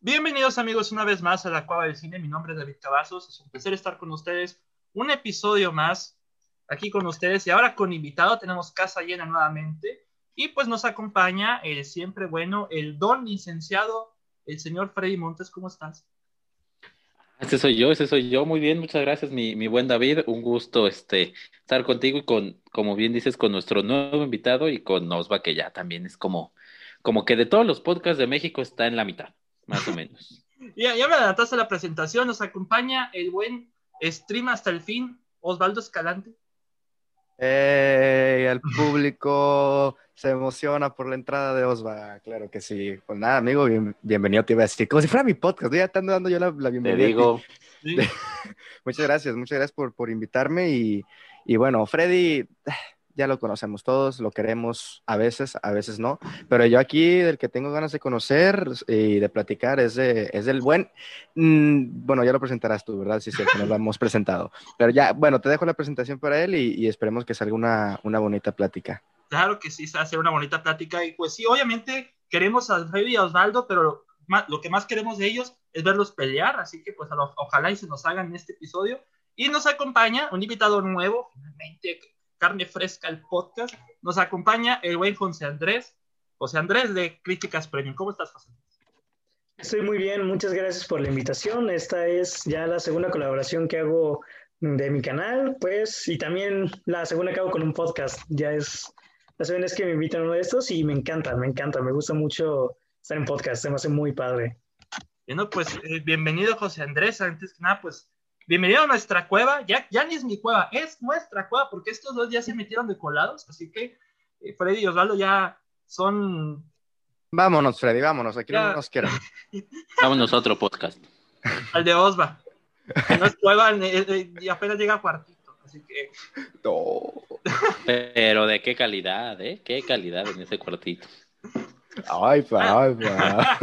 Bienvenidos amigos una vez más a la Cueva del Cine, mi nombre es David Cavazos, es un placer estar con ustedes, un episodio más aquí con ustedes. Y ahora con invitado tenemos casa llena nuevamente. Y pues nos acompaña el siempre bueno, el don licenciado, el señor Freddy Montes, ¿cómo estás? Ese soy yo, ese soy yo, muy bien, muchas gracias mi, mi buen David, un gusto este, estar contigo y con, como bien dices, con nuestro nuevo invitado y con Osva, que ya también es como, como que de todos los podcasts de México está en la mitad, más o menos. ya, ya me adelantaste la presentación, nos acompaña el buen stream hasta el fin, Osvaldo Escalante. Hey, el público se emociona por la entrada de Osva, claro que sí. Pues nada, amigo, bienvenido, te iba a decir, como si fuera mi podcast, ya estando dando yo la, bienvenida. Te digo. muchas gracias, muchas gracias por, por invitarme y, y bueno, Freddy, ya lo conocemos todos, lo queremos a veces, a veces no, pero yo aquí del que tengo ganas de conocer y de platicar es, de, es del buen, mm, bueno, ya lo presentarás tú, ¿verdad? Sí, sí, que nos lo hemos presentado, pero ya, bueno, te dejo la presentación para él y, esperemos que salga una, una, bonita plática. Claro que sí, se hace una bonita plática y pues sí, obviamente queremos a Freddy y a Osvaldo, pero lo que más queremos de ellos es verlos pelear, así que pues ojalá y se nos hagan en este episodio. Y nos acompaña un invitado nuevo, finalmente, Carne Fresca, el podcast. Nos acompaña el buen José Andrés. José Andrés de Críticas Premium. ¿Cómo estás, José? Estoy muy bien, muchas gracias por la invitación. Esta es ya la segunda colaboración que hago de mi canal, pues, y también la segunda que hago con un podcast. Ya es la segunda vez que me invitan a uno de estos y me encanta, me encanta, me gusta mucho estar en podcast, se me hace muy padre. Bueno, pues eh, bienvenido José Andrés. Antes que nada, pues bienvenido a nuestra cueva. Ya, ya ni es mi cueva, es nuestra cueva, porque estos dos ya se metieron de colados, así que eh, Freddy y Osvaldo ya son. Vámonos, Freddy, vámonos, aquí no nos quieren. Vámonos a otro podcast. Al de Osva. No es cueva eh, eh, y apenas llega a cuartito, así que. No. Pero de qué calidad, ¿eh? Qué calidad en ese cuartito. Ay, pa, ay, pa.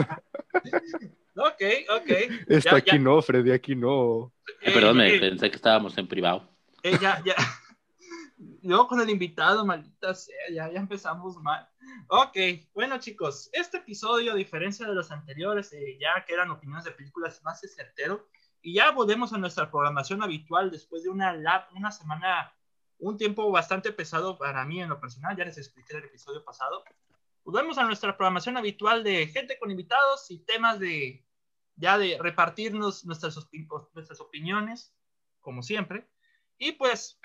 Ok, ok. Esto aquí no, Freddy, aquí no. Eh, perdón, me pensé que estábamos en privado. Eh, ya, ya. Luego con el invitado, maldita sea, ya, ya empezamos mal. Ok, bueno chicos, este episodio, a diferencia de los anteriores, eh, ya que eran opiniones de películas más certero, y ya volvemos a nuestra programación habitual después de una, una semana, un tiempo bastante pesado para mí en lo personal, ya les expliqué el episodio pasado. Volvemos a nuestra programación habitual de gente con invitados y temas de ya de repartirnos nuestras, nuestras opiniones, como siempre. Y pues,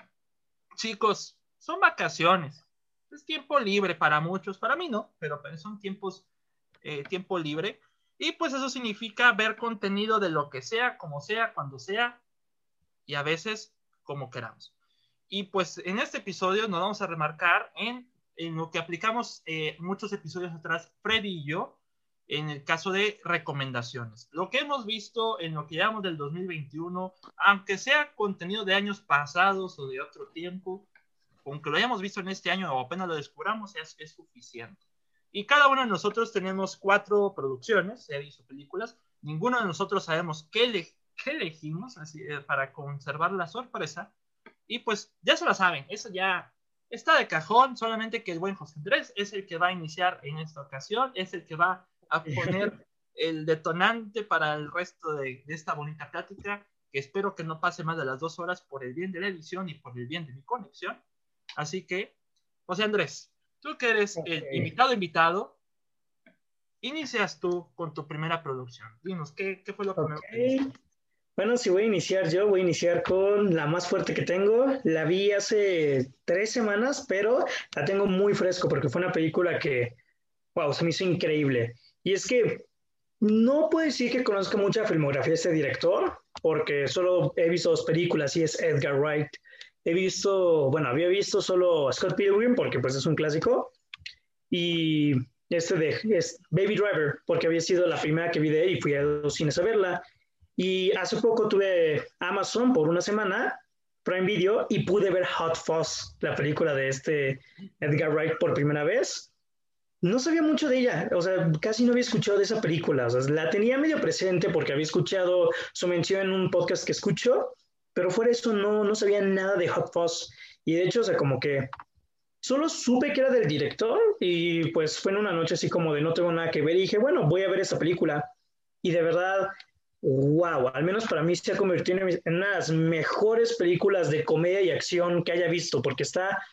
chicos, son vacaciones. Es tiempo libre para muchos, para mí no, pero son tiempos, eh, tiempo libre. Y pues eso significa ver contenido de lo que sea, como sea, cuando sea, y a veces como queramos. Y pues en este episodio nos vamos a remarcar en, en lo que aplicamos eh, muchos episodios atrás, Freddy y yo, en el caso de recomendaciones. Lo que hemos visto en lo que llamamos del 2021, aunque sea contenido de años pasados o de otro tiempo, aunque lo hayamos visto en este año o apenas lo descubramos, es, es suficiente. Y cada uno de nosotros tenemos cuatro producciones, series o películas. Ninguno de nosotros sabemos qué, qué elegimos así, eh, para conservar la sorpresa. Y pues ya se lo saben, eso ya está de cajón, solamente que el buen José Andrés es el que va a iniciar en esta ocasión, es el que va a poner el detonante para el resto de, esta bonita plática, que espero que no pase más de las dos horas por el bien de la edición y por el bien de mi conexión. Así que, José Andrés, tú que eres el invitado invitado, inicias tú con tu primera producción. Dinos, ¿qué, qué fue lo primero que Bueno, si voy a iniciar yo, voy a iniciar con la más fuerte que tengo. La vi hace tres semanas, pero la tengo muy fresco porque fue una película que, wow, se me hizo increíble. Y es que no puedo decir que conozco mucha filmografía de este director, porque solo he visto dos películas y es Edgar Wright. He visto, bueno, había visto solo Scott Pilgrim porque pues es un clásico. Y este de es Baby Driver, porque había sido la primera que vi de él y fui a los cines a verla. Y hace poco tuve Amazon por una semana, Prime Video, y pude ver Hot Fuzz, la película de este Edgar Wright por primera vez. No sabía mucho de ella, o sea, casi no había escuchado de esa película, o sea, la tenía medio presente porque había escuchado su mención en un podcast que escucho, pero fuera eso no, no sabía nada de Hot Fuzz. Y de hecho, o sea, como que solo supe que era del director y pues fue en una noche así como de no tengo nada que ver y dije, bueno, voy a ver esta película. Y de verdad, wow, al menos para mí se ha convertido en una de las mejores películas de comedia y acción que haya visto, porque está,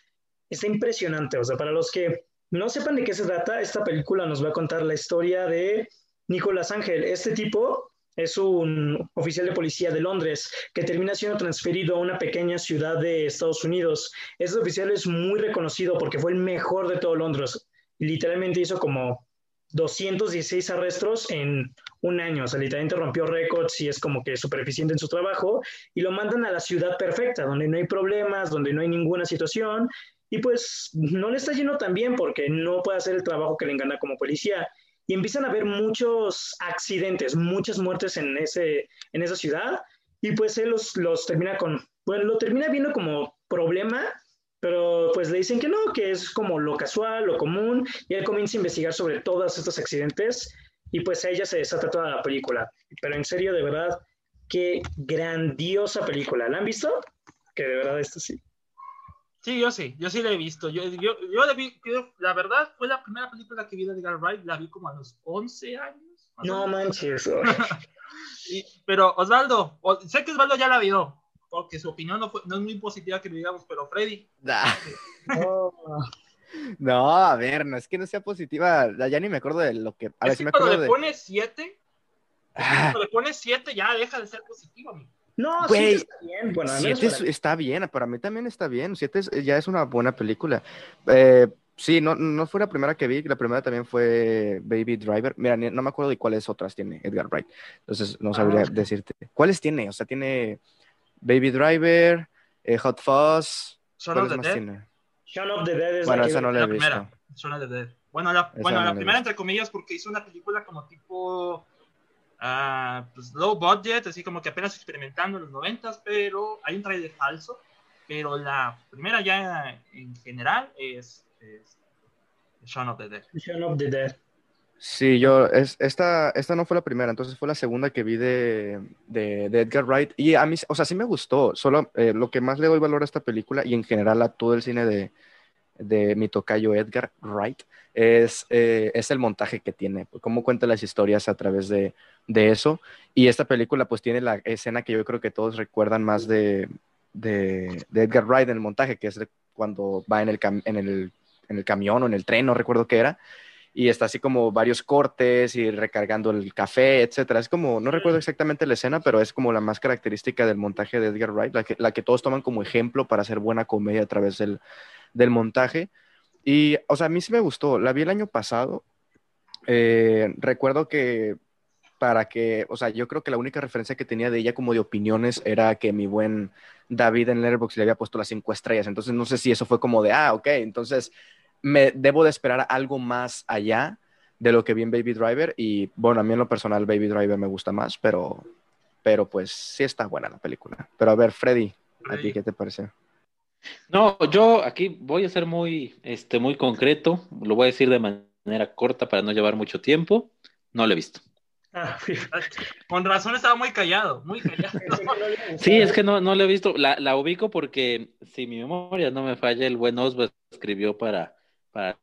está impresionante. O sea, para los que no sepan de qué se trata, esta película nos va a contar la historia de Nicolás Ángel. Este tipo es un oficial de policía de Londres que termina siendo transferido a una pequeña ciudad de Estados Unidos. Este oficial es muy reconocido porque fue el mejor de todo Londres. Literalmente hizo como 216 arrestos en un año. O sea, literalmente rompió récords y es como que súper eficiente en su trabajo. Y lo mandan a la ciudad perfecta, donde no hay problemas, donde no hay ninguna situación. Y pues no le está yendo tan bien porque no puede hacer el trabajo que le encanta como policía y empiezan a haber muchos accidentes, muchas muertes en, ese, en esa ciudad, y pues él los, los termina con, bueno, lo termina viendo como problema, pero pues le dicen que no, que es como lo casual, lo común, y él comienza a investigar sobre todos estos accidentes, y pues ella se desata toda la película. Pero en serio, de verdad, qué grandiosa película. ¿La han visto? Que de verdad esto sí. Sí, yo sí, yo sí la he visto. Yo, yo, yo la vi, la verdad, fue la primera película que vi de Edgar Wright, la vi como a los 11 años. No manches. pero Osvaldo, sé que Osvaldo ya la vio, porque su opinión no, fue, no es muy positiva que digamos, pero Freddy. No, a ver, no es que no sea positiva, ya ni me acuerdo de lo que... A ver, si me acuerdo cuando le pones 7, ah. cuando le pones 7 ya deja de ser positivo, amigo. No, sí está bien. Bueno, siete está bien, para mí también está bien. Siete ya es una buena película. Eh, sí, no, no fue la primera que vi, la primera también fue Baby Driver. Mira, no me acuerdo de cuáles otras tiene Edgar Wright. Entonces no sabría ah. decirte. ¿Cuáles tiene? O sea, tiene Baby Driver, eh, Hot Fuzz. Son of the Dead. Shaun of the Dead es bueno, esa no la he visto. Primera. of the Dead. Bueno, la, bueno, la primera, entre comillas, porque hizo una película como tipo uh, pues low budget, así como que apenas experimentando en los noventas, pero hay un trailer falso, pero la primera ya en general es, es Shaun of the Dead. Shaun of the Dead. Sí, yo, es, esta, esta no fue la primera, entonces fue la segunda que vi de, de, Edgar Wright. Y a mí, o sea, sí me gustó. Solo eh, lo que más le doy valor a esta película y en general a todo el cine de, de mi tocayo Edgar Wright es, eh, es el montaje que tiene, cómo cuenta las historias a través de, de, eso. Y esta película pues tiene la escena que yo creo que todos recuerdan más de, de, Edgar Wright en el montaje, que es cuando va en el, en, el, en el camión o en el tren, no recuerdo qué era, y está así como varios cortes y recargando el café, etcétera. Es como, no recuerdo exactamente la escena, pero es como la más característica del montaje de Edgar Wright, la que, la que todos toman como ejemplo para hacer buena comedia a través del, del montaje. Y, o sea, a mí sí me gustó. La vi el año pasado. Eh, recuerdo que para que, o sea, yo creo que la única referencia que tenía de ella como de opiniones era que mi buen David en Letterboxd le había puesto las cinco estrellas. Entonces, no sé si eso fue como de, ah, ok, entonces me debo de esperar algo más allá de lo que vi en Baby Driver. Y bueno, a mí en lo personal Baby Driver me gusta más, pero, pero pues sí está buena la película. Pero a ver, Freddy, ¿a ti qué te parece? No, yo aquí voy a ser muy, este, muy concreto, lo voy a decir de manera corta para no llevar mucho tiempo. No lo he visto. Ah, con razón estaba muy callado, muy callado. sí, es que no, no lo he visto. La, la, ubico porque, si mi memoria no me falla, el buen Oswald escribió para... Para,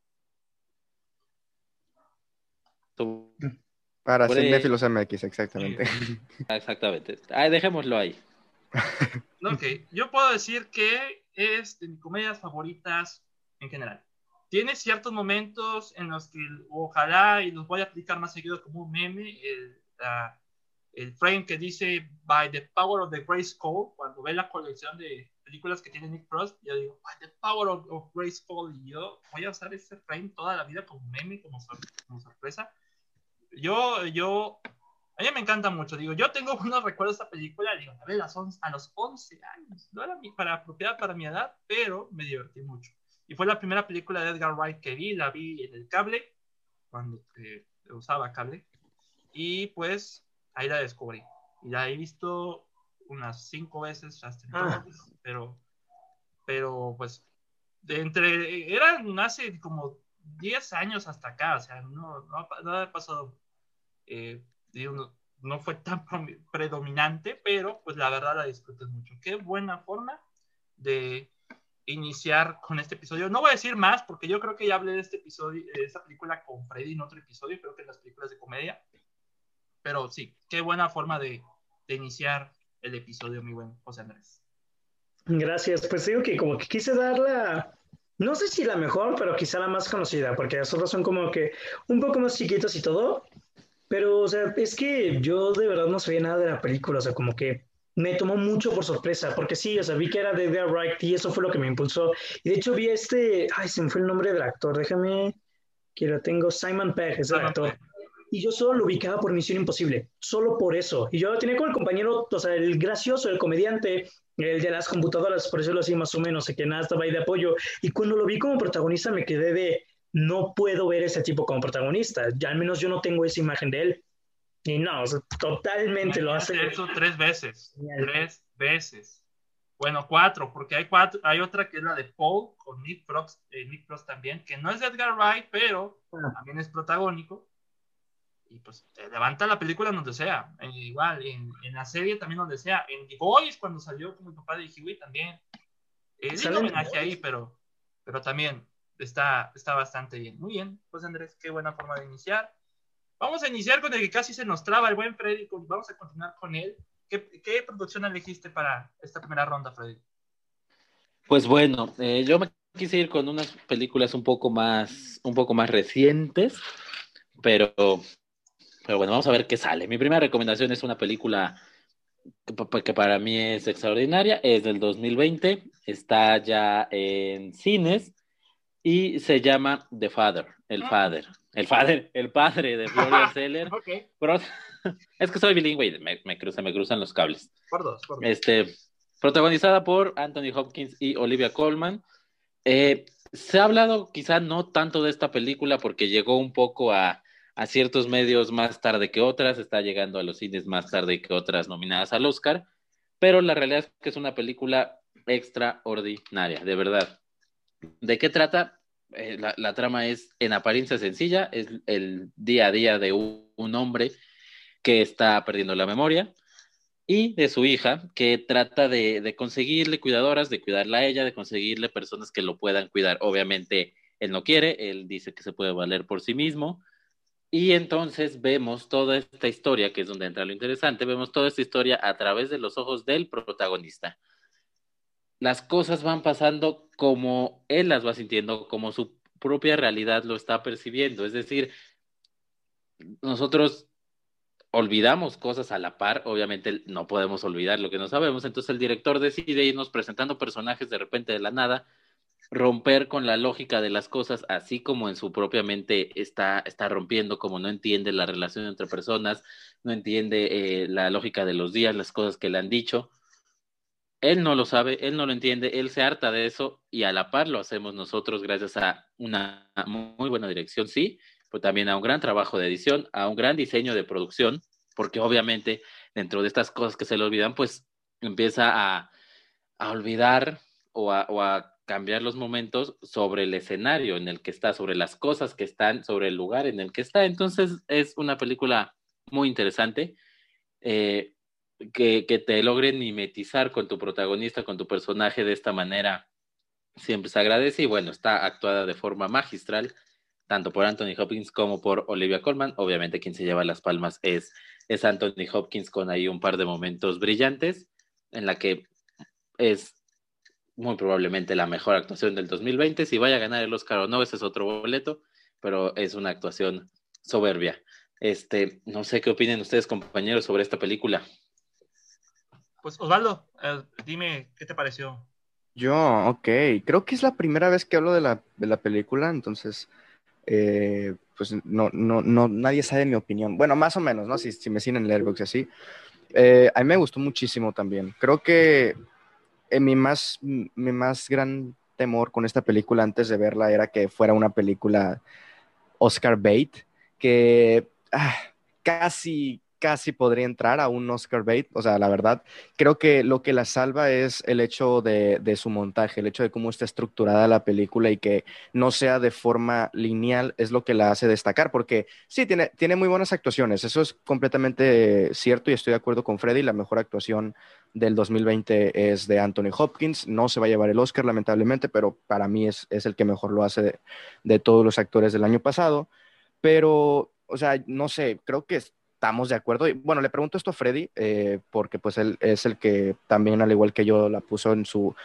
para Cinefilos MX, exactamente. Exactamente. dejémoslo ahí. Ok, yo puedo decir que es de mis comedias favoritas en general. Tiene ciertos momentos en los que ojalá, y los voy a aplicar más seguido como un meme, el, el frame que dice By the Power of the Grace Code, cuando ve la colección de películas que tiene Nick Frost, yo digo, By the Power of, Grace Code, y yo voy a usar ese frame toda la vida como meme, como, como sorpresa. Yo, yo a mí me encanta mucho. Digo, yo tengo unos recuerdos de esta película, digo, a, ver, a los 11 años. No era para apropiada para mi edad, pero me divertí mucho. Y fue la primera película de Edgar Wright que vi, la vi en el cable, cuando eh, usaba cable. Y pues ahí la descubrí. y la he visto unas cinco veces hasta Ah. entonces, pero, pero pues, de entre, eran hace como 10 años hasta acá, o sea, no, no, no ha pasado, eh, no, fue tan predominante, pero pues la verdad la disfruté mucho. Qué buena forma de iniciar con este episodio. No voy a decir más porque yo creo que ya hablé de este episodio, de esta película con Freddy en otro episodio, creo que en las películas de comedia. Pero sí, qué buena forma de, de iniciar el episodio, mi buen José Andrés. Gracias. Pues digo que como que quise dar la, no sé si la mejor, pero quizá la más conocida, porque las otras son como que un poco más chiquitas y todo. Pero, o sea, es que yo de verdad no sabía nada de la película, o sea, como que me tomó mucho por sorpresa, porque sí, o sea, vi que era de Edgar Wright y eso fue lo que me impulsó. Y de hecho vi a este, ay, se me fue el nombre del actor, déjame, que lo tengo, Simon Pegg es el actor. Y yo solo lo ubicaba por Misión Imposible, solo por eso. Y yo lo tenía con el compañero, o sea, el gracioso, el comediante, el de las computadoras, por decirlo así, más o menos, que nada estaba ahí de apoyo. Y cuando lo vi como protagonista me quedé de, no puedo ver ese tipo como protagonista. Ya al menos yo no tengo esa imagen de él. Y no, o sea, totalmente lo hace. Eso tres veces. Genial. Tres veces. Bueno, cuatro, porque hay cuatro. Hay otra que es la de Paul con Nick Frost, eh, Nick Frost también, que no es Edgar Wright, pero Ah. también es protagónico. Y pues te levanta la película donde sea. Eh, igual, en, en la serie también donde sea. En The Boys, cuando salió como el papá de Huey también. Eh, Sale en The homenaje ahí, pero, pero también está, está bastante bien. Muy bien, pues Andrés, qué buena forma de iniciar. Vamos a iniciar con el que casi se nos traba el buen Freddy. Vamos a continuar con él. ¿Qué, qué producción elegiste para esta primera ronda, Freddy? Pues bueno, eh, yo me quise ir con unas películas un poco más, un poco más recientes, pero, pero bueno, vamos a ver qué sale. Mi primera recomendación es una película que para mí es extraordinaria, es del 2020, está ya en cines y se llama The Father, el Ah. Father, el Father, el padre de Florian Seller. Ok, Pro- Es que soy bilingüe y me, me cruzan, me cruzan los cables. por dos, por dos. Este, protagonizada por Anthony Hopkins y Olivia Colman. Eh, se ha hablado quizá no tanto de esta película porque llegó un poco a, a ciertos medios más tarde que otras, está llegando a los cines más tarde que otras nominadas al Oscar, pero la realidad es que es una película extraordinaria, de verdad. ¿De qué trata? Eh, la, trama es en apariencia sencilla, es el día a día de un, hombre que está perdiendo la memoria y de su hija, que trata de, de, conseguirle cuidadoras, de cuidarla a ella, de conseguirle personas que lo puedan cuidar. Obviamente, él no quiere, él dice que se puede valer por sí mismo. Y entonces vemos toda esta historia, que es donde entra lo interesante, vemos toda esta historia a través de los ojos del protagonista. Las cosas van pasando como él las va sintiendo, como su propia realidad lo está percibiendo. Es decir, nosotros olvidamos cosas a la par, obviamente no podemos olvidar lo que no sabemos, entonces el director decide irnos presentando personajes de repente de la nada, romper con la lógica de las cosas, así como en su propia mente está, está rompiendo, como no entiende la relación entre personas, no entiende eh, la lógica de los días, las cosas que le han dicho. Él no lo sabe, él no lo entiende, él se harta de eso y a la par lo hacemos nosotros gracias a una muy buena dirección, sí, pero también a un gran trabajo de edición, a un gran diseño de producción, porque obviamente dentro de estas cosas que se le olvidan, pues empieza a, olvidar o a, o a, cambiar los momentos sobre el escenario en el que está, sobre las cosas que están, sobre el lugar en el que está. Entonces es una película muy interesante. Eh, que, te logre mimetizar con tu protagonista, con tu personaje de esta manera, siempre se agradece y bueno, está actuada de forma magistral, tanto por Anthony Hopkins como por Olivia Colman. Obviamente quien se lleva las palmas es, es Anthony Hopkins con ahí un par de momentos brillantes en la que es muy probablemente la mejor actuación del 2020. Si vaya a ganar el Oscar o no, ese es otro boleto, pero es una actuación soberbia. Este, no sé qué opinen ustedes, compañeros, sobre esta película. Pues Osvaldo, eh, dime qué te pareció. Yo, ok, creo que es la primera vez que hablo de la, de la película, entonces, eh, pues no, no, no, nadie sabe mi opinión. Bueno, más o menos, ¿no? Si, si me siguen en Letterboxd así. Eh, a mí me gustó muchísimo también. Creo que mi, más, mi más gran temor con esta película antes de verla era que fuera una película Oscar bait, que ah, casi casi podría entrar a un Oscar bait. O sea, la verdad, creo que lo que la salva es el hecho de, su montaje, el hecho de cómo está estructurada la película y que no sea de forma lineal es lo que la hace destacar. Porque sí, tiene, tiene muy buenas actuaciones. Eso es completamente cierto y estoy de acuerdo con Freddy. La mejor actuación del 2020 es de Anthony Hopkins. No se va a llevar el Oscar, lamentablemente, pero para mí es, el que mejor lo hace de, de todos los actores del año pasado. Pero o sea, no sé, creo que estamos de acuerdo. Y bueno, le pregunto esto a Freddy, eh, porque pues él es el que también, al igual que yo, la puso en su,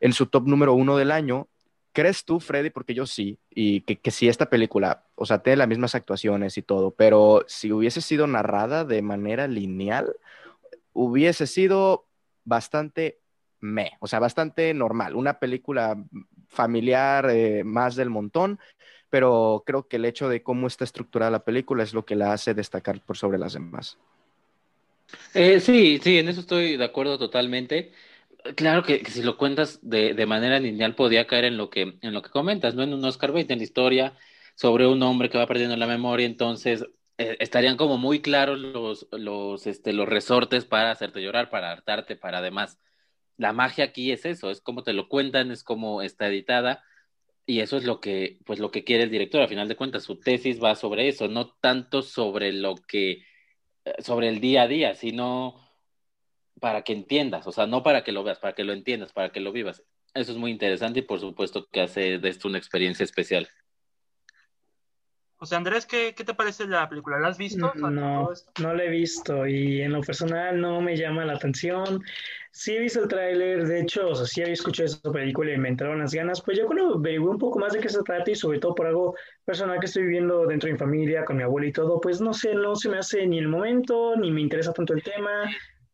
en su top número uno del año. ¿Crees tú, Freddy? Porque yo sí, y que, que si esta película, o sea, tiene las mismas actuaciones y todo, pero si hubiese sido narrada de manera lineal, hubiese sido bastante me, o sea, bastante normal, una película familiar eh, más del montón, pero creo que el hecho de cómo está estructurada la película es lo que la hace destacar por sobre las demás. Eh, sí, sí, en eso estoy de acuerdo totalmente. Claro que, si lo cuentas de, de, manera lineal podría caer en lo que, en lo que comentas, ¿no? En un Oscar Bate, en la historia sobre un hombre que va perdiendo la memoria, entonces eh, estarían como muy claros los, los, este, los resortes para hacerte llorar, para hartarte, para además. La magia aquí es eso, es como te lo cuentan, es como está editada y eso es lo que, pues lo que quiere el director, a final de cuentas, su tesis va sobre eso, no tanto sobre lo que, eh, sobre el día a día, sino para que entiendas, o sea, no para que lo veas, para que lo entiendas, para que lo vivas. Eso es muy interesante y por supuesto que hace de esto una experiencia especial. José Andrés, ¿qué, ¿qué, te parece la película? ¿La has visto? No, no la he visto y en lo personal no me llama la atención. Sí he visto el tráiler, de hecho, o sea, sí había escuchado esa película y me entraron las ganas. Pues yo cuando averigué un poco más de qué se trata y sobre todo por algo personal que estoy viviendo dentro de mi familia, con mi abuela y todo, pues no sé, no se me hace ni el momento, ni me interesa tanto el tema.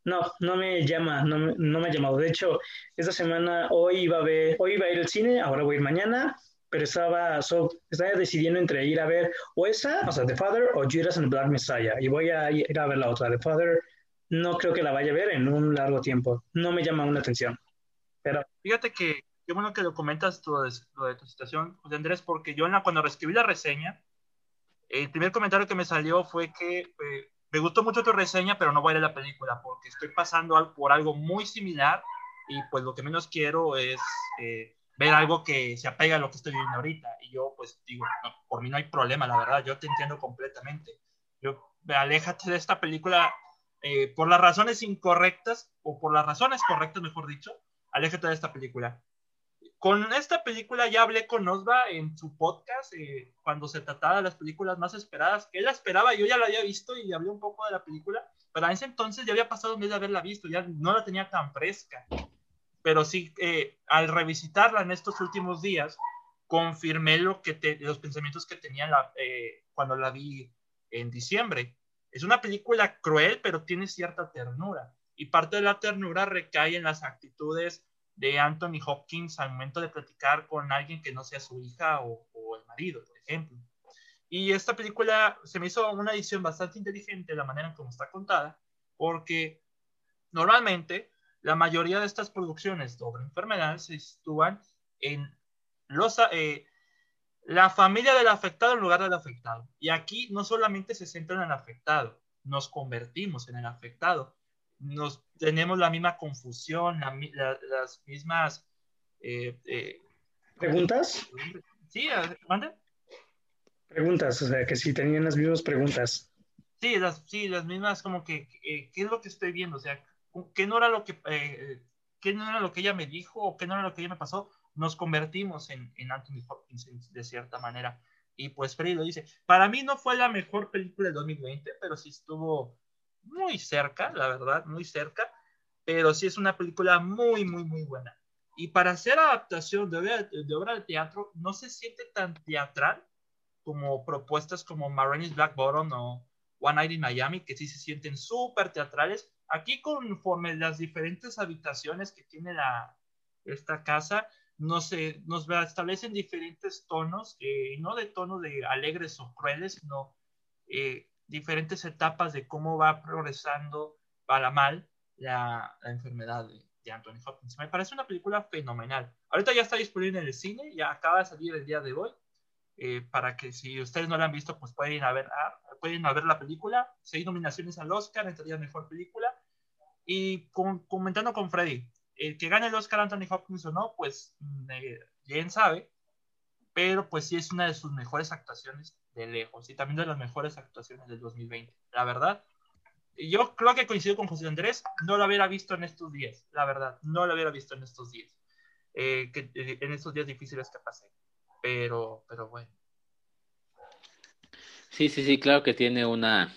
No, no me llama, no, no me ha llamado. De hecho, esta semana, hoy iba a ver, hoy iba a ir al cine, ahora voy a ir mañana pero estaba, estaba decidiendo entre ir a ver o esa, o sea, The Father, o Judas and the Black Messiah. Y voy a ir a ver la otra, The Father. No creo que la vaya a ver en un largo tiempo. No me llama una atención. Pero... Fíjate que qué bueno que lo comentas todo lo de tu situación, José Andrés, porque yo cuando escribí la reseña, el primer comentario que me salió fue que eh, me gustó mucho tu reseña, pero no voy a ver la película porque estoy pasando por algo muy similar y pues lo que menos quiero es eh, ver algo que se apega a lo que estoy viviendo ahorita. Y yo, pues digo, por mí no hay problema, la verdad, yo te entiendo completamente. Yo, aléjate de esta película eh, por las razones incorrectas, o por las razones correctas, mejor dicho, aléjate de esta película. Con esta película ya hablé con Osva en su podcast eh, cuando se trataba de las películas más esperadas, él la esperaba, yo ya la había visto y hablé un poco de la película, pero en ese entonces ya había pasado un mes de haberla visto, ya no la tenía tan fresca pero sí, eh, al revisitarla en estos últimos días, confirmé lo que los pensamientos que tenía eh, cuando la vi en diciembre. Es una película cruel, pero tiene cierta ternura. Y parte de la ternura recae en las actitudes de Anthony Hopkins al momento de platicar con alguien que no sea su hija o, el marido, por ejemplo. Y esta película se me hizo una edición bastante inteligente la manera en cómo está contada, porque normalmente la mayoría de estas producciones sobre enfermedades se sitúan en los, eh, la familia del afectado en lugar del afectado. Y aquí no solamente se centra en el afectado, nos convertimos en el afectado. Nos, tenemos la misma confusión, las mismas... Eh, eh, ¿Preguntas? Sí, ¿mande? Preguntas, o sea, que si tenían las mismas preguntas. Sí, las, sí, las mismas como que, ¿qué es lo que estoy viendo? O sea, ¿qué no era lo que, eh, qué no era lo que ella me dijo o qué no era lo que ella me pasó? Nos convertimos en, en Anthony Hopkins de cierta manera. Y pues Freddy lo dice, para mí no fue la mejor película de 2020, pero sí estuvo muy cerca, la verdad, muy cerca, pero sí es una película muy, muy, muy buena. Y para hacer adaptación de obra de, obra de teatro, no se siente tan teatral como propuestas como Marini's Black Bottom o One Night in Miami, que sí se sienten súper teatrales, Aquí conforme las diferentes habitaciones que tiene la, esta casa, nos, nos establecen diferentes tonos, eh, no de tonos de alegres o crueles, sino eh, diferentes etapas de cómo va progresando para mal la, enfermedad de, Anthony Hopkins. Me parece una película fenomenal. Ahorita ya está disponible en el cine, ya acaba de salir el día de hoy. eh, para que si ustedes no la han visto, pues pueden ir a ver, ah, pueden ver la película. Seis nominaciones al Oscar, entraría mejor película. Y comentando con Freddy, el que gane el Oscar Anthony Hopkins o no, pues bien sabe, pero pues sí es una de sus mejores actuaciones de lejos y también de las mejores actuaciones del 2020. La verdad, yo creo que coincido con José Andrés, no lo hubiera visto en estos días, la verdad, no lo hubiera visto en estos días, eh, que, eh, en estos días difíciles que pasé, pero, pero bueno. Sí, sí, sí, claro que tiene una,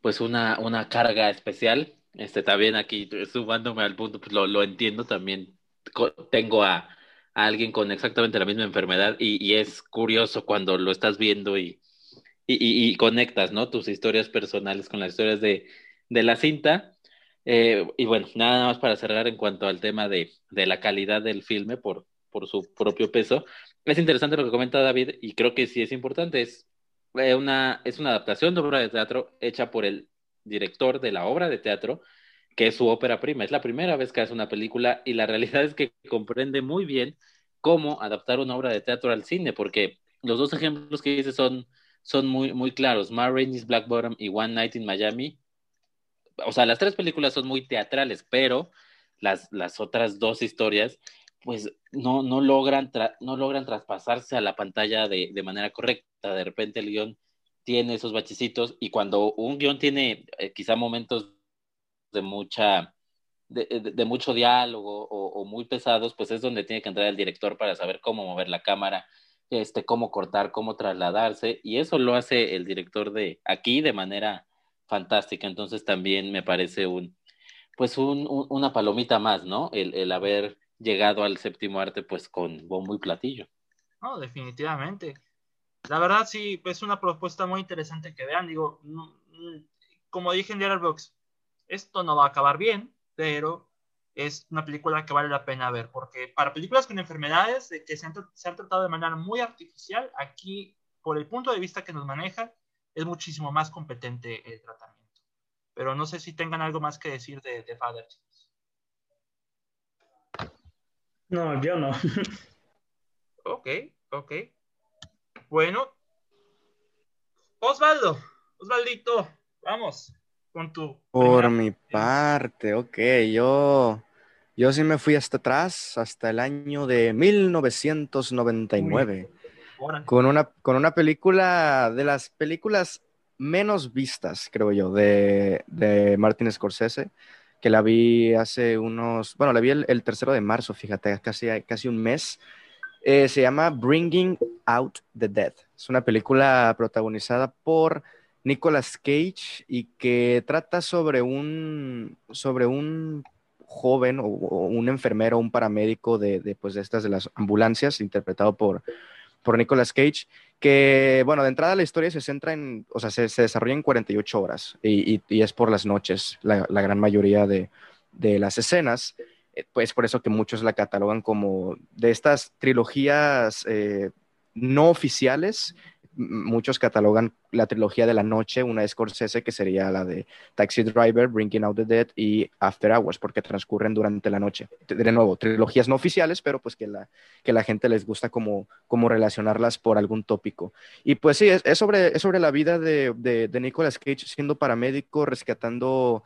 pues una, una carga especial. Este, también aquí sumándome al punto, pues lo, lo entiendo también. Tengo a, a alguien con exactamente la misma enfermedad y, y es curioso cuando lo estás viendo y, y, y, conectas, ¿no? Tus historias personales con las historias de, de la cinta. Eh, y bueno, nada más para cerrar en cuanto al tema de, de la calidad del filme por, por su propio peso. Es interesante lo que comenta David y creo que sí es importante. Es eh, una, es una adaptación de obra de teatro hecha por el director de la obra de teatro que es su ópera prima. Es la primera vez que hace una película y la realidad es que comprende muy bien cómo adaptar una obra de teatro al cine, porque los dos ejemplos que dice son, son muy, muy claros. Ma Rainey's Black Bottom y One Night in Miami. O sea, las tres películas son muy teatrales, pero las, las otras dos historias pues no, no, logran no logran traspasarse a la pantalla de, de manera correcta. De repente el guion tiene esos bachecitos y cuando un guion tiene eh, quizá momentos de mucha, de, mucho diálogo o, muy pesados, pues es donde tiene que entrar el director para saber cómo mover la cámara, este, cómo cortar, cómo trasladarse, y eso lo hace el director de aquí de manera fantástica. Entonces también me parece un, pues un, una palomita más, ¿no? El, el haber llegado al séptimo arte pues con bombo y platillo. No, definitivamente. La verdad sí, es una propuesta muy interesante que vean. Digo, como dije en Diario Box, esto no va a acabar bien, pero es una película que vale la pena ver, porque para películas con enfermedades que se han, tratado de manera muy artificial, aquí, por el punto de vista que nos maneja, es muchísimo más competente el tratamiento. Pero no sé si tengan algo más que decir de, de Father. No, yo no. ok, ok. Bueno. Osvaldo, Osvaldito, vamos con tu... Por mi parte, ok, yo, yo sí me fui hasta atrás, hasta el año de 1999, con una, con una película de las películas menos vistas, creo yo, de, de Martin Scorsese, que la vi hace unos, bueno, la vi el, tercero de marzo, fíjate, casi, casi un mes. Eh, se llama Bringing Out the Dead. Es una película protagonizada por Nicolas Cage y que trata sobre un, sobre un joven o, un enfermero, un paramédico de, de, pues, de estas de las ambulancias, interpretado por, por Nicolas Cage, que, bueno, de entrada la historia se centra en, o sea, se, se desarrolla en 48 horas y, y, es por las noches la, la gran mayoría de, de, las escenas, eh, pues por eso que muchos la catalogan como de estas trilogías eh, no oficiales muchos catalogan la trilogía de la noche, una de Scorsese que sería la de Taxi Driver, Bringing Out the Dead y After Hours, porque transcurren durante la noche. De nuevo, trilogías no oficiales, pero pues que la, que la gente les gusta como, como relacionarlas por algún tópico. Y pues sí, es, sobre, sobre la vida de, de, de Nicolas Cage siendo paramédico, rescatando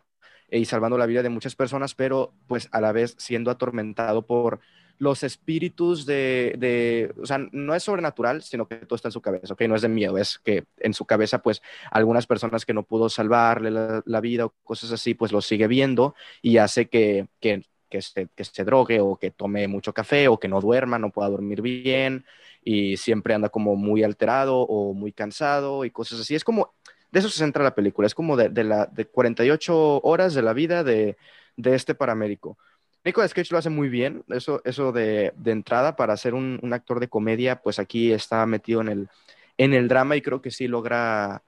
y salvando la vida de muchas personas, pero pues a la vez siendo atormentado por los espíritus de, de, o sea, no es sobrenatural, sino que todo está en su cabeza, ¿ok? No es de miedo, es que en su cabeza, pues, algunas personas que no pudo salvarle la, vida o cosas así, pues lo sigue viendo y hace que, que, que, se, que se drogue o que tome mucho café o que no duerma, no pueda dormir bien y siempre anda como muy alterado o muy cansado y cosas así. Es como, de eso se centra la película, es como de, de, la, de 48 horas de la vida de, de este paramédico. Nicolas Cage lo hace muy bien, eso, eso de, de entrada, para ser un, un, actor de comedia, pues aquí está metido en el, en el drama y creo que sí logra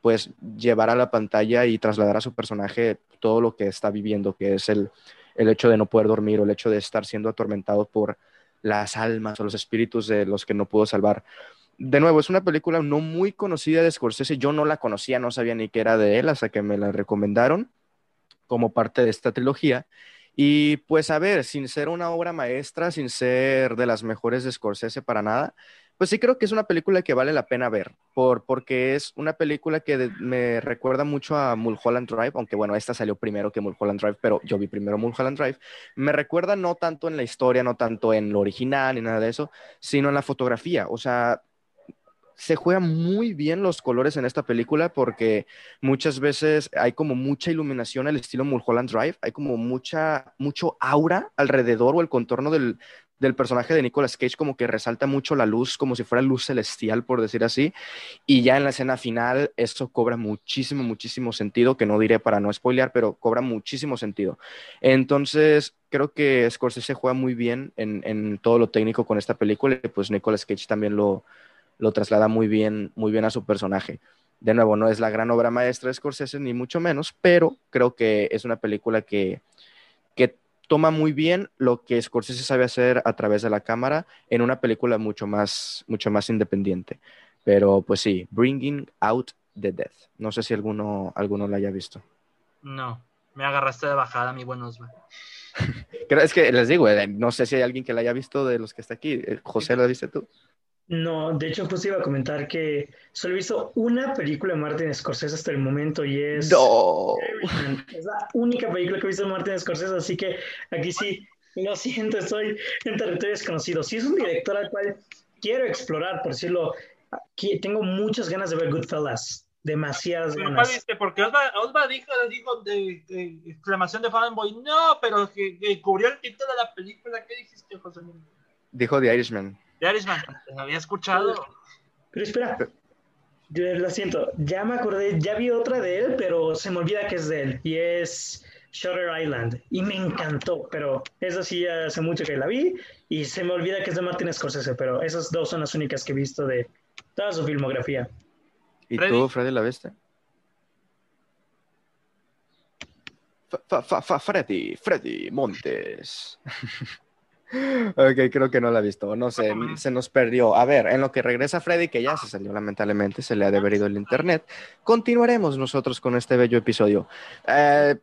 pues llevar a la pantalla y trasladar a su personaje todo lo que está viviendo, que es el, el hecho de no poder dormir o el hecho de estar siendo atormentado por las almas o los espíritus de los que no pudo salvar. De nuevo, es una película no muy conocida de Scorsese, yo no la conocía, no sabía ni qué era de él hasta que me la recomendaron como parte de esta trilogía. Y pues a ver, sin ser una obra maestra, sin ser de las mejores de Scorsese para nada, pues sí creo que es una película que vale la pena ver, por, porque es una película que me recuerda mucho a Mulholland Drive, aunque bueno, esta salió primero que Mulholland Drive, pero yo vi primero Mulholland Drive. Me recuerda no tanto en la historia, no tanto en lo original ni nada de eso, sino en la fotografía. O sea, se juegan muy bien los colores en esta película porque muchas veces hay como mucha iluminación al estilo Mulholland Drive, hay como mucha, mucho aura alrededor o el contorno del, del personaje de Nicolas Cage como que resalta mucho la luz, como si fuera luz celestial, por decir así, y ya en la escena final esto cobra muchísimo, muchísimo sentido, que no diré para no spoilear, pero cobra muchísimo sentido. Entonces, creo que Scorsese juega muy bien en, en todo lo técnico con esta película y pues Nicolas Cage también lo, lo traslada muy bien, muy bien a su personaje. De nuevo, no es la gran obra maestra de Scorsese, ni mucho menos, pero creo que es una película que, que toma muy bien lo que Scorsese sabe hacer a través de la cámara en una película mucho más, mucho más independiente. Pero pues sí, Bringing Out the Death. No sé si alguno, alguno la haya visto. No, me agarraste de bajada, mi buen Osva. Creo, es que les digo, eh, no sé si hay alguien que la haya visto de los que está aquí. Eh, José, ¿la viste tú? No, de hecho, justo iba a comentar que solo he visto una película de Martin Scorsese hasta el momento y es No. Es la única película que he visto de Martin Scorsese, así que aquí sí, lo siento, estoy en territorio desconocido. Sí es un director al cual quiero explorar, por decirlo, aquí tengo muchas ganas de ver Goodfellas, demasiadas Pero, ¿cuál ganas. viste? Porque Osva, Osva dijo, dijo de, de exclamación de fanboy, no, pero que, que cubrió el título de la película. ¿Qué dijiste, José? Dijo The Irishman. De Irishman, te había escuchado. Pero espera, yo lo siento, ya me acordé, ya vi otra de él, pero se me olvida que es de él, y es Shutter Island, y me encantó, pero esa sí hace mucho que la vi, y se me olvida que es de Martin Scorsese, pero esas dos son las únicas que he visto de toda su filmografía. ¿Y Freddy. tú, Freddy, la viste? Fa- fa- fa- Freddy, Freddy Montes. ok, creo que no la ha visto. No sé, se nos perdió. A ver, en lo que regresa Freddy, que ya se salió lamentablemente, se le ha de haber ido el internet, continuaremos nosotros con este bello episodio. Eh,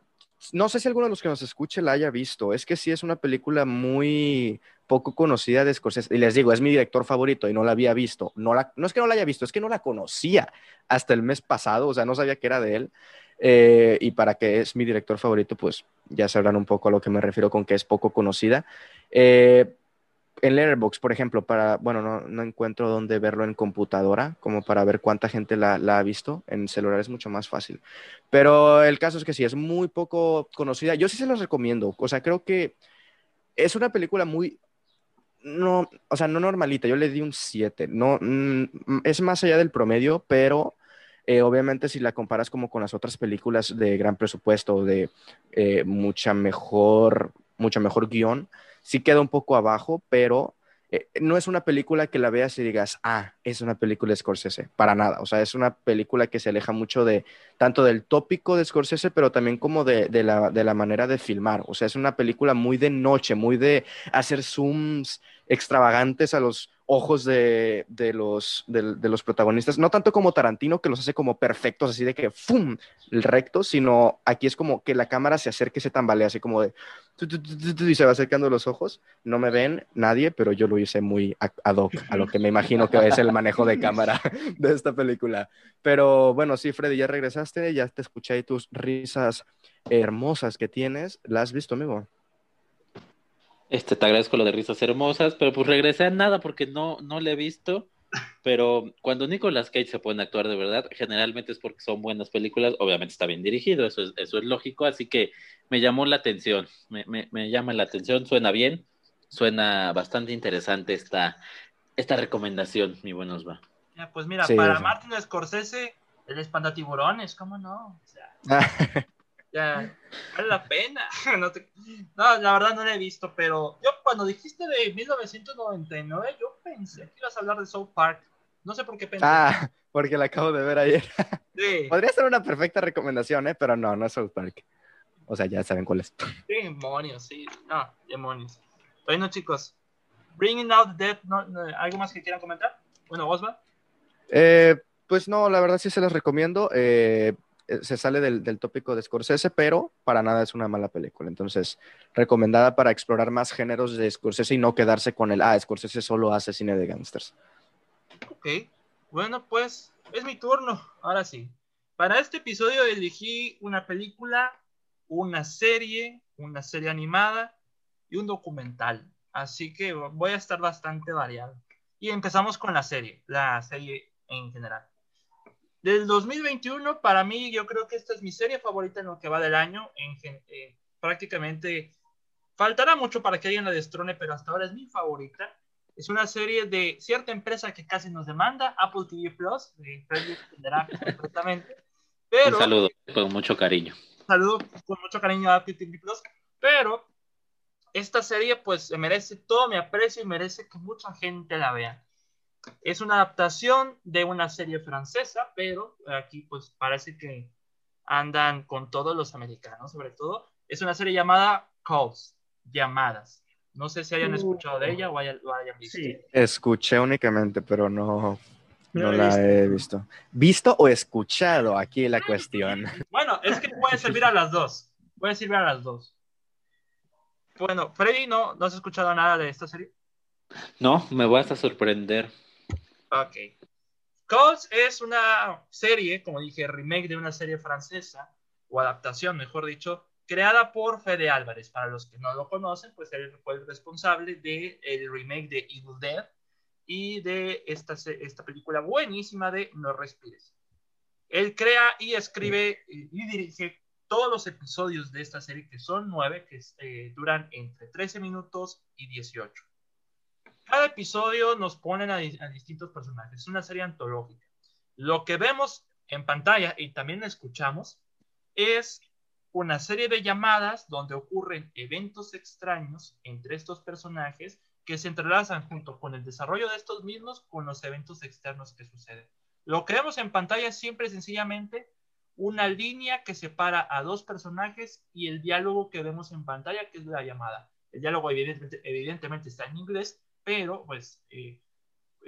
no sé si alguno de los que nos escuche la haya visto. Es que sí es una película muy poco conocida de Scorsese. Y les digo, es mi director favorito y no la había visto. No, la, no es que no la haya visto, es que no la conocía hasta el mes pasado. O sea, no sabía que era de él. Eh, y para que es mi director favorito, pues ya sabrán un poco a lo que me refiero con que es poco conocida. Eh, en Letterboxd, por ejemplo, para, bueno, no, no encuentro dónde verlo en computadora, como para ver cuánta gente la, la ha visto. En celular es mucho más fácil. Pero el caso es que sí, es muy poco conocida. Yo sí se los recomiendo. O sea, creo que es una película muy, no, o sea, no normalita. Yo le di un 7. No, mm, es más allá del promedio, pero eh, obviamente si la comparas como con las otras películas de gran presupuesto, de eh, mucha mejor, mucho mejor guion, sí queda un poco abajo, pero eh, no es una película que la veas y digas, ah, es una película de Scorsese, para nada. O sea, es una película que se aleja mucho de tanto del tópico de Scorsese, pero también como de, de la, de la manera de filmar. O sea, es una película muy de noche, muy de hacer zooms extravagantes a los ojos de, los, de, los protagonistas. No tanto como Tarantino, que los hace como perfectos, así de que ¡fum! recto, sino aquí es como que la cámara se acerque y se tambalea, así como de y se va acercando los ojos. No me ven nadie, pero yo lo hice muy ad hoc a lo que me imagino que es el manejo de cámara de esta película. Pero bueno, sí, Freddy, ya regresaste, ya te escuché ahí tus risas hermosas que tienes. ¿La has visto, amigo? Este, te agradezco lo de risas hermosas, pero pues regresé a nada porque no, no le he visto. Pero cuando Nicolas Cage se pone a actuar de verdad, generalmente es porque son buenas películas. Obviamente está bien dirigido, eso es, eso es lógico. Así que me llamó la atención, me, me, me llama la atención, suena bien, suena bastante interesante esta, esta recomendación, mi buen Osva. Ya, pues mira, Sí, para sí. Martin Scorsese, el espantatiburones, ¿cómo no? O sea, ya, vale la pena. no, te- no, la verdad no la he visto, pero yo cuando dijiste de 1999, yo pensé que ibas a hablar de South Park. No sé por qué pensé. ah, porque la acabo de ver ayer. Sí, Podría ser una perfecta recomendación, ¿eh? pero no, no es South Park. O sea, ya saben cuál es. demonios, sí. No, demonios. Bueno, chicos, Bringing Out the Dead, ¿no, no, ¿algo más que quieran comentar? Bueno, Osva. Eh, pues no, la verdad sí se las recomiendo. Eh, se sale del, del tópico de Scorsese, pero para nada es una mala película. Entonces, recomendada para explorar más géneros de Scorsese y no quedarse con el, ah, Scorsese solo hace cine de gangsters. Ok, bueno, pues es mi turno, ahora sí. Para este episodio elegí una película, una serie, una serie animada y un documental. Así que voy a estar bastante variado. Y empezamos con la serie, la serie en general. Del 2021, para mí, yo creo que esta es mi serie favorita en lo que va del año. En, eh, prácticamente faltará mucho para que alguien la destrone, pero hasta ahora es mi favorita. Es una serie de cierta empresa que casi nos demanda, Apple TV Plus. Entenderá completamente. Pero, un saludo con mucho cariño. saludo con mucho cariño a Apple TV Plus. Pero esta serie, pues, merece todo mi aprecio y merece que mucha gente la vea. Es una adaptación de una serie francesa, pero aquí, pues, parece que andan con todos los americanos, sobre todo. Es una serie llamada Calls, llamadas. No sé si hayan escuchado de ella o hayan, visto. Sí. Escuché únicamente, pero no, no, la he visto. ¿Visto o escuchado? Aquí la cuestión. Bueno, es que puede servir a las dos. Puede servir a las dos. Bueno, Freddy, ¿no, ¿no has escuchado nada de esta serie? No, me vas a sorprender. Ok. Calls es una serie, como dije, remake de una serie francesa, o adaptación, mejor dicho, creada por Fede Álvarez. Para los que no lo conocen, pues él fue el responsable del el remake de Evil Dead y de esta, esta película buenísima de No Respires. Él crea y escribe y dirige todos los episodios de esta serie, que son nueve, que eh, duran entre 13 minutos y 18. Cada episodio nos ponen a, a, distintos personajes. Es una serie antológica. Lo que vemos en pantalla y también escuchamos es una serie de llamadas donde ocurren eventos extraños entre estos personajes que se entrelazan junto con el desarrollo de estos mismos con los eventos externos que suceden. Lo que vemos en pantalla es siempre sencillamente una línea que separa a dos personajes y el diálogo que vemos en pantalla, que es la llamada. El diálogo evidentemente, está en inglés, pero pues eh,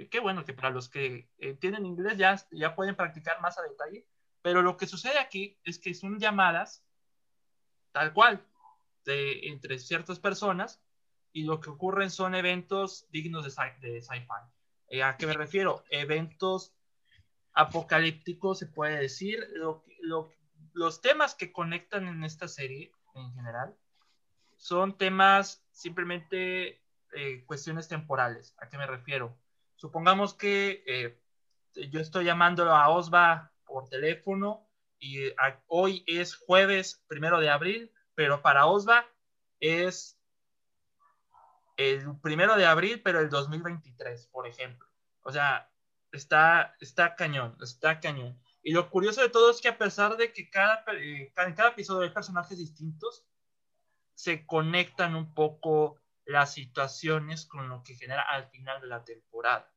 qué bueno que para los que eh, tienen inglés ya, ya pueden practicar más a detalle, pero lo que sucede aquí es que son llamadas tal cual, de, entre ciertas personas, y lo que ocurren son eventos dignos de, sci-fi. Eh, ¿A qué me refiero? Eventos apocalípticos, se puede decir. los temas que conectan en esta serie, en general, son temas simplemente eh, cuestiones temporales. ¿A qué me refiero? Supongamos que eh, yo estoy llamándolo a Osva por teléfono y hoy es jueves primero de abril, pero para Osva es el primero de abril, pero el 2023, por ejemplo. O sea, está, está cañón, está cañón. Y lo curioso de todo es que a pesar de que cada, eh, en cada episodio hay personajes distintos, se conectan un poco las situaciones con lo que genera al final de la temporada.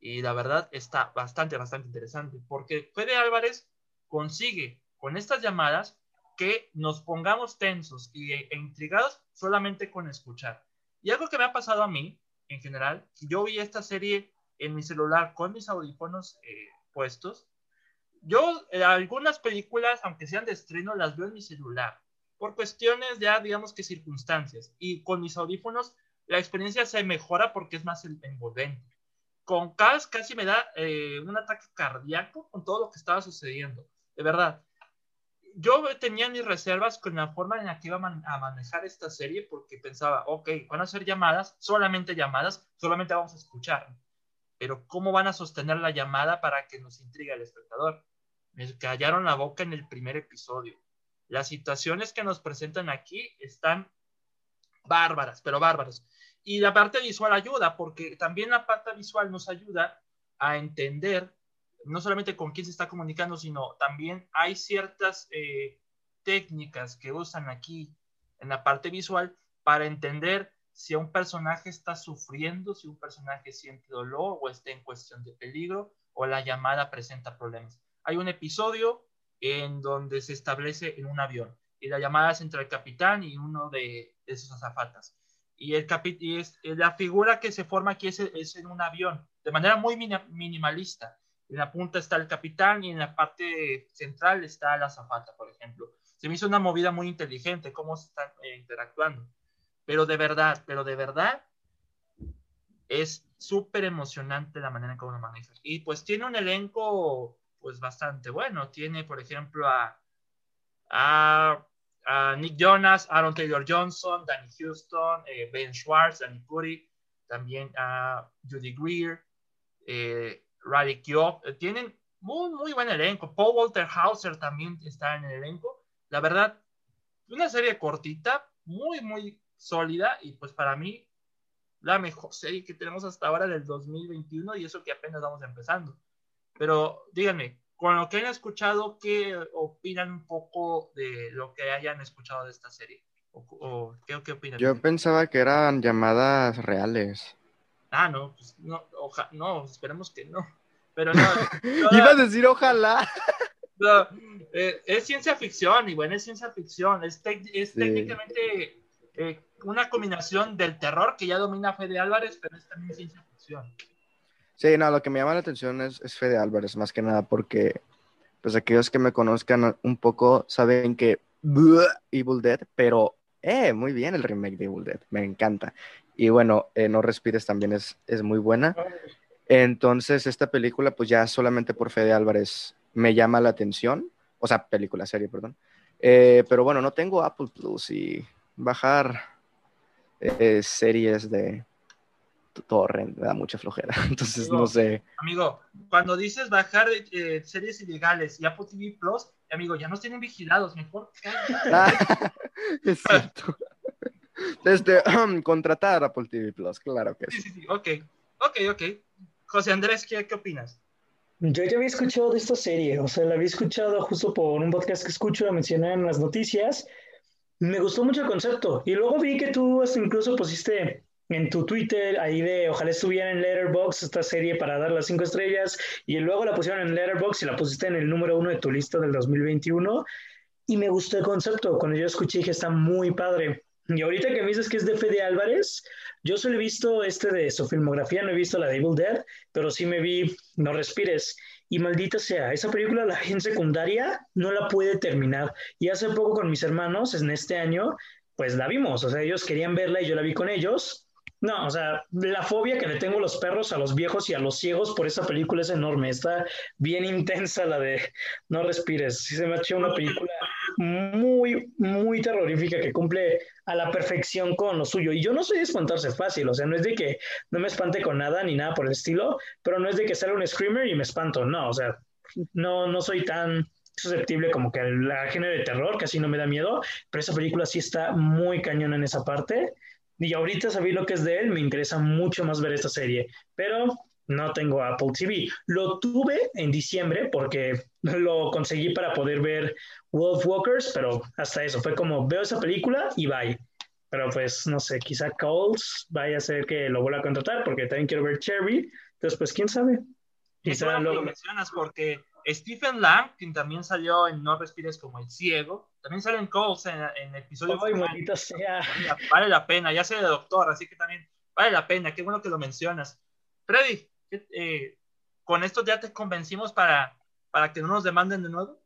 Y la verdad está bastante, bastante interesante, porque Fede Álvarez consigue con estas llamadas que nos pongamos tensos e, e intrigados solamente con escuchar. Y algo que me ha pasado a mí, en general, yo vi esta serie en mi celular con mis audífonos eh, puestos. Yo eh, algunas películas, aunque sean de estreno, las veo en mi celular, por cuestiones ya, digamos que circunstancias. Y con mis audífonos la experiencia se mejora porque es más envolvente. Con Cas casi me da eh, un ataque cardíaco con todo lo que estaba sucediendo. De verdad, yo tenía mis reservas con la forma en la que iba a, manejar esta serie porque pensaba, ok, van a ser llamadas, solamente llamadas, solamente vamos a escuchar. Pero ¿cómo van a sostener la llamada para que nos intrigue el espectador? Me callaron la boca en el primer episodio. Las situaciones que nos presentan aquí están bárbaras, pero bárbaras. Y la parte visual ayuda, porque también la parte visual nos ayuda a entender no solamente con quién se está comunicando, sino también hay ciertas eh, técnicas que usan aquí en la parte visual para entender si un personaje está sufriendo, si un personaje siente dolor o está en cuestión de peligro o la llamada presenta problemas. Hay un episodio en donde se establece en un avión y la llamada es entre el capitán y uno de, sus azafatas. Y, el y es, la figura que se forma aquí es, es en un avión, de manera muy minimalista en la punta está el capitán y en la parte central está la zafata, por ejemplo. Se me hizo una movida muy inteligente cómo se están eh, interactuando. Pero de verdad, pero de verdad, es súper emocionante la manera en cómo lo maneja. Y pues tiene un elenco pues bastante bueno. Tiene, por ejemplo, a, a, Nick Jonas, Aaron Taylor Johnson, Danny Houston, eh, Ben Schwartz, Danny Puri, también a Judy Greer, eh, Riley Keough. Eh, tienen muy, muy buen elenco. Paul Walter Hauser también está en el elenco. La verdad, una serie cortita, muy, muy sólida y pues para mí la mejor serie que tenemos hasta ahora del 2021 y eso que apenas vamos empezando. Pero díganme, con lo que han escuchado, ¿qué opinan un poco de lo que hayan escuchado de esta serie? ¿O, qué, opinan? Yo pensaba que eran llamadas reales. Ah, no, pues no, no, esperemos que no. Pero no. Iba a decir ojalá. Eh, es ciencia ficción, y bueno, es ciencia ficción. Es, es técnicamente eh, una combinación del terror que ya domina Fede Álvarez, pero es también ciencia ficción. Sí, no, lo que me llama la atención es, es Fede Álvarez, más que nada, porque pues aquellos que me conozcan un poco saben que Evil Dead, pero eh, muy bien el remake de Evil Dead, me encanta. Y bueno, eh, No Respires también es, es muy buena. Entonces, esta película, pues ya solamente por Fede Álvarez me llama la atención, o sea, película, serie, perdón. Eh, pero bueno, no tengo Apple Plus y bajar eh, series de torrent me da mucha flojera. Entonces, no sé. Amigo, cuando dices bajar eh, series ilegales y Apple TV Plus, amigo, ya nos tienen vigilados, mejor. Ah, es cierto. Desde contratar Apple TV Plus, claro que sí. Sí, sí, sí, ok. Ok, ok. José Andrés, ¿qué, qué opinas? Yo ya había escuchado de esta serie, o sea, la había escuchado justo por un podcast que escucho, la mencioné en las noticias. Me gustó mucho el concepto. Y luego vi que tú incluso pusiste en tu Twitter ahí de ojalá estuviera en Letterboxd esta serie para dar las cinco estrellas y luego la pusieron en Letterboxd y la pusiste en el número uno de tu lista del 2021 y me gustó el concepto. Cuando yo escuché dije está muy padre. Y ahorita que me dices que es de Fede Álvarez, yo solo he visto este de su filmografía, no he visto la de Evil Dead, pero sí me vi No Respires. Y maldita sea, esa película la en secundaria no la puede terminar. Y hace poco con mis hermanos, en este año, pues la vimos. O sea, ellos querían verla y yo la vi con ellos. No, o sea, la fobia que le tengo a los perros, a los viejos y a los ciegos por esa película es enorme. Está bien intensa la de No Respires. Sí se me ha hecho una película muy, muy terrorífica que cumple a la perfección con lo suyo. Y yo no soy de espantarse fácil, o sea, no es de que no me espante con nada ni nada por el estilo, pero no es de que salga un screamer y me espanto, no, o sea, no, no soy tan susceptible como que la género de terror, casi no me da miedo, pero esa película sí está muy cañona en esa parte. Y ahorita sabí lo que es de él, me interesa mucho más ver esta serie, pero no tengo Apple TV. Lo tuve en diciembre porque lo conseguí para poder ver Wolf Walkers, pero hasta eso, fue como veo esa película y bye. Pero pues no sé, quizá Coles vaya a ser que lo vuelva a contratar porque también quiero ver Cherry. Entonces, pues quién sabe. Quizá lo mencionas porque Stephen Lang, quien también salió en No Respires como el ciego, también sale en Coles en, en episodio. Ay, sea. Vale la pena, ya sé de doctor, así que también vale la pena. Qué bueno que lo mencionas. Freddy, eh, ¿con esto ya te convencimos para, para que no nos demanden de nuevo?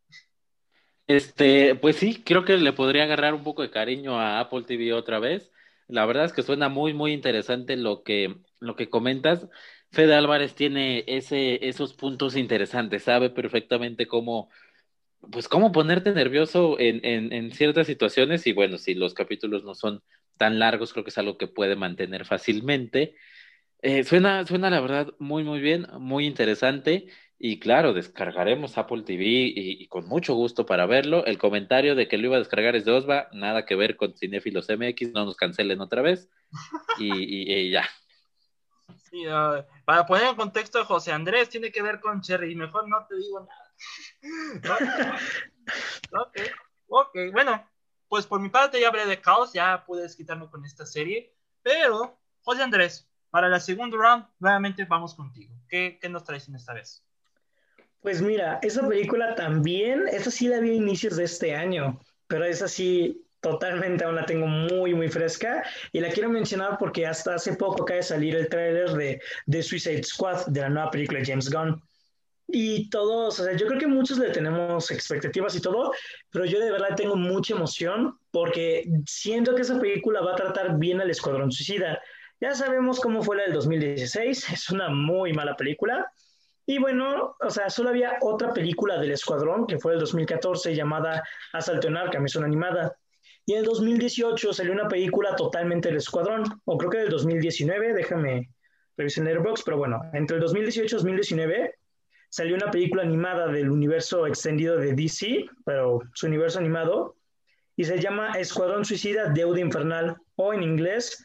Este, pues sí, creo que le podría agarrar un poco de cariño a Apple TV otra vez. La verdad es que suena muy, muy interesante lo que, lo que comentas. Fede Álvarez tiene ese, esos puntos interesantes, sabe perfectamente cómo, pues cómo ponerte nervioso en, en, ciertas situaciones y bueno, si los capítulos no son tan largos, creo que es algo que puede mantener fácilmente. Eh, suena, suena la verdad muy, muy bien, muy interesante. Y claro, descargaremos Apple TV y, con mucho gusto para verlo. El comentario de que lo iba a descargar es de Osva, nada que ver con Cinefilos MX, no nos cancelen otra vez. Y, ya. Para poner en contexto, José Andrés tiene que ver con Cherry, mejor no te digo nada. ok, ok, bueno, pues por mi parte ya hablé de Caos, ya puedes quitarme con esta serie, pero, José Andrés, para la segunda round, nuevamente vamos contigo. ¿Qué, qué nos traes en esta vez? Pues mira, esa película también, esa sí la vi a inicios de este año, pero esa sí totalmente aún la tengo muy, muy fresca y la quiero mencionar porque hasta hace poco acaba de salir el tráiler de, de Suicide Squad, de la nueva película de James Gunn. Y todos, o sea, yo creo que muchos le tenemos expectativas y todo, pero yo de verdad tengo mucha emoción porque siento que esa película va a tratar bien al Escuadrón Suicida Ya sabemos cómo fue la del 2016, es una muy mala película. Y bueno, o sea, solo había otra película del Escuadrón, que fue el 2014, llamada Asalto en Arkham, es una animada. Y en el 2018 salió una película totalmente del Escuadrón, o creo que del 2019, déjame revisar en Airbox, pero bueno, entre el 2018 y 2019 salió una película animada del universo extendido de DC, pero su universo animado, y se llama Escuadrón Suicida Deuda Infernal, o en inglés,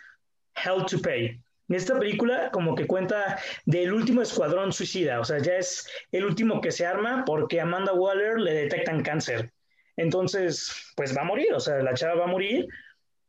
Hell to Pay. Esta película como que cuenta del último escuadrón suicida, o sea, ya es el último que se arma porque Amanda Waller le detectan cáncer. Entonces, pues va a morir, o sea, la chava va a morir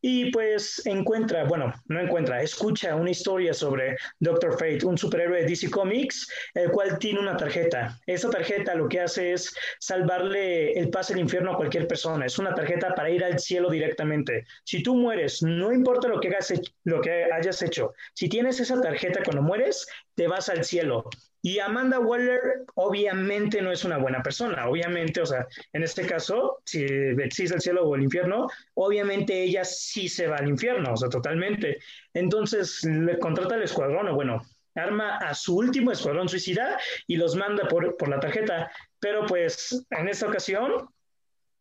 y pues encuentra, bueno, no encuentra, escucha una historia sobre Doctor Fate, un superhéroe de DC Comics, el cual tiene una tarjeta. Esta tarjeta lo que hace es salvarle el pase al infierno a cualquier persona. Es una tarjeta para ir al cielo directamente. Si tú mueres, no importa lo que, hagas, lo que hayas hecho, si tienes esa tarjeta cuando mueres, te vas al cielo. Y Amanda Waller obviamente no es una buena persona, obviamente, o sea, en este caso, si existe el cielo o el infierno, obviamente ella sí se va al infierno, o sea, totalmente. Entonces le contrata al escuadrón, o bueno, arma a su último escuadrón suicida y los manda por, por la tarjeta. Pero pues en esta ocasión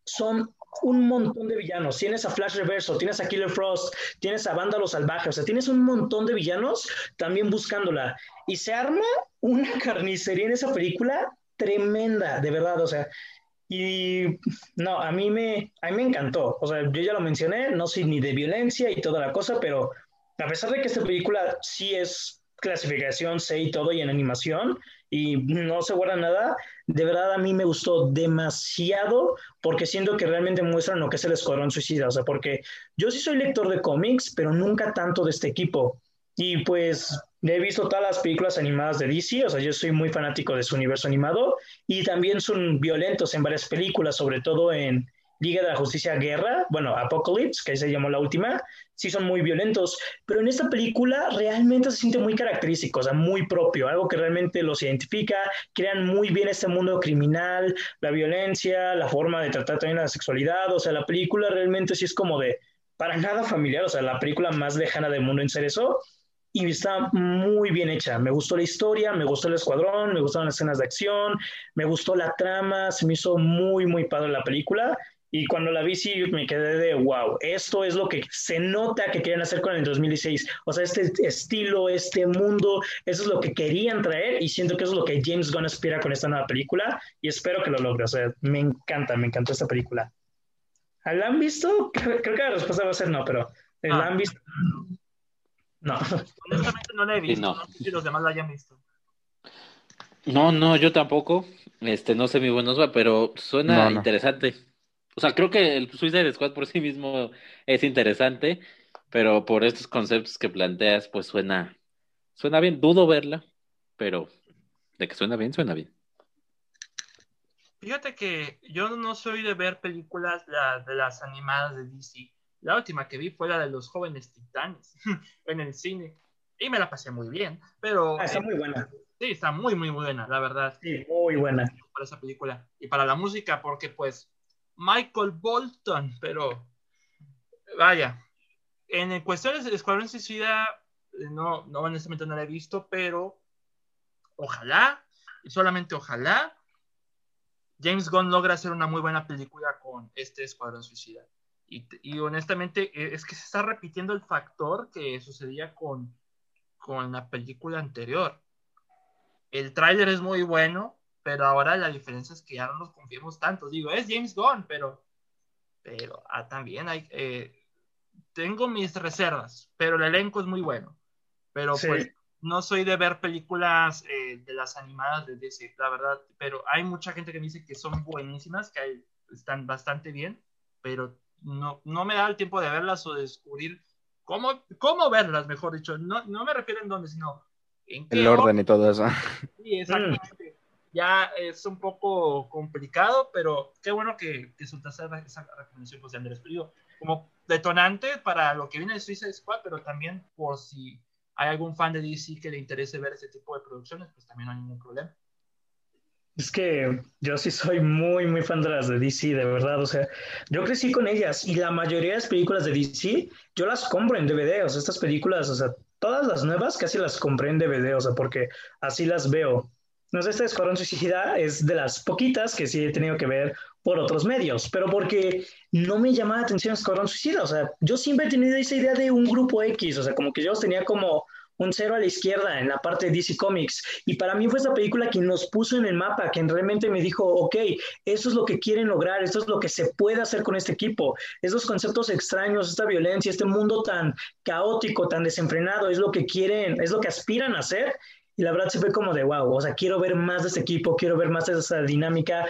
son un montón de villanos. Tienes a Flash Reverso, tienes a Killer Frost, tienes a Vándalo Salvaje, o sea, tienes un montón de villanos también buscándola. Y se arma una carnicería en esa película tremenda, de verdad, o sea. Y no, a mí me, a mí me encantó. O sea, yo ya lo mencioné, no soy ni de violencia y toda la cosa, pero a pesar de que esta película sí es clasificación C y todo y en animación y no se guarda nada, de verdad a mí me gustó demasiado porque siento que realmente muestran lo que es el Escuadrón Suicida, o sea, porque yo sí soy lector de cómics, pero nunca tanto de este equipo. Y pues he visto todas las películas animadas de DC, o sea, yo soy muy fanático de su universo animado y también son violentos en varias películas, sobre todo en Liga de la Justicia Guerra, bueno, Apocalypse, que se llamó la última, sí son muy violentos, pero en esta película realmente se siente muy característico, o sea, muy propio, algo que realmente los identifica, crean muy bien este mundo criminal, la violencia, la forma de tratar también la sexualidad, o sea, la película realmente sí es como de, para nada familiar, o sea, la película más lejana del mundo en ser eso, y está muy bien hecha. Me gustó la historia, me gustó el escuadrón, me gustaron las escenas de acción, me gustó la trama, se me hizo muy, muy padre la película. Y cuando la vi, sí me quedé de wow, esto es lo que se nota que quieren hacer con el 2016. O sea, este estilo, este mundo, eso es lo que querían traer y siento que eso es lo que James Gunn aspira con esta nueva película y espero que lo logre. O sea, me encanta, me encantó esta película. ¿La han visto? Creo, que la respuesta va a ser no, pero ¿la ah. han visto? No. Honestamente no la he visto. no. sé si los demás la hayan visto. No, no, yo tampoco. Este, no sé mi buenos va, pero suena interesante. O sea, creo que el Suicide Squad por sí mismo es interesante, pero por estos conceptos que planteas, pues suena, suena bien. Dudo verla, pero de que suena bien, suena bien. Fíjate que yo no soy de ver películas de las animadas de DC. La última que vi fue la de los jóvenes titanes en el cine. Y me la pasé muy bien. Pero. Ah, está muy buena. Sí, está muy, muy buena, la verdad. Sí, muy buena. Para esa película. Y para la música, porque pues. Michael Bolton, pero. Vaya. En cuestiones de Escuadrón Suicida, eh, no, no, honestamente no la he visto, pero. Ojalá, y solamente ojalá, James Gunn logra hacer una muy buena película con este Escuadrón Suicida. Y, honestamente e, es que se está repitiendo el factor que sucedía con, con la película anterior. El tráiler es muy bueno, pero ahora la diferencia es que ya no nos confiemos tanto. Digo, es James Gunn, pero, pero ah, también hay... Eh, tengo mis reservas, pero el elenco es muy bueno. Pero pues no soy de ver películas eh, de las animadas de DC, la verdad. Pero hay mucha gente que me dice que son buenísimas, que están bastante bien, pero no, no me da el tiempo de verlas o descubrir cómo, cómo verlas, mejor dicho. No, no me refiero en dónde, sino en qué El orden y todo eso. Sí, exactamente. Ya es un poco complicado, pero qué bueno que, que soltaste esa recomendación, José Andrés. Pero como detonante para lo que viene de Suicide Squad, pero también por si hay algún fan de DC que le interese ver ese tipo de producciones, pues también no hay ningún problema. Es que yo sí soy muy, muy fan de las de DC, de verdad. O sea, yo crecí con ellas y la mayoría de las películas de DC, yo las compro en DVD. O sea, estas películas, o sea, todas las nuevas casi las compré en DVD, o sea, porque así las veo. No sé, esta Escuadrón Suicida es de las poquitas que sí he tenido que ver por otros medios, pero porque no me llamaba la atención Escuadrón Suicida, o sea, yo siempre he tenido esa idea de un grupo X, o sea, como que yo tenía como un cero a la izquierda en la parte de DC Comics. Y para mí fue esta película quien nos puso en el mapa, quien realmente me dijo, ok, esto es lo que quieren lograr, esto es lo que se puede hacer con este equipo. Esos conceptos extraños, esta violencia, este mundo tan caótico, tan desenfrenado, es lo que quieren, es lo que aspiran a hacer. Y la verdad se fue como de, wow, o sea, quiero ver más de este equipo, quiero ver más de esa dinámica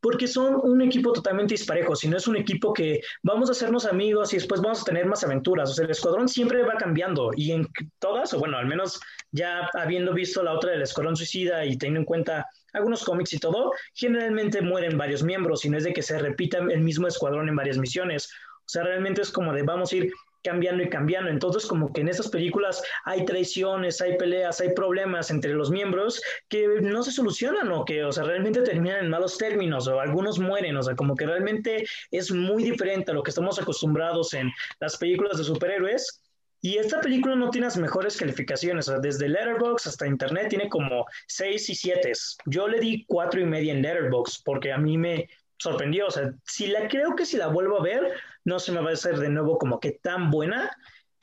porque son un equipo totalmente disparejo, si no es un equipo que vamos a hacernos amigos y después vamos a tener más aventuras. O sea, el escuadrón siempre va cambiando y en todas, o bueno, al menos ya habiendo visto la otra del escuadrón suicida y teniendo en cuenta algunos cómics y todo, generalmente mueren varios miembros y no es de que se repita el mismo escuadrón en varias misiones. O sea, realmente es como de vamos a ir cambiando y cambiando. Entonces, como que en estas películas hay traiciones, hay peleas, hay problemas entre los miembros que no se solucionan o que, o sea, realmente terminan en malos términos o algunos mueren. O sea, como que realmente es muy diferente a lo que estamos acostumbrados en las películas de superhéroes. Y esta película no tiene las mejores calificaciones, o sea, desde Letterboxd hasta Internet tiene como 6 y 7. Yo le di cuatro y media en Letterboxd porque a mí me, sorprendió. O sea, si la creo que si la vuelvo a ver, no se me va a hacer de nuevo como que tan buena.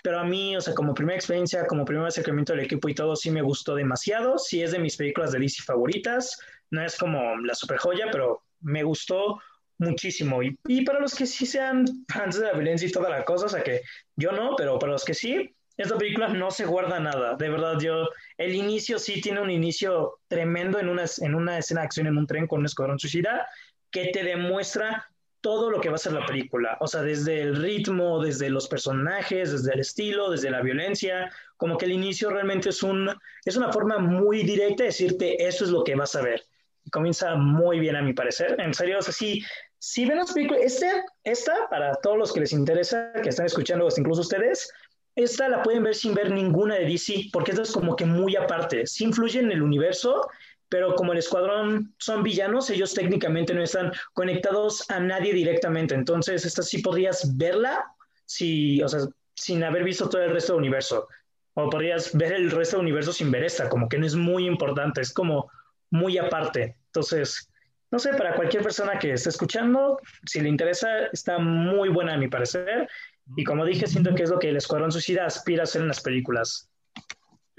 Pero a mí, o sea, como primera experiencia, como primer acercamiento del equipo y todo, sí me gustó demasiado. Sí es de mis películas de DC favoritas. No es como la super joya, pero me gustó muchísimo. Y, y para los que sí sean fans de la violencia y toda la cosa, o sea que yo no, pero para los que sí, esta película no se guarda nada. De verdad, yo, el inicio sí tiene un inicio tremendo en una, en una escena de acción en un tren con un escuadrón suicida que te demuestra todo lo que va a ser la película, o sea, desde el ritmo, desde los personajes, desde el estilo, desde la violencia, como que el inicio realmente es, un, es una forma muy directa de decirte, eso es lo que vas a ver. Y comienza muy bien a mi parecer, en serio, o sea, sí, si ven las películas, esta, esta, para todos los que les interesa, que están escuchando, incluso ustedes, esta la pueden ver sin ver ninguna de DC, porque esto es como que muy aparte, sí influye en el universo pero como el escuadrón son villanos, ellos técnicamente no están conectados a nadie directamente. Entonces, esta sí podrías verla si, o sea, sin haber visto todo el resto del universo. O podrías ver el resto del universo sin ver esta, como que no es muy importante, es como muy aparte. Entonces, no sé, para cualquier persona que esté escuchando, si le interesa, está muy buena a mi parecer. Y como dije, siento que es lo que el Escuadrón Suicida aspira a hacer en las películas.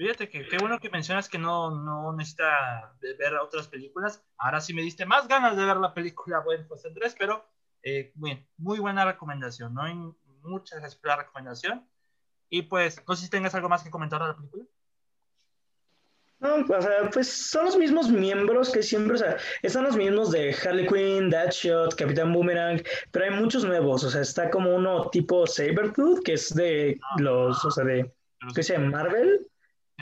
Fíjate que qué bueno que mencionas que no, no necesita ver otras películas. Ahora sí me diste más ganas de ver la película Buen pues Andrés, pero eh, bien, muy buena recomendación, ¿no? hay muchas gracias por la recomendación. Y pues, no sé si tengas algo más que comentar de la película. No, o sea, pues son los mismos miembros que siempre, o sea, están los mismos de Harley Quinn, Deadshot, Capitán Boomerang, pero hay muchos nuevos, o sea, está como uno tipo Sabertooth, que es de ah. los, o sea, de, ¿qué se Marvel,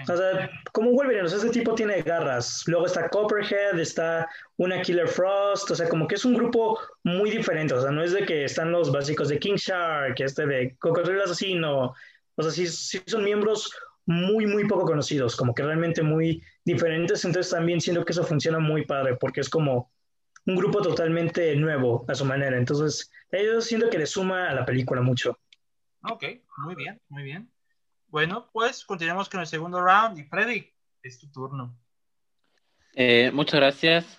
o sea, como Wolverine, o sea, ese tipo tiene garras. Luego está Copperhead, está una Killer Frost, o sea, como que es un grupo muy diferente. O sea, no es de que están los básicos de King Shark, este de Cocodrilo Asesino. O sea, sí, sí son miembros muy, muy poco conocidos, como que realmente muy diferentes. Entonces también siento que eso funciona muy padre, porque es como un grupo totalmente nuevo a su manera. Entonces, yo siento que le suma a la película mucho. Ok, muy bien, muy bien. Bueno, pues continuamos con el segundo round y Freddy, es tu turno. Eh, muchas gracias.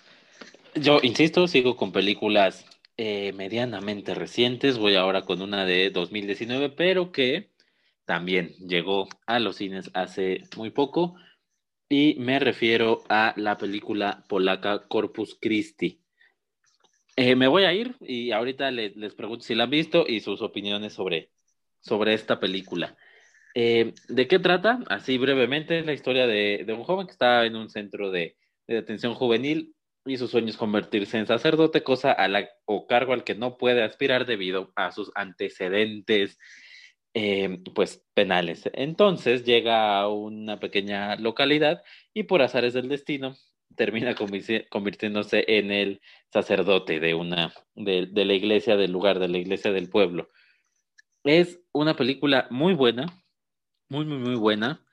Yo insisto, sigo con películas eh, medianamente recientes. Voy ahora con una de 2019, pero que también llegó a los cines hace muy poco. Y me refiero a la película polaca Corpus Christi. Eh, me voy a ir y ahorita les, pregunto si la han visto y sus opiniones sobre, sobre esta película. Eh, ¿De qué trata? Así brevemente, es la historia de, un joven que está en un centro de, detención juvenil y su sueño es convertirse en sacerdote, cosa a la, o cargo al que no puede aspirar debido a sus antecedentes eh, pues penales. Entonces llega a una pequeña localidad y por azares del destino termina convirtiéndose en el sacerdote de una de, de la iglesia del lugar, de la iglesia del pueblo. Es una película muy buena, muy, muy, muy buena.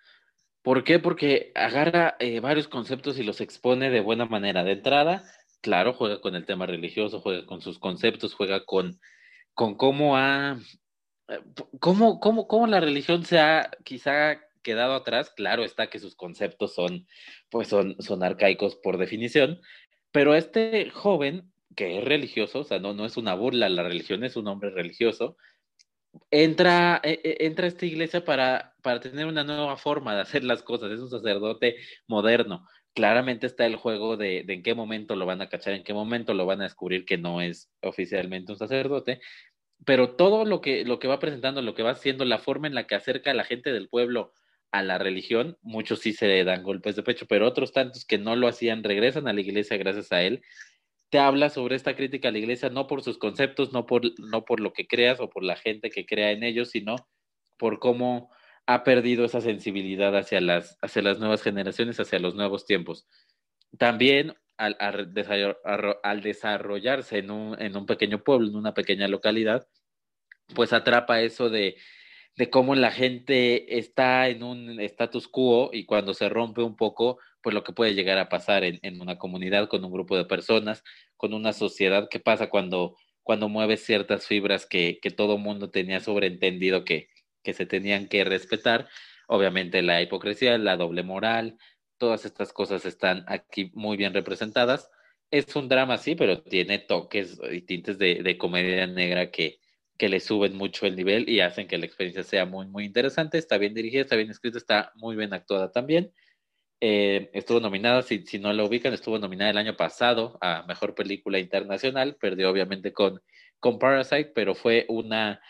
¿Por qué? Porque agarra eh, varios conceptos y los expone de buena manera. De entrada, claro, juega con el tema religioso, juega con sus conceptos, juega con, con cómo ha, eh, cómo, cómo, cómo la religión se ha quizá quedado atrás, claro está que sus conceptos son, pues son, son arcaicos por definición, pero este joven que es religioso, o sea, no, no es una burla, la religión es un hombre religioso, entra, e, e, entra esta iglesia para, para tener una nueva forma de hacer las cosas, es un sacerdote moderno. Claramente está el juego de, de en qué momento lo van a cachar, en qué momento lo van a descubrir que no es oficialmente un sacerdote, pero todo lo que, lo que va presentando, lo que va haciendo, la forma en la que acerca a la gente del pueblo a la religión, muchos sí se dan golpes de pecho, pero otros tantos que no lo hacían regresan a la iglesia gracias a él. Te habla sobre esta crítica a la iglesia no por sus conceptos, no por, no por lo que creas o por la gente que crea en ellos, sino por cómo ha perdido esa sensibilidad hacia las, hacia las nuevas generaciones, hacia los nuevos tiempos. También al, desarrollarse en un, en un, pequeño pueblo, en una pequeña localidad, pues atrapa eso de, de cómo la gente está en un status quo y cuando se rompe un poco, pues lo que puede llegar a pasar en, en una comunidad, con un grupo de personas, con una sociedad, qué pasa cuando, cuando mueves ciertas fibras que, que todo mundo tenía sobreentendido que, que se tenían que respetar. Obviamente la hipocresía, la doble moral, Todas estas cosas están aquí muy bien representadas. Es un drama, sí, pero tiene toques y tintes de, comedia negra que, que le suben mucho el nivel y hacen que la experiencia sea muy, muy interesante. Está bien dirigida, está bien escrita, está muy bien actuada también. Eh, estuvo nominada, si, no la ubican, estuvo nominada el año pasado a Mejor Película Internacional, perdió obviamente con, con Parasite, pero fue una,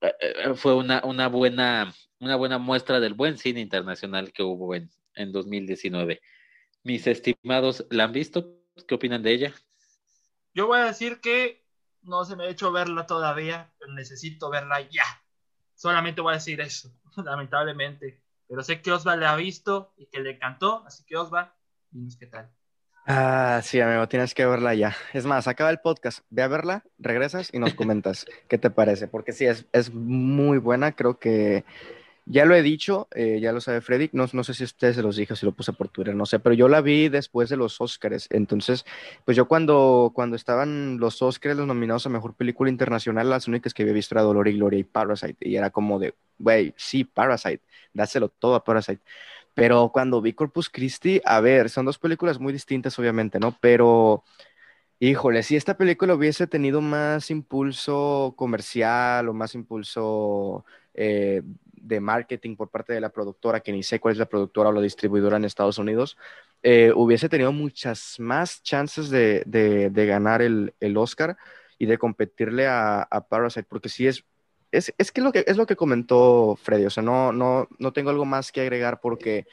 eh, eh, fue una, una, buena, una buena muestra del buen cine internacional que hubo en, en 2019. Mis estimados, ¿la han visto? ¿Qué opinan de ella? Yo voy a decir que no se me ha hecho verla todavía, pero necesito verla ya. Solamente voy a decir eso, lamentablemente. Pero sé que Osva la ha visto y que le encantó, así que Osva, dinos qué tal. Ah, sí, amigo, tienes que verla ya. Es más, acaba el podcast, ve a verla, regresas y nos comentas qué te parece, porque sí, es, es muy buena, creo que ya lo he dicho, eh, ya lo sabe Freddy, no, no, sé si ustedes se los dije, si lo puse por Twitter, no sé, pero yo la vi después de los Oscars. Entonces, pues yo cuando, cuando estaban los Oscars, los nominados a Mejor Película Internacional, las únicas que había visto era Dolor y Gloria y Parasite. Y era como de, güey, sí, Parasite, dáselo todo a Parasite. Pero cuando vi Corpus Christi, a ver, son dos películas muy distintas, obviamente, ¿no? Pero... Híjole, si esta película hubiese tenido más impulso comercial o más impulso eh, de marketing por parte de la productora, que ni sé cuál es la productora o la distribuidora en Estados Unidos, eh, hubiese tenido muchas más chances de, de, ganar el, el, Oscar y de competirle a, a Parasite, porque sí es, es, es, que lo que es lo que comentó Freddy, o sea, no, no, no tengo algo más que agregar porque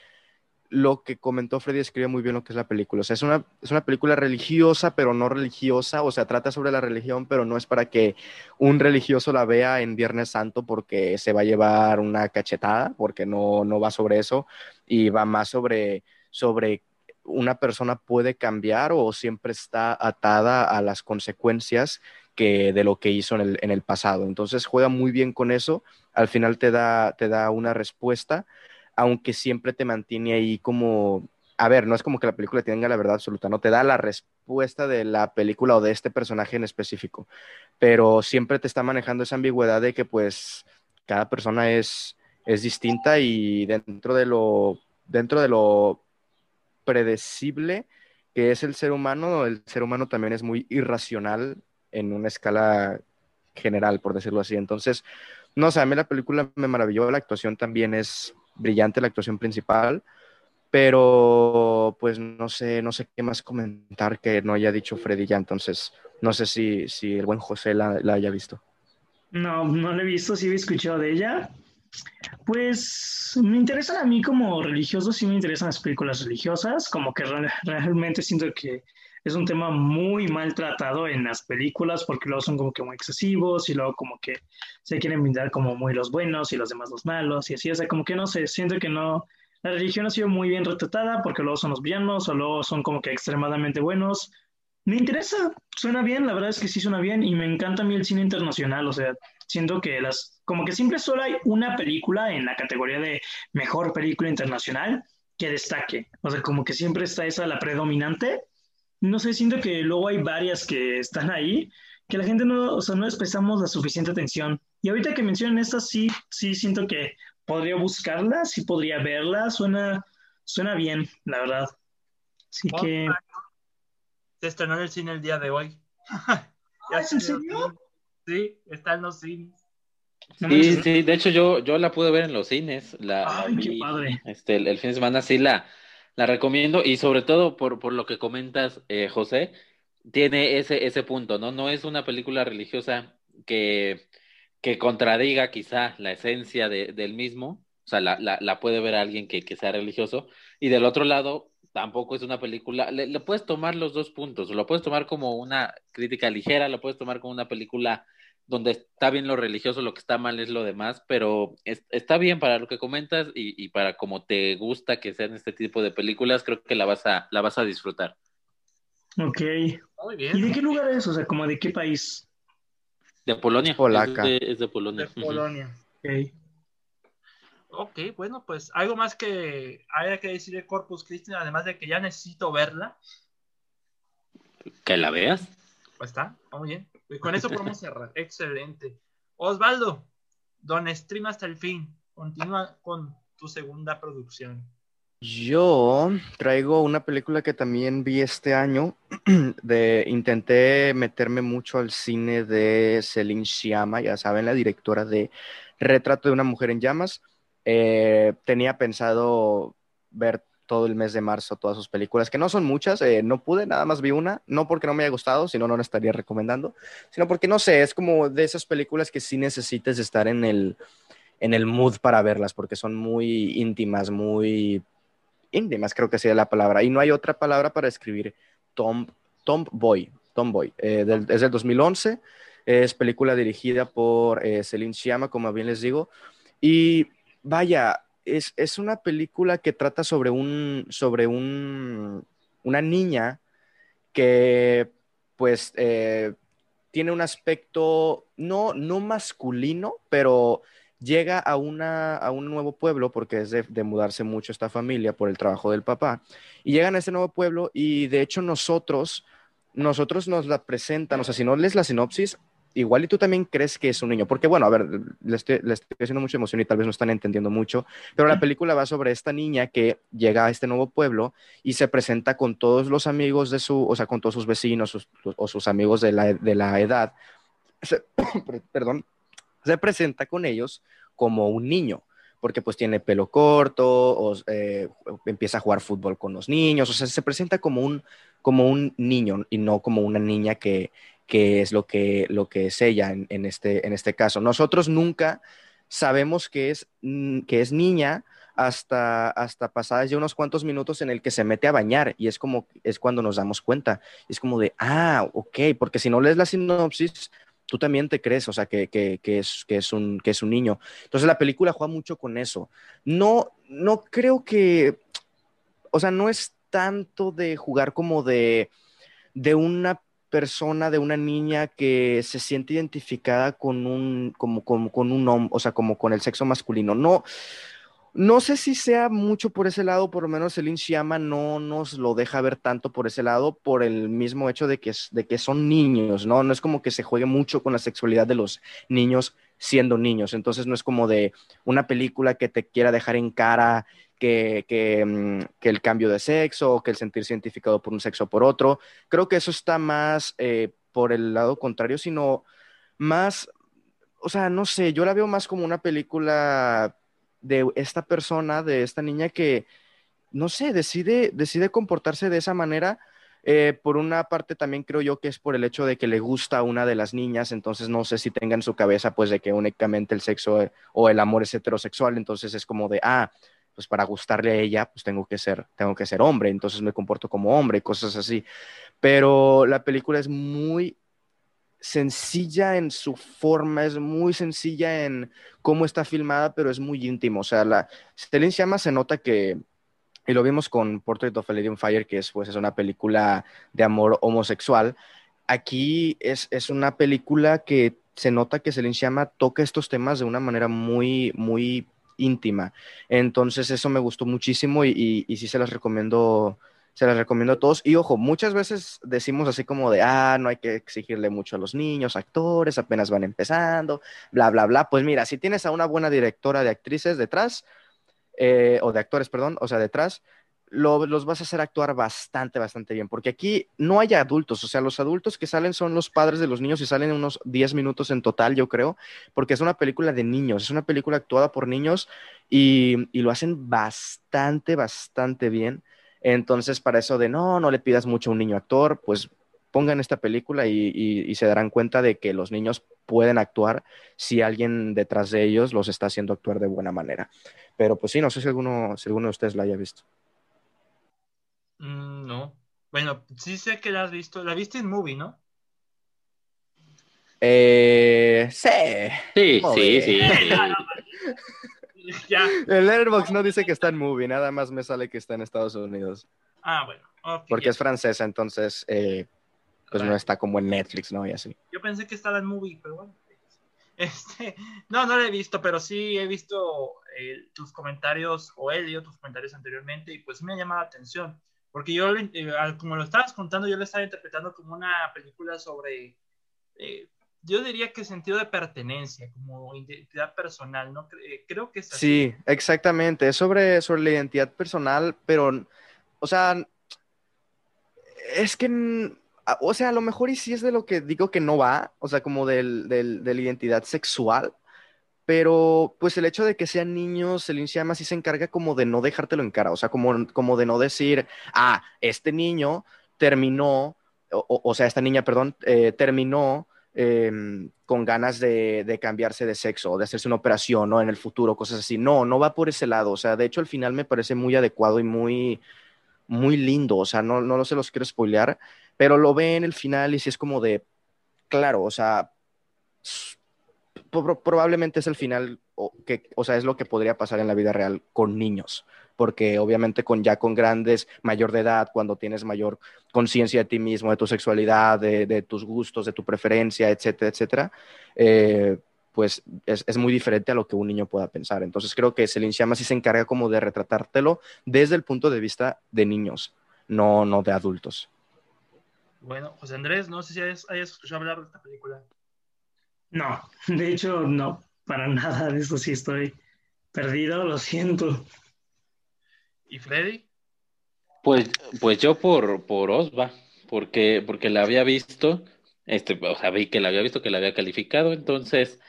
lo que comentó Freddy escribe muy bien lo que es la película. O sea, es una, es una película religiosa, pero no religiosa. O sea, trata sobre la religión, pero no es para que un religioso la vea en Viernes Santo porque se va a llevar una cachetada, porque no, no va sobre eso. Y va más sobre, sobre una persona puede cambiar o siempre está atada a las consecuencias que de lo que hizo en el, en el pasado. Entonces juega muy bien con eso. Al final te da, te da una respuesta aunque siempre te mantiene ahí como, a ver, no es como que la película tenga la verdad absoluta, no te da la respuesta de la película o de este personaje en específico, pero siempre te está manejando esa ambigüedad de que pues cada persona es, es distinta y dentro de lo, dentro de lo predecible que es el ser humano, el ser humano también es muy irracional en una escala general, por decirlo así. Entonces, no sé, a mí la película me maravilló, la actuación también es brillante la actuación principal, pero pues no sé, no sé qué más comentar que no haya dicho Freddy ya, entonces no sé si, si el buen José la, haya visto. No, no la he visto, sí he escuchado de ella. Pues me interesan a mí como religioso, sí me interesan las películas religiosas, como que realmente siento que es un tema muy mal tratado en las películas porque luego son como que muy excesivos y luego como que se quieren brindar como muy los buenos y los demás los malos y así, o sea, como que no sé, siento que no, la religión ha sido muy bien retratada porque luego son los villanos o luego son como que extremadamente buenos. Me interesa, suena bien, la verdad es que sí suena bien y me encanta a mí el cine internacional, o sea, siento que las, como que siempre solo hay una película en la categoría de mejor película internacional que destaque, o sea, como que siempre está esa la predominante no sé, siento que luego hay varias que están ahí, que la gente no, o sea, no les prestamos la suficiente atención. Y ahorita que mencionan estas, sí, sí siento que podría buscarla, sí podría verla, suena, suena bien, la verdad. Así que... Se estrenó en el cine el día de hoy. ¿Ya ¿Es en serio? Sí, está en los cines. Sí, sí, de hecho yo, yo la pude ver en los cines. La, Ay, qué padre. Este, el, fin de semana sí la, la recomiendo y sobre todo por, por lo que comentas, eh, José, tiene ese, ese punto, ¿no? No es una película religiosa que, que contradiga quizá la esencia de, del mismo, o sea, la, la, puede ver alguien que, que, sea religioso, y del otro lado, tampoco es una película, le, le, puedes tomar los dos puntos, lo puedes tomar como una crítica ligera, lo puedes tomar como una película donde está bien lo religioso, lo que está mal es lo demás, pero es, está bien para lo que comentas y, y, para como te gusta que sean este tipo de películas, creo que la vas a, la vas a disfrutar. Ok. Muy bien. ¿Y de qué lugar es? O sea, como de qué país? De Polonia. Polaca. Es de, es de Polonia. De Polonia. Ok. Ok, bueno, pues algo más que haya que decir de Corpus Christi, además de que ya necesito verla. Que la veas. Pues está, muy bien. Con eso podemos cerrar. Excelente. Osvaldo, Don Stream hasta el fin. Continúa con tu segunda producción. Yo traigo una película que también vi este año. De, intenté meterme mucho al cine de Celine Sciamma, ya saben, la directora de Retrato de una mujer en llamas. Eh, tenía pensado ver todo el mes de marzo todas sus películas, que no son muchas, eh, no pude, nada más vi una, no porque no me haya gustado, sino no la estaría recomendando, sino porque no sé, es como de esas películas que sí necesites estar en el, en el mood para verlas, porque son muy íntimas, muy íntimas, creo que sería la palabra, y no hay otra palabra para escribir Tom, Tomboy, Tomboy, eh, del, es del 2011, es película dirigida por eh, Celine Sciamma, como bien les digo, y vaya, es, es, una película que trata sobre un, sobre un, una niña que pues eh, tiene un aspecto no, no masculino, pero llega a, una, a un nuevo pueblo, porque es de, mudarse mucho esta familia por el trabajo del papá, y llegan a ese nuevo pueblo y de hecho nosotros, nosotros nos la presentan, o sea, si no lees la sinopsis, igual y tú también crees que es un niño, porque bueno, a ver, le estoy, le estoy haciendo mucha emoción y tal vez no están entendiendo mucho, pero la película va sobre esta niña que llega a este nuevo pueblo y se presenta con todos los amigos de su, o sea, con todos sus vecinos sus, o sus amigos de la, de la edad, se, perdón, se presenta con ellos como un niño porque pues tiene pelo corto, o eh, empieza a jugar fútbol con los niños, o sea, se presenta como un, como un niño y no como una niña que, que es lo que, lo que es ella en, este, en este caso. Nosotros nunca sabemos que es, mm, que es niña hasta, hasta pasadas ya unos cuantos minutos en el que se mete a bañar y es como, es cuando nos damos cuenta. Es como de, ah, ok, porque si no lees la sinopsis, tú también te crees, o sea, que, que, que, es, que, es un, que es un niño. Entonces la película juega mucho con eso. No, no creo que, o sea, no es tanto de jugar como de, de una persona, de una niña que se siente identificada con un, como, como, con un hombre, o sea, como con el sexo masculino. No, no sé si sea mucho por ese lado, por lo menos el Sciamma no nos lo deja ver tanto por ese lado, por el mismo hecho de que, de que son niños, ¿no? No es como que se juegue mucho con la sexualidad de los niños siendo niños, entonces no es como de una película que te quiera dejar en cara que, mm, que, el cambio de sexo, que el sentirse identificado por un sexo o por otro. Creo que eso está más eh, por el lado contrario, sino más, o sea, no sé, yo la veo más como una película de esta persona, de esta niña que, no sé, decide, decide comportarse de esa manera. Eh, por una parte también creo yo que es por el hecho de que le gusta a una de las niñas, entonces no sé si tenga en su cabeza pues de que únicamente el sexo eh, o el amor es heterosexual, entonces es como de, ah, pues para gustarle a ella, pues tengo que ser, tengo que ser hombre, entonces me comporto como hombre, cosas así. Pero la película es muy sencilla en su forma, es muy sencilla en cómo está filmada, pero es muy íntimo. O sea, la Stelling Llama se nota que, y lo vimos con Portrait of a Lady on Fire, que es, pues, es una película de amor homosexual. Aquí es, es una película que se nota que Celine Sciamma toca estos temas de una manera muy, muy íntima. Entonces eso me gustó muchísimo y, sí se las recomiendo Se las recomiendo a todos. Y ojo, muchas veces decimos así como de, ah, no hay que exigirle mucho a los niños, actores, apenas van empezando, bla, bla, bla. Pues mira, si tienes a una buena directora de actrices detrás, eh, o de actores, perdón, o sea, detrás, los vas a hacer actuar bastante, bastante bien, porque aquí no hay adultos, o sea, los adultos que salen son los padres de los niños y salen unos 10 minutos en total, yo creo, porque es una película de niños, es una película actuada por niños y, lo hacen bastante, bastante bien. Entonces, para eso de no, no le pidas mucho a un niño actor, pues pongan esta película y, se darán cuenta de que los niños pueden actuar si alguien detrás de ellos los está haciendo actuar de buena manera. Pero pues sí, no sé si alguno, si alguno de ustedes la haya visto. Mm, no. Bueno, sí sé que la has visto. La viste en movie, ¿no? Eh, sí. Sí, sí, sí. El Airbox no dice que está en movie, nada más me sale que está en Estados Unidos. Ah, bueno. Porque es francesa, entonces eh, pues no está como en Netflix, ¿no? Y así. Yo pensé que estaba en movie, pero bueno. Este, no, no la he visto, pero sí he visto eh, tus comentarios o he leído tus comentarios anteriormente y pues me ha llamado la atención. Porque yo, eh, como lo estabas contando, yo lo estaba interpretando como una película sobre, eh, yo diría que sentido de pertenencia, como identidad personal, ¿no? Eh, creo que es así. Sí, exactamente, es sobre, sobre la identidad personal, pero, o sea, es que, o sea, a lo mejor sí es de lo que digo que no va, o sea, como del, del, de la identidad sexual, pero pues el hecho de que sean niños, el llama sí se encarga como de no dejártelo en cara, o sea, como, como de no decir, ah, este niño terminó, o, sea, esta niña, perdón, eh, terminó em, con ganas de, cambiarse de sexo o de hacerse una operación, ¿no? En el futuro, cosas así. No, no va por ese lado, o sea, de hecho al final me parece muy adecuado y muy, muy lindo, o sea, no, no se los quiero spoilear, pero lo ve en el final y sí es como de, claro, o sea probablemente es el final, o, que, o sea, es lo que podría pasar en la vida real con niños, porque obviamente con ya con grandes, mayor de edad, cuando tienes mayor conciencia de ti mismo, de tu sexualidad, de, tus gustos, de tu preferencia, etcétera, etcétera, eh, pues es, muy diferente a lo que un niño pueda pensar. Entonces creo que Celine Sciamma sí se encarga como de retratártelo desde el punto de vista de niños, no, no de adultos. Bueno, José Andrés, no sé si hayas escuchado hablar de esta película. No, de hecho, no, para nada de eso sí estoy perdido, lo siento. ¿Y Freddy? Pues, pues yo por, por Osva, porque, porque la había visto, este, o sea, vi que la había visto, que la había calificado, entonces,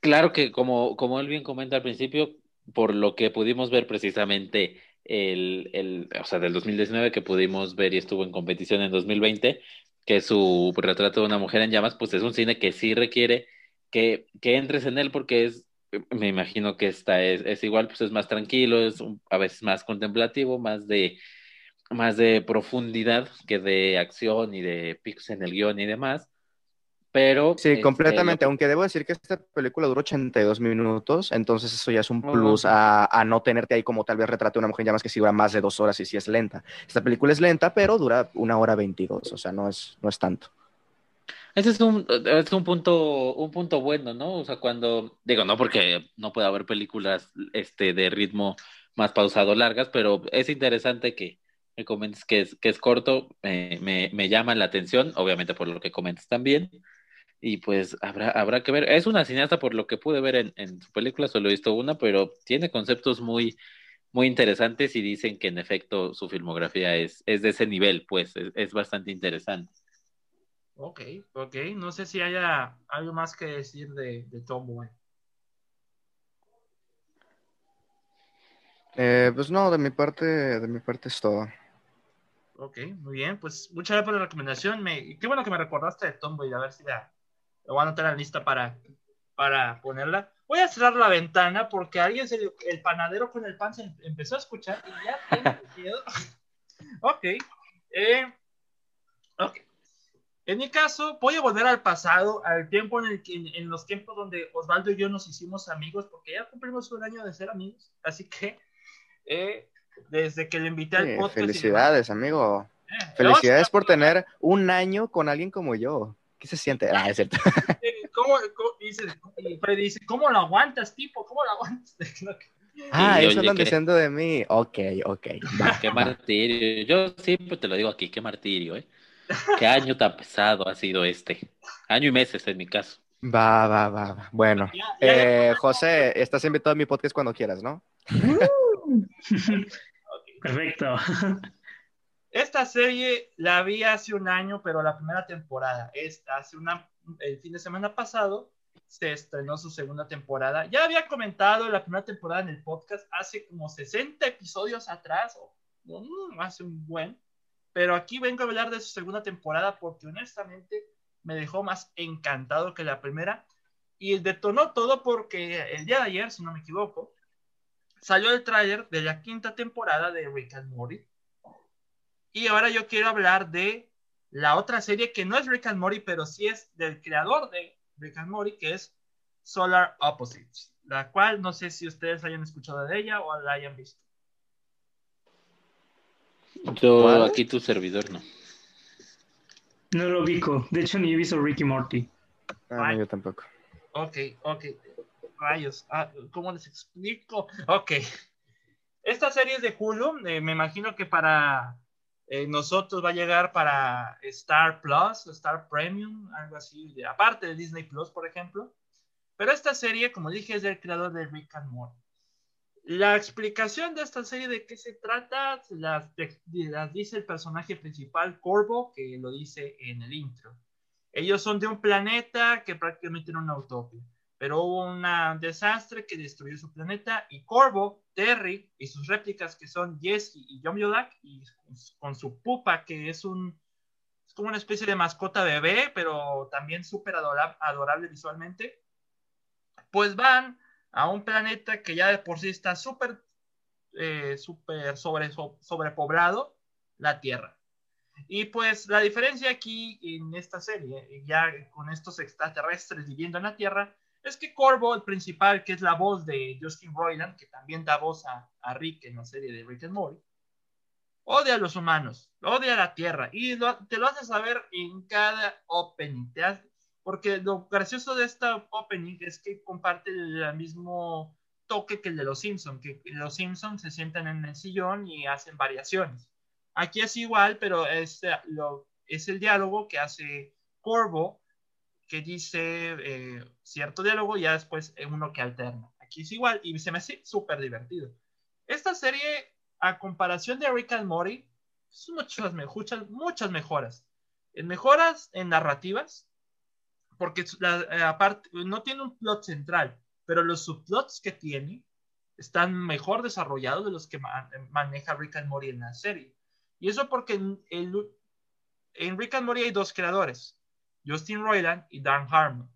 claro que como, como él bien comenta al principio, por lo que pudimos ver precisamente el, el, o sea, del 2019 que pudimos ver y estuvo en competición en 2020, que su retrato de una mujer en llamas, pues es un cine que sí requiere que, que entres en él porque es, me imagino que esta es, es igual, pues es más tranquilo, es a veces más contemplativo, más de, más de profundidad que de acción y de picos en el guion y demás. Pero. Sí, este, completamente. Aunque debo decir que esta película dura 82 minutos, entonces eso ya es un plus a, a, no tenerte ahí como tal vez retrate una mujer ya más que si dura más de dos horas y si es lenta. Esta película es lenta, pero dura una hora 22, o sea, no es, no es tanto. Ese es un, es un punto, un punto bueno, ¿no? O sea, cuando, digo, no porque no pueda haber películas este, de ritmo más pausado largas, pero es interesante que me comentes que es, que es corto, me, me llama la atención, obviamente por lo que comentas también, y pues habrá, habrá que ver. Es una cineasta por lo que pude ver en, en su película, solo he visto una, pero tiene conceptos muy, muy interesantes y dicen que en efecto su filmografía es, es de ese nivel, pues es bastante interesante. Ok, ok. No sé si haya algo más que decir de, de Tomboy. Eh, pues no, de mi parte, de mi parte es todo. Ok, muy bien. Pues muchas gracias por la recomendación. Me, qué bueno que me recordaste de Tomboy. A ver si la, voy a anotar en la lista para, para ponerla. Voy a cerrar la ventana porque alguien se el panadero con el pan se empezó a escuchar y ya tiene miedo. ok. Eh, ok. En mi caso, voy a volver al pasado, al tiempo en el que, en, los tiempos donde Osvaldo y yo nos hicimos amigos, porque ya cumplimos un año de ser amigos. Así que, eh, desde que le invité al podcast. Felicidades, amigo. Eh, felicidades por tener un año con alguien como yo. ¿Qué se siente? Ah, es cierto. ¿Cómo, dice, dice, ¿cómo lo aguantas, tipo? ¿Cómo lo aguantas? Ah, Y, eso ¿qué? diciendo de mí. Ok, ok. va. Qué martirio. Yo siempre te lo digo aquí, qué martirio, ¿eh? Qué año tan pesado ha sido este. Año y meses en mi caso. Va, va, va, va. Bueno, Ya, ya, ya. eh, José, estás invitado a mi podcast cuando quieras, ¿no? Perfecto. Esta serie la vi hace un año, pero la primera temporada. Esta, hace una, el fin de semana pasado se estrenó su segunda temporada. Ya había comentado la primera temporada en el podcast hace como 60 episodios atrás, o mm, hace un buen. Pero aquí vengo a hablar de su segunda temporada porque honestamente me dejó más encantado que la primera. Y detonó todo porque el día de ayer, si no me equivoco, salió el tráiler de la quinta temporada de Rick and Morty. Y ahora yo quiero hablar de la otra serie que no es Rick and Morty, pero sí es del creador de Rick and Morty, que es Solar Opposites, la cual no sé si ustedes hayan escuchado de ella o la hayan visto. Yo ¿Cuál? aquí tu servidor no. No lo ubico. De hecho, ni he visto Ricky Morty. Ah, no, yo tampoco. Ok, ok. Rayos. Ah, ¿Cómo les explico? Ok. Esta serie es de Hulu. eh, me imagino que para eh, nosotros va a llegar para Star Plus, Star Premium, algo así. de- aparte de Disney Plus, por ejemplo. Pero esta serie, como dije, es del creador de Rick and Morty. La explicación de esta serie de qué se trata las, las dice el personaje principal, Corvo, que lo dice en el intro. Ellos son de un planeta que prácticamente era una utopia, pero hubo un desastre que destruyó su planeta y Corvo, Terry y sus réplicas que son Jesse y John Yolak y con su pupa que es un es como una especie de mascota bebé, pero también súper adora- adorable visualmente, pues van a un planeta que ya de por sí está súper eh, so- sobrepoblado, la Tierra. Y pues la diferencia aquí en esta serie, ya con estos extraterrestres viviendo en la Tierra, es que Corvo, el principal, que es la voz de Justin Roiland, que también da voz a, a Rick en la serie de Rick and Morty, odia a los humanos, odia a la Tierra, y lo- te lo hace saber en cada opening. Te porque lo gracioso de esta opening es que comparte el mismo toque que el de los Simpsons, que los Simpsons se sientan en el sillón y hacen variaciones. Aquí es igual, pero es, eh, lo, es el diálogo que hace Corvo, que dice eh, cierto diálogo y ya después eh, uno que alterna. Aquí es igual y se me hace súper divertido. Esta serie, a comparación de Rick and Morty, son muchas, muchas, muchas mejoras. En mejoras en narrativas, porque la- eh, aparte no tiene un plot central, pero los subplots que tiene están mejor desarrollados de los que ma- maneja Rick and Morty en la serie. Y eso porque en, el- en Rick and Morty hay dos creadores, Justin Roiland y Dan Harmon.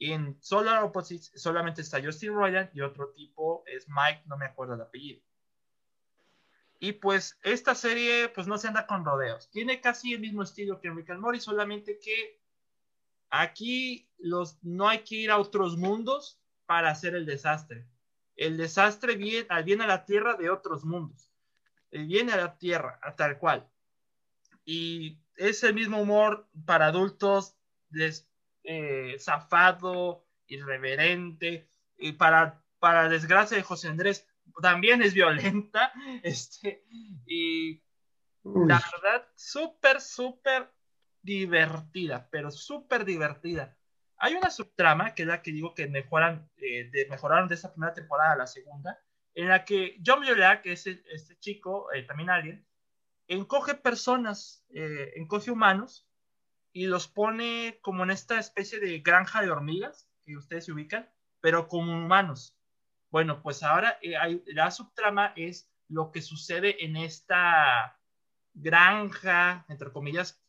En Solar Opposites solamente está Justin Roiland y otro tipo es Mike, no me acuerdo el apellido. Y pues esta serie pues no se anda con rodeos. Tiene casi el mismo estilo que Rick and Morty, solamente que aquí los, no hay que ir a otros mundos para hacer el desastre. El desastre viene, viene a la Tierra de otros mundos. Eh, Viene a la Tierra, a tal cual. Y es el mismo humor para adultos, des- eh, zafado, irreverente, y para, para desgracia de José Andrés, también es violenta, este, y Uy, la verdad, súper, súper divertida, pero súper divertida. Hay una subtrama, que es la que digo que mejoran, eh, de, mejoraron de esa primera temporada a la segunda, en la que John Viola, que es el- este chico, eh, también alguien, encoge personas, eh, encoge humanos y los pone como en esta especie de granja de hormigas, que ustedes se ubican, pero como humanos. Bueno, pues ahora eh, la subtrama es lo que sucede en esta granja, entre comillas,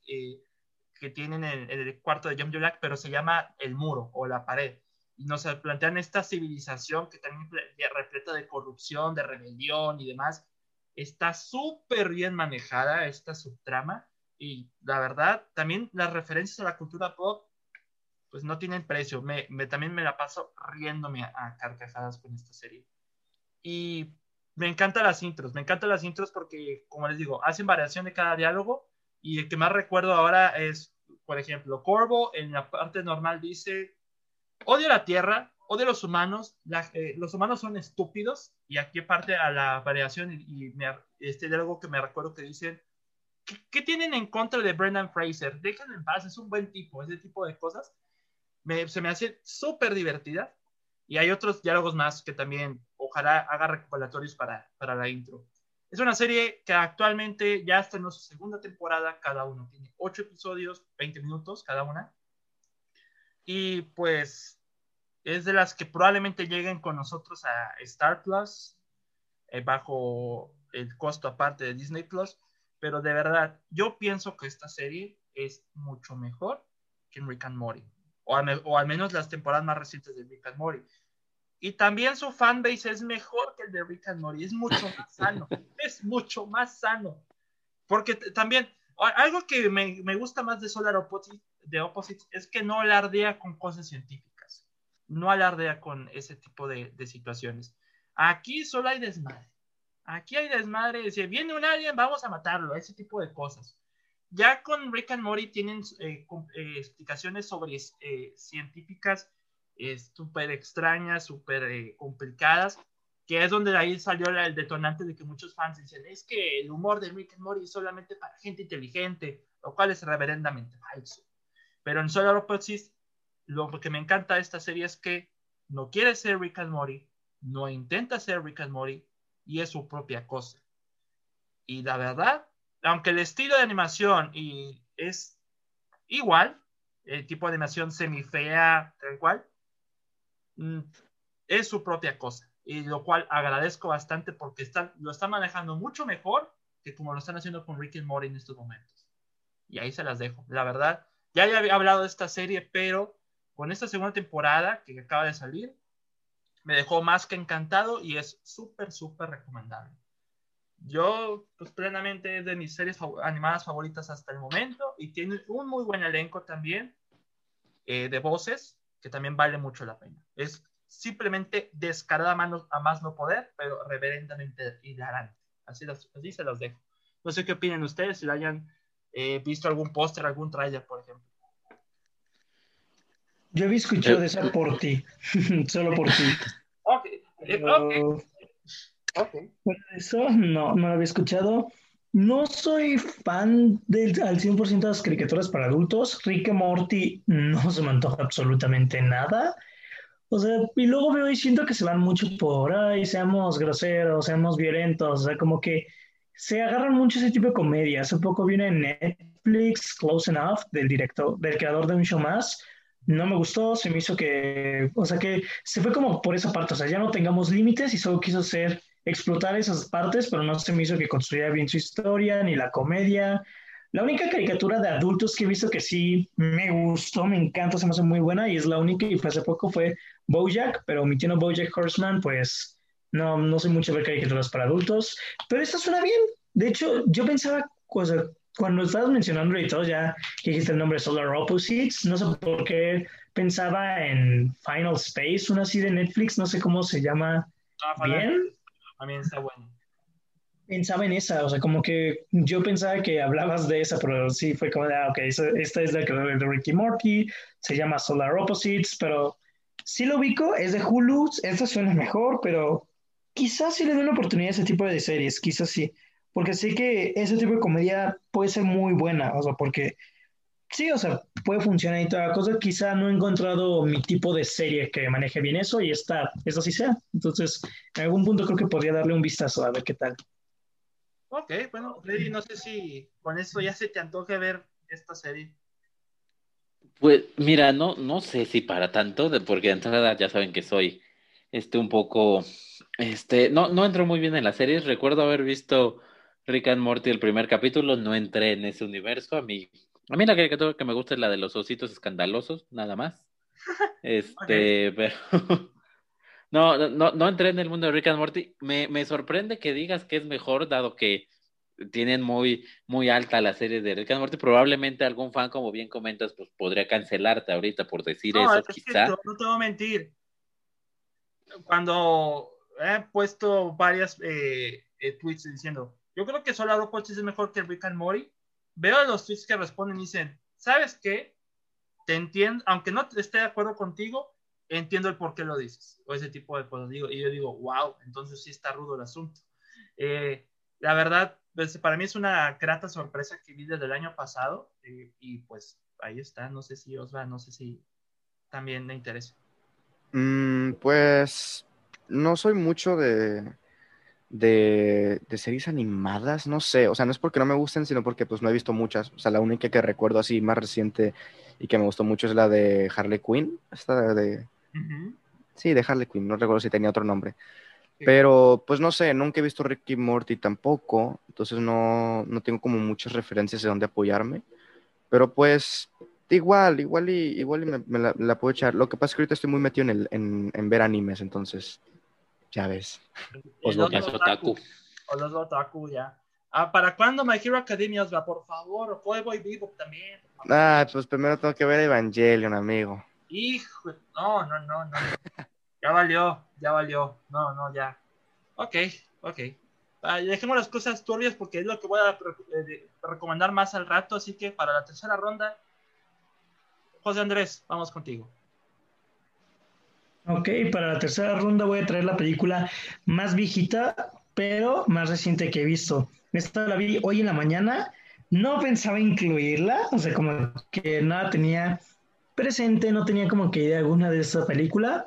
que tienen en, en el cuarto de John Black, pero se llama el muro o la pared. Y nos plantean esta civilización que también ple- repleta de corrupción, de rebelión y demás. Está súper bien manejada esta subtrama y la verdad, también las referencias a la cultura pop, pues no tienen precio. Me, me- también me la paso riéndome a, a carcajadas con esta serie. Y me encantan las intros, me encantan las intros porque, como les digo, hacen variación de cada diálogo y el que más recuerdo ahora es, por ejemplo, Corvo en la parte normal dice, odio la tierra, odio los humanos, eh, los humanos son estúpidos, y aquí parte a la variación, y, este de algo que me recuerdo que dicen, ¿qué, tienen en contra de Brendan Fraser? Déjenlo en paz, es un buen tipo, ese tipo de cosas. se me hace súper divertida, y hay otros diálogos más que también ojalá haga recopilatorios para, para la intro. Es una serie que actualmente ya está en su segunda temporada, cada uno tiene ocho episodios, 20 minutos cada una. Y pues es de las que probablemente lleguen con nosotros a Star Plus, eh, bajo el costo aparte de Disney Plus. Pero de verdad, yo pienso que esta serie es mucho mejor que Rick and Morty. O al, o al menos las temporadas más recientes de Rick and Morty. Y también su fanbase es mejor que el de Rick and Morty, es mucho más sano, es mucho más sano. Porque también, algo que me, me, gusta más de Solar Opposites, de Opposites es que no alardea con cosas científicas, no alardea con ese tipo de, de situaciones. Aquí solo hay desmadre. Aquí hay desmadre, si viene un alien, vamos a matarlo, ese tipo de cosas. Ya con Rick and Morty tienen eh, eh, explicaciones sobre eh, científicas súper extrañas, súper eh, complicadas, que es donde ahí salió el detonante de que muchos fans dicen, es que el humor de Rick and Morty es solamente para gente inteligente, lo cual es reverendamente falso. Pero en Solar Opposites, lo que me encanta de esta serie es que no quiere ser Rick and Morty, no intenta ser Rick and Morty, y es su propia cosa. Y la verdad, aunque el estilo de animación y es igual, el tipo de animación semifea, tal cual, es su propia cosa. Y lo cual agradezco bastante porque están, lo están manejando mucho mejor que como lo están haciendo con Rick and en estos momentos. Y ahí se las dejo. La verdad, ya había hablado de esta serie, pero con esta segunda temporada que acaba de salir, me dejó más que encantado y es súper, súper recomendable. Yo, pues plenamente es de mis series animadas favoritas hasta el momento y tiene un muy buen elenco también eh, de voces que también vale mucho la pena. Es simplemente descarada a, más no poder, pero reverendamente hilarante. Así, así se los dejo. No sé qué opinan ustedes, si hayan eh, visto algún póster, algún trailer, por ejemplo. Yo había escuchado de esa por ti, solo por ti. Ok, eh, okay. eso no, no lo había escuchado. No soy fan del, al 100% de las caricaturas para adultos. Rick y Morty no se me antoja absolutamente nada. O sea, y luego veo y siento que se van mucho por, ay, seamos groseros, seamos violentos. O sea, como que se agarran mucho ese tipo de comedia. Hace poco viene en Netflix, Close Enough, del director, del creador de un show más. No me gustó, se me hizo que, o sea, que se fue como por esa parte. O sea, ya no tengamos límites y solo quiso ser explotar esas partes, pero no se me hizo que construía bien su historia, ni la comedia. La única caricatura de adultos que he visto que sí me gustó, me encanta, se me hace muy buena y es la única y fue hace poco fue Bojack, pero omitiendo Bojack Horseman, pues no, no sé mucho ver caricaturas para adultos, pero esta suena bien. De hecho, yo pensaba, cuando estabas mencionando y todo, ya que dijiste el nombre Solar Opposites, no sé por qué pensaba en Final Space, una así de Netflix, no sé cómo se llama ah, bien. También está bueno. Pensaba en esa, o sea, como que yo pensaba que hablabas de esa, pero sí fue como de, ah, ok, esta es la que de Ricky Morty, se llama Solar Opposites, pero sí lo ubico, es de Hulu, esta suena mejor, pero quizás sí le doy una oportunidad a ese tipo de series, quizás sí, porque sé que ese tipo de comedia puede ser muy buena, o sea, porque sí, o sea, puede funcionar y toda la cosa. Quizá no he encontrado mi tipo de serie que maneje bien eso y esta, eso sí sea. Entonces, en algún punto creo que podría darle un vistazo a ver qué tal. Ok, bueno, Freddy, no sé si con eso ya se te antoje ver esta serie. Pues mira, no, no sé si para tanto, porque de entrada ya saben que soy este un poco, este, no, no entro muy bien en las series. Recuerdo haber visto Rick and Morty el primer capítulo, no entré en ese universo. A mí a mí la caricatura que me gusta es la de los ositos escandalosos, nada más. Este, pero no, no, no entré en el mundo de Rick and Morty. Me, me sorprende que digas que es mejor, dado que tienen muy, muy alta la serie de Rick and Morty. Probablemente algún fan, como bien comentas, pues podría cancelarte ahorita por decir eso, quizá. no te voy a mentir. Cuando he puesto varias eh, eh, tweets diciendo, yo creo que Solar Opposites es mejor que Rick and Morty veo los tweets que responden y dicen, ¿sabes qué? Te entiendo, aunque no esté de acuerdo contigo, entiendo el por qué lo dices, o ese tipo de cosas. Digo, y yo digo, wow, entonces sí está rudo el asunto. Eh, la verdad, pues, para mí es una grata sorpresa que vi desde el año pasado, eh, y pues ahí está, no sé si os va, no sé si también me interesa. Mm, pues no soy mucho de, de, de, series animadas, no sé, o sea, no es porque no me gusten, sino porque pues no he visto muchas, o sea, la única que recuerdo así más reciente y que me gustó mucho es la de Harley Quinn, esta de... Sí, de Harley Quinn, no recuerdo si tenía otro nombre. Pero, pues no sé, nunca he visto Ricky Morty tampoco, entonces no, no tengo como muchas referencias de dónde apoyarme. Pero pues, igual, igual y, igual y me, la, puedo echar. Lo que pasa es que ahorita estoy muy metido en, el, en, en ver animes, entonces, ya ves. O los otaku. O los otaku, ya. Ah, ¿Para cuándo My Hero Academia os va? Por favor, o Boy Vivo también. Ah, pues primero tengo que ver Evangelion, amigo. Hijo, no, no, no, no. ya valió, ya valió. No, no, ya. Ok, ok. Ah, dejemos las cosas turbias porque es lo que voy a eh, recomendar más al rato. Así que para la tercera ronda, José Andrés, vamos contigo. Ok, para la tercera ronda voy a traer la película más viejita, pero más reciente que he visto. Esta la vi hoy en la mañana. No pensaba incluirla, o sea, como que nada tenía presente, no tenía como que idea alguna de esta película,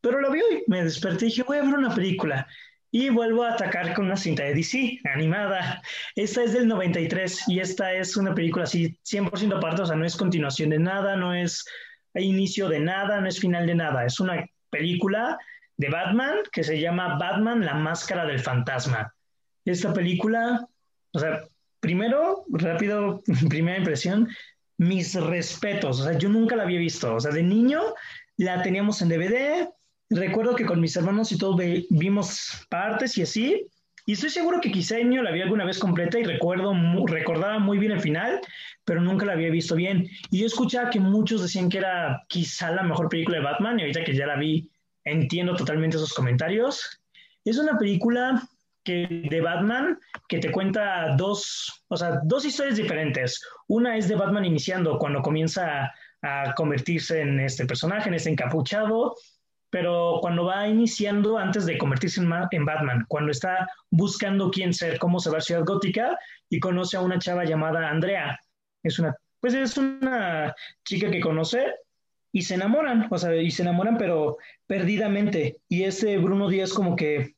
pero la vi hoy. Me desperté y dije, voy a ver una película. Y vuelvo a atacar con una cinta de DC, animada. Esta es del 93 y esta es una película así 100% aparte, o sea, no es continuación de nada, no es inicio de nada, no es final de nada. Es una película de Batman que se llama Batman, la máscara del fantasma. Esta película, o sea, primero, rápido, primera impresión, mis respetos, o sea, yo nunca la había visto, o sea, de niño la teníamos en DVD, recuerdo que con mis hermanos y todos vimos partes y así, y estoy seguro que quizá niño la vi alguna vez completa y recuerdo, recordaba muy bien el final, pero nunca la había visto bien. Y yo escuchaba que muchos decían que era quizá la mejor película de Batman, y ahorita que ya la vi, entiendo totalmente esos comentarios. Es una película que de Batman que te cuenta dos, o sea, dos historias diferentes. Una es de Batman iniciando cuando comienza a convertirse en este personaje, en este encapuchado, pero cuando va iniciando antes de convertirse en, Batman, cuando está buscando quién ser, cómo se va a Ciudad Gótica y conoce a una chava llamada Andrea. Es una, pues es una chica que conoce y se enamoran, o sea, y se enamoran pero perdidamente. Y ese Bruno Díaz como que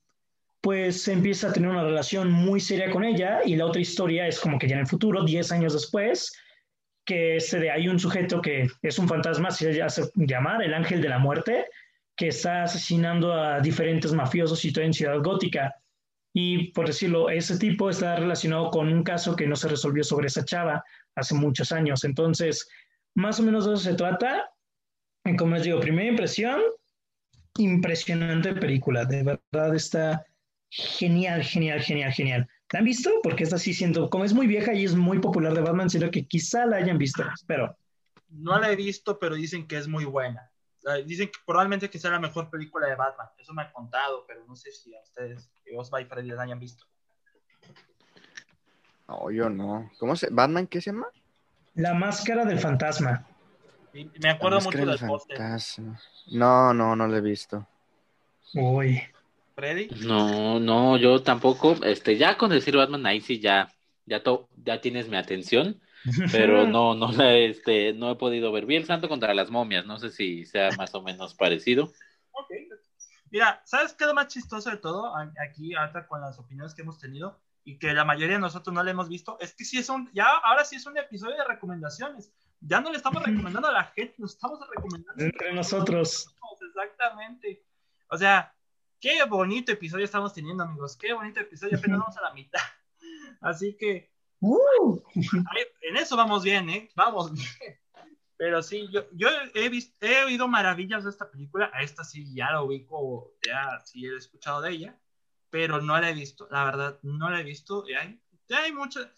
pues empieza a tener una relación muy seria con ella y la otra historia es como que ya en el futuro, 10 años después, que este hay un sujeto que es un fantasma, se hace llamar el ángel de la muerte, que está asesinando a diferentes mafiosos todo en Ciudad Gótica. Y por decirlo, ese tipo está relacionado con un caso que no se resolvió sobre esa chava hace muchos años. Entonces, más o menos de eso se trata. Y como les digo, primera impresión, impresionante película. De verdad está genial, genial, genial, genial. ¿La han visto? Porque esta sí siento, como es muy vieja y es muy popular de Batman, siento que quizá la hayan visto, espero. No la he visto, pero dicen que es muy buena. Dicen que probablemente que sea la mejor película de Batman. Eso me ha contado, pero no sé si a ustedes, Osva y Freddy, la hayan visto. No, yo no. ¿Cómo se ¿Batman qué se llama? La máscara del fantasma. me acuerdo mucho del, No, no, no lo he visto. Uy. ¿Freddy? No, no, yo tampoco. Este, ya con decir Batman, ahí sí ya, ya, ya tienes mi atención pero no, no la este, no he podido ver. Vi el santo contra las momias, no sé si sea más o menos parecido. Ok. Mira, ¿sabes qué es lo más chistoso de todo? Aquí, hasta con las opiniones que hemos tenido y que la mayoría de nosotros no le hemos visto, es que sí es un, ya, ahora sí es un episodio de recomendaciones. Ya no le estamos recomendando a la gente, nos estamos recomendando. Entre nosotros. Exactamente. O sea, qué bonito episodio estamos teniendo, amigos. Qué bonito episodio, apenas vamos a la mitad. Así que Uh. En eso vamos bien, ¿eh? Vamos bien. Pero sí, yo, yo he, visto, he oído maravillas de esta película. A esta sí ya la ubico, ya sí he escuchado de ella, pero no la he visto. La verdad, no la he visto. Hay, hay muchas.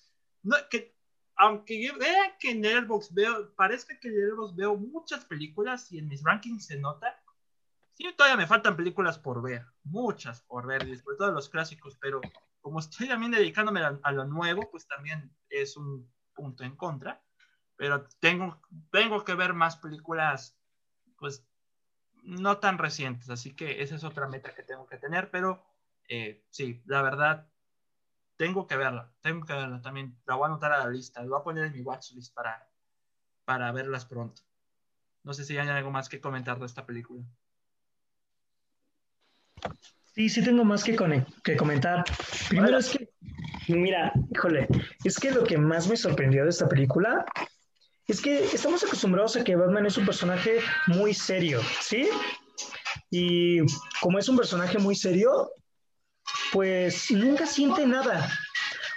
No, que, aunque yo vea que en Airbox veo, parece que en Airbox veo muchas películas y en mis rankings se nota. Sí, todavía me faltan películas por ver, muchas por ver, después de todos los clásicos, pero como estoy también dedicándome a, lo nuevo, pues también es un punto en contra. Pero tengo, tengo que ver más películas, pues, no tan recientes, así que esa es otra meta que tengo que tener, pero eh, sí, la verdad, tengo que verla, tengo que verla también, la voy a anotar a la lista, la voy a poner en mi watchlist para, para verlas pronto. No sé si hay algo más que comentar de esta película. Sí, sí tengo más que, que comentar. Primero es que, mira, híjole, es que lo que más me sorprendió de esta película es que estamos acostumbrados a que Batman es un personaje muy serio, ¿sí? Y como es un personaje muy serio, pues nunca siente nada.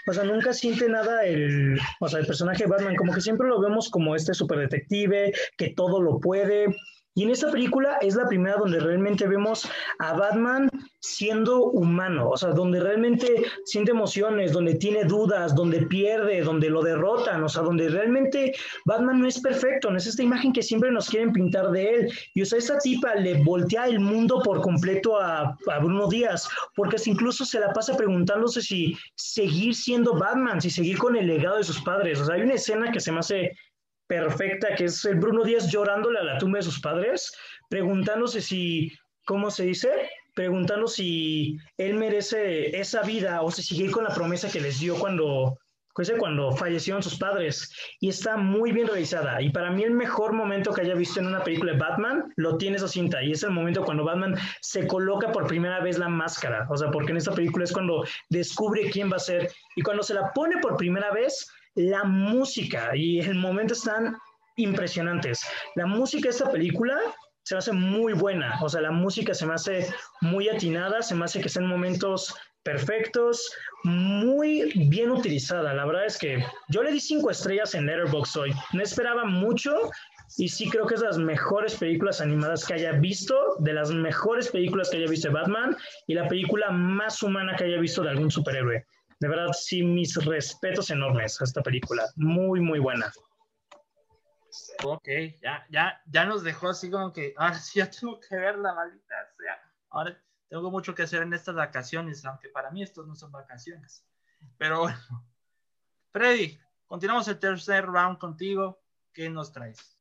O sea, nunca siente nada el, o sea, el personaje de Batman, como que siempre lo vemos como este super detective, que todo lo puede, y en esta película es la primera donde realmente vemos a Batman siendo humano, o sea, donde realmente siente emociones, donde tiene dudas, donde pierde, donde lo derrotan, o sea, donde realmente Batman no es perfecto, no es esta imagen que siempre nos quieren pintar de él. Y o sea, esta tipa le voltea el mundo por completo a, a Bruno Díaz, porque incluso se la pasa preguntándose si seguir siendo Batman, si seguir con el legado de sus padres. O sea, hay una escena que se me hace perfecta, que es el Bruno Díaz llorándole a la tumba de sus padres, preguntándose si, ¿cómo se dice? Preguntando si él merece esa vida o si sigue con la promesa que les dio cuando, cuando fallecieron sus padres. Y está muy bien realizada. Y para mí el mejor momento que haya visto en una película de Batman lo tiene esa cinta. Y es el momento cuando Batman se coloca por primera vez la máscara. O sea, porque en esta película es cuando descubre quién va a ser. Y cuando se la pone por primera vez, la música y el momento están impresionantes. La música de esta película se me hace muy buena, o sea, la música se me hace muy atinada, se me hace que estén momentos perfectos, muy bien utilizada. La verdad es que yo le di cinco estrellas en Letterboxd hoy. No esperaba mucho y sí creo que es de las mejores películas animadas que haya visto, de las mejores películas que haya visto de Batman y la película más humana que haya visto de algún superhéroe. De verdad, sí, mis respetos enormes a esta película. Muy, muy buena. Ok, ya, ya, ya nos dejó así como que, ahora sí ya tengo que ver la maldita sea. Ahora tengo mucho que hacer en estas vacaciones, aunque para mí estos no son vacaciones. Pero bueno, Freddy, continuamos el tercer round contigo. ¿Qué nos traes?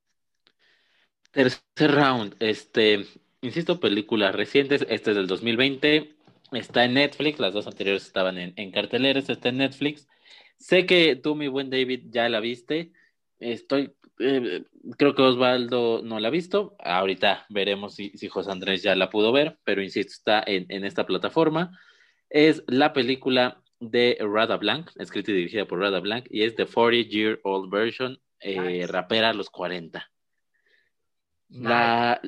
Tercer round, este, insisto, películas recientes, este es del 2020, Está en Netflix, las dos anteriores estaban en, en carteleras, está en Netflix. Sé que tú, mi buen David, ya la viste. Estoy, eh, creo que Osvaldo no la ha visto. Ahorita veremos si, si José Andrés ya la pudo ver, pero insisto, está en, en esta plataforma. Es la película de Rada Blanc, escrita y dirigida por Rada Blanc, y es The 40 Year Old Version, eh, rapera a los 40. La,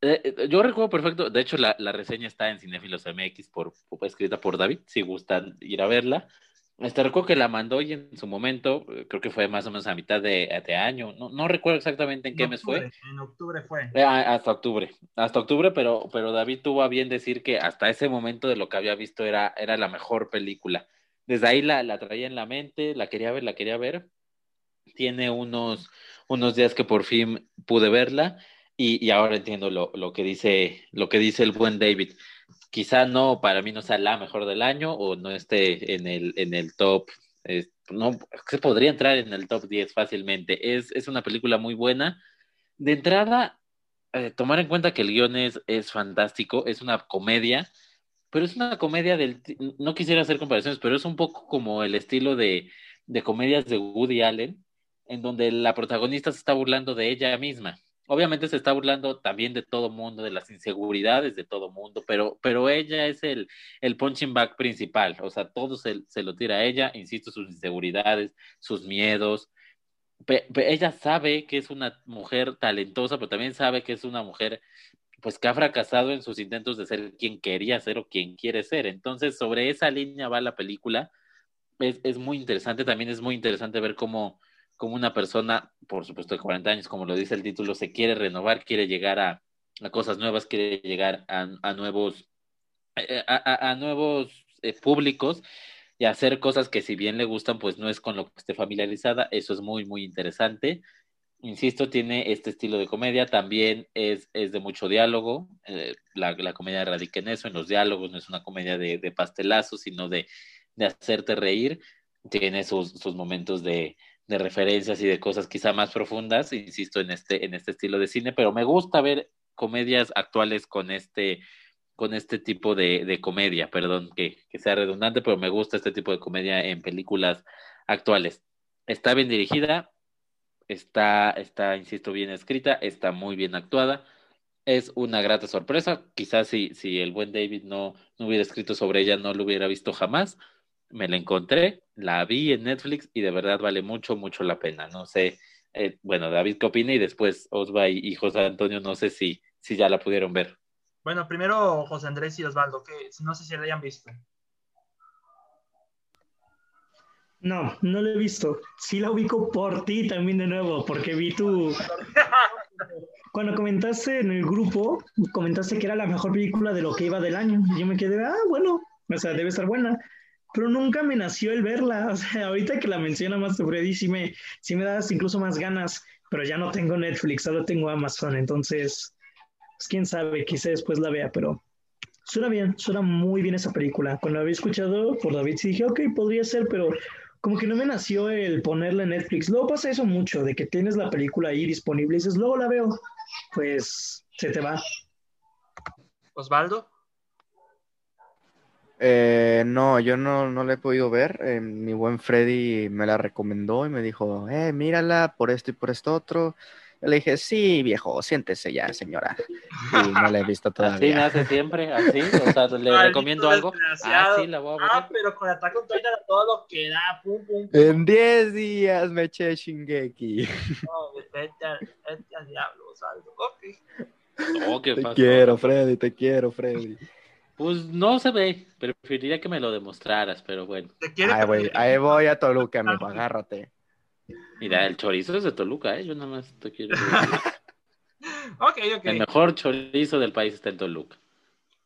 eh, eh, yo recuerdo perfecto, de hecho la, la, reseña está en Cinefilos MX por, escrita por David, si gustan ir a verla. Este, recuerdo que la mandó y en su momento, eh, creo que fue más o menos a mitad de, de año, no, no, recuerdo exactamente en qué mes fue. En octubre fue. hasta octubre, hasta octubre, pero, pero David tuvo a bien decir que hasta ese momento de lo que había visto era, era la mejor película. Desde ahí la, la traía en la mente, la quería ver, la quería ver. Tiene unos, unos días que por fin pude verla y, ahora entiendo lo, lo, que dice, lo que dice el buen David. Quizá no, para mí no sea la mejor del año o no esté en el, en el top, no, se podría entrar en el top 10 fácilmente. Es, es una película muy buena. De entrada, eh, tomar en cuenta que el guion es, es fantástico, es una comedia, pero es una comedia del, no quisiera hacer comparaciones, pero es un poco como el estilo de, de comedias de Woody Allen, en donde la protagonista se está burlando de ella misma obviamente se está burlando también de todo mundo, de las inseguridades de todo mundo, pero, pero ella es el, el punching back principal, o sea, todo se, se lo tira a ella, insisto, sus inseguridades, sus miedos. ella sabe que es una mujer talentosa, pero también sabe que es una mujer pues que ha fracasado en sus intentos de ser quien quería ser o quien quiere ser. Entonces, sobre esa línea va la película. Es, es muy interesante, también es muy interesante ver cómo, como una persona, por supuesto de 40 años, como lo dice el título, se quiere renovar, quiere llegar a, cosas nuevas, quiere llegar a, nuevos, eh, a, nuevos eh, públicos y hacer cosas que si bien le gustan, pues no es con lo que esté familiarizada. Eso es muy, muy interesante. Insisto, tiene este estilo de comedia, también es, es de mucho diálogo. Eh, la, la, comedia radica en eso, en los diálogos, no es una comedia de, de pastelazo, sino de, de hacerte reír. Tiene sus, sus momentos de, de referencias y de cosas quizá más profundas, insisto, en este, en este estilo de cine, pero me gusta ver comedias actuales con este, con este tipo de, de comedia, perdón que, que, sea redundante, pero me gusta este tipo de comedia en películas actuales. Está bien dirigida, está, está, insisto, bien escrita, está muy bien actuada. Es una grata sorpresa. Quizás si, si el buen David no, no hubiera escrito sobre ella, no lo hubiera visto jamás. Me la encontré, la vi en Netflix y de verdad vale mucho, mucho la pena. No sé, eh, bueno, David, ¿qué opina? Y después Osva y, José Antonio, no sé si, si ya la pudieron ver. Bueno, primero José Andrés y Osvaldo, que no sé si la hayan visto. No, no lo he visto. Sí la ubico por ti también de nuevo, porque vi tu... Cuando comentaste en el grupo, comentaste que era la mejor película de lo que iba del año. Y yo me quedé, ah, bueno, o sea, debe estar buena. Pero nunca me nació el verla. O sea, ahorita que la menciona más Freddy, sí me, sí me das incluso más ganas. Pero ya no tengo Netflix, solo tengo Amazon. Entonces, pues quién sabe, quizá después la vea, pero suena bien, suena muy bien esa película. Cuando la había escuchado por David, sí dije, ok, podría ser, pero como que no me nació el ponerla en Netflix. Luego pasa eso mucho, de que tienes la película ahí disponible y dices, luego la veo, pues se te va. Osvaldo. Eh, no, yo no, no la he podido ver. Eh, mi buen Freddy me la recomendó y me dijo, eh, mírala por esto y por esto otro le dije, sí, viejo, siéntese ya, señora. Y no la he visto todavía. Así me hace siempre, así. O sea, le recomiendo algo. Ah, sí, la voy a ver. Ah, pero con Attack on Titan todo lo que da, pum, pum, pum. En 10 días me eché Shingeki. No, vete al diablo, saldo. Ok. Oh, te quiero, Freddy, te quiero, Freddy. Pues no se ve, preferiría que me lo demostraras, pero bueno. Ay, güey, ahí voy a Toluca, amigo, agárrate. Mira, el chorizo es de Toluca, ¿eh? Yo nada más te quiero ok, ok. El mejor chorizo del país está en Toluca.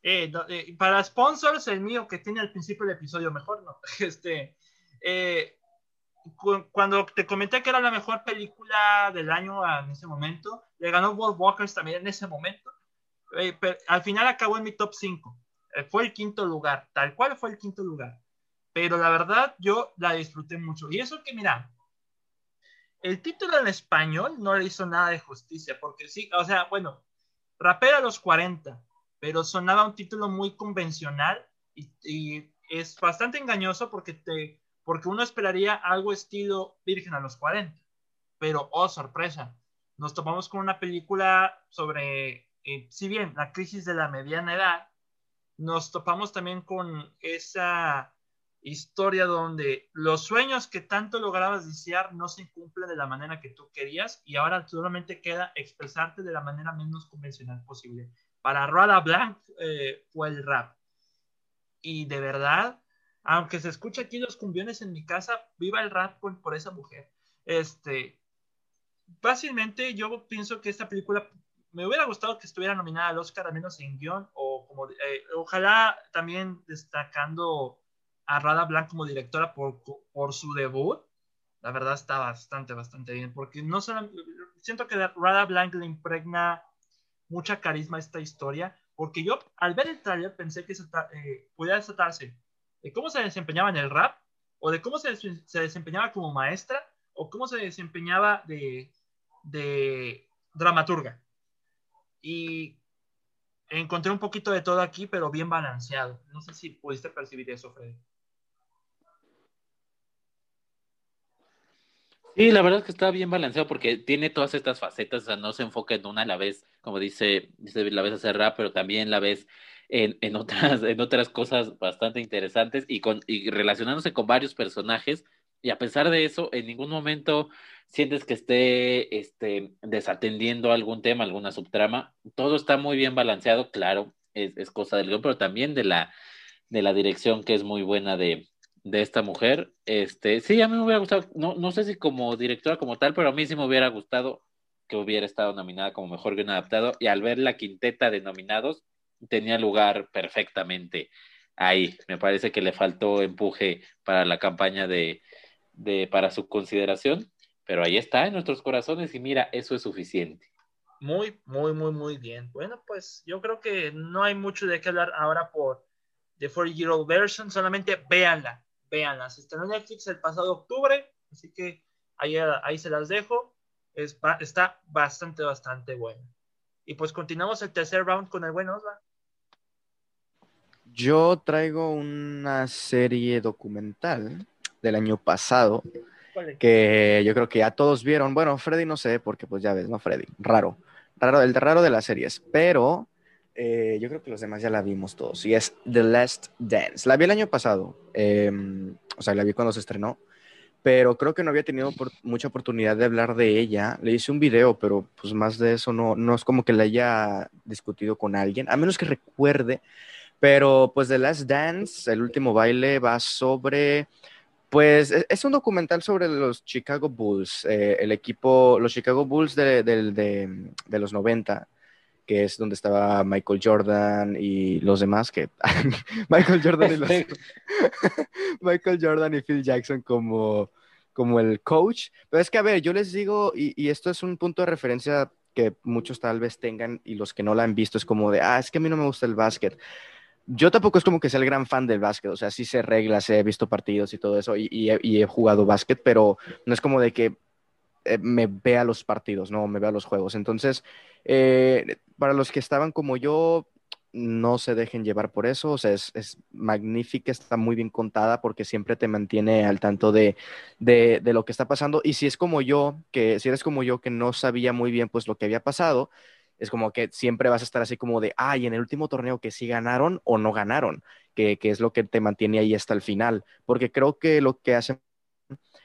Eh, eh, para sponsors, el mío que tiene al principio del episodio, mejor no. Este, eh, cuando te comenté que era la mejor película del año en ese momento, le ganó World Walkers también en ese momento. pero al final acabó en mi top 5. Fue el quinto lugar, tal cual fue el quinto lugar. Pero la verdad, yo la disfruté mucho. Y eso que, mira, el título en español no le hizo nada de justicia, porque sí, o sea, bueno, rapera a los 40, pero sonaba un título muy convencional y, es bastante engañoso porque, te, porque uno esperaría algo estilo Virgen a los 40, pero oh, sorpresa, nos topamos con una película sobre, eh, si bien la crisis de la mediana edad, nos topamos también con esa historia donde los sueños que tanto lograbas desear no se cumplen de la manera que tú querías y ahora solamente queda expresarte de la manera menos convencional posible. Para Rada Blanc eh, fue el rap. Y de verdad, aunque se escucha aquí los cumbiones en mi casa, viva el rap por, esa mujer. Este, fácilmente yo pienso que esta película me hubiera gustado que estuviera nominada al Oscar, al menos en guion, o como, eh, ojalá también destacando a Rada Blanc como directora por, por su debut, la verdad está bastante, bastante bien, porque no siento que Rada Blanc le impregna mucha carisma a esta historia, porque yo al ver el trailer pensé que eh, podía desatarse de cómo se desempeñaba en el rap, o de cómo se, se desempeñaba como maestra, o cómo se desempeñaba de, de dramaturga. Y encontré un poquito de todo aquí, pero bien balanceado. No sé si pudiste percibir eso, Freddy. Sí, la verdad es que está bien balanceado porque tiene todas estas facetas, o sea, no se enfoca en una a la vez, como dice, dice la vez hacer rap, pero también la vez en, en, otras, en otras cosas bastante interesantes y, con, y relacionándose con varios personajes. Y a pesar de eso, en ningún momento sientes que esté este, desatendiendo algún tema, alguna subtrama. Todo está muy bien balanceado, claro, es, cosa del guion, pero también de la, de la dirección que es muy buena de, de esta mujer. Este, sí, a mí me hubiera gustado, no, no sé si como directora como tal, pero a mí sí me hubiera gustado que hubiera estado nominada como mejor guion adaptado y al ver la quinteta de nominados tenía lugar perfectamente ahí. Me parece que le faltó empuje para la campaña de, de para su consideración, pero ahí está en nuestros corazones y mira, eso es suficiente. Muy, muy, muy, muy bien. Bueno, pues yo creo que no hay mucho de qué hablar ahora por The 40 Year Old Version, solamente véanla véanla. Se estrenó en Netflix el pasado octubre, así que ahí, ahí se las dejo. Es, está bastante, bastante bueno. Y pues continuamos el tercer round con el buen Osva. Yo traigo una serie documental del año pasado que yo creo que ya todos vieron. Bueno, Freddy no sé, porque pues ya ves, ¿no? Freddy, raro. Raro, el raro de las series, pero eh, yo creo que los demás ya la vimos todos. Y es The Last Dance. La vi el año pasado, em, o sea, la vi cuando se estrenó, pero creo que no había tenido mucha oportunidad de hablar de ella. Le hice un video, pero pues más de eso no, no es como que la haya discutido con alguien, a menos que recuerde pero pues The Last Dance, el último baile, va sobre, pues e, es un documental sobre los Chicago Bulls, eh, el equipo, los Chicago Bulls de, de, los 90 que es donde estaba Michael Jordan y los demás, que Michael Jordan y los... Michael Jordan y Phil Jackson como, como el coach. Pero es que, a ver, yo les digo, y, y, esto es un punto de referencia que muchos tal vez tengan y los que no la han visto, es como de, ah, es que a mí no me gusta el básquet yo tampoco es como que sea el gran fan del básquet, o sea, sí sé reglas, he visto partidos y todo eso, y, he, jugado básquet, pero no es como de que eh, me vea los partidos, no, me vea los juegos. Entonces, eh, para los que estaban como yo, no se dejen llevar por eso, o sea, es, magnífica, está muy bien contada porque siempre te mantiene al tanto de, de, de, lo que está pasando. Y si es como yo, que si eres como yo, que no sabía muy bien pues lo que había pasado, es como que siempre vas a estar así como de, ay, en el último torneo que sí ganaron o no ganaron, que, que es lo que te mantiene ahí hasta el final, porque creo que lo que hace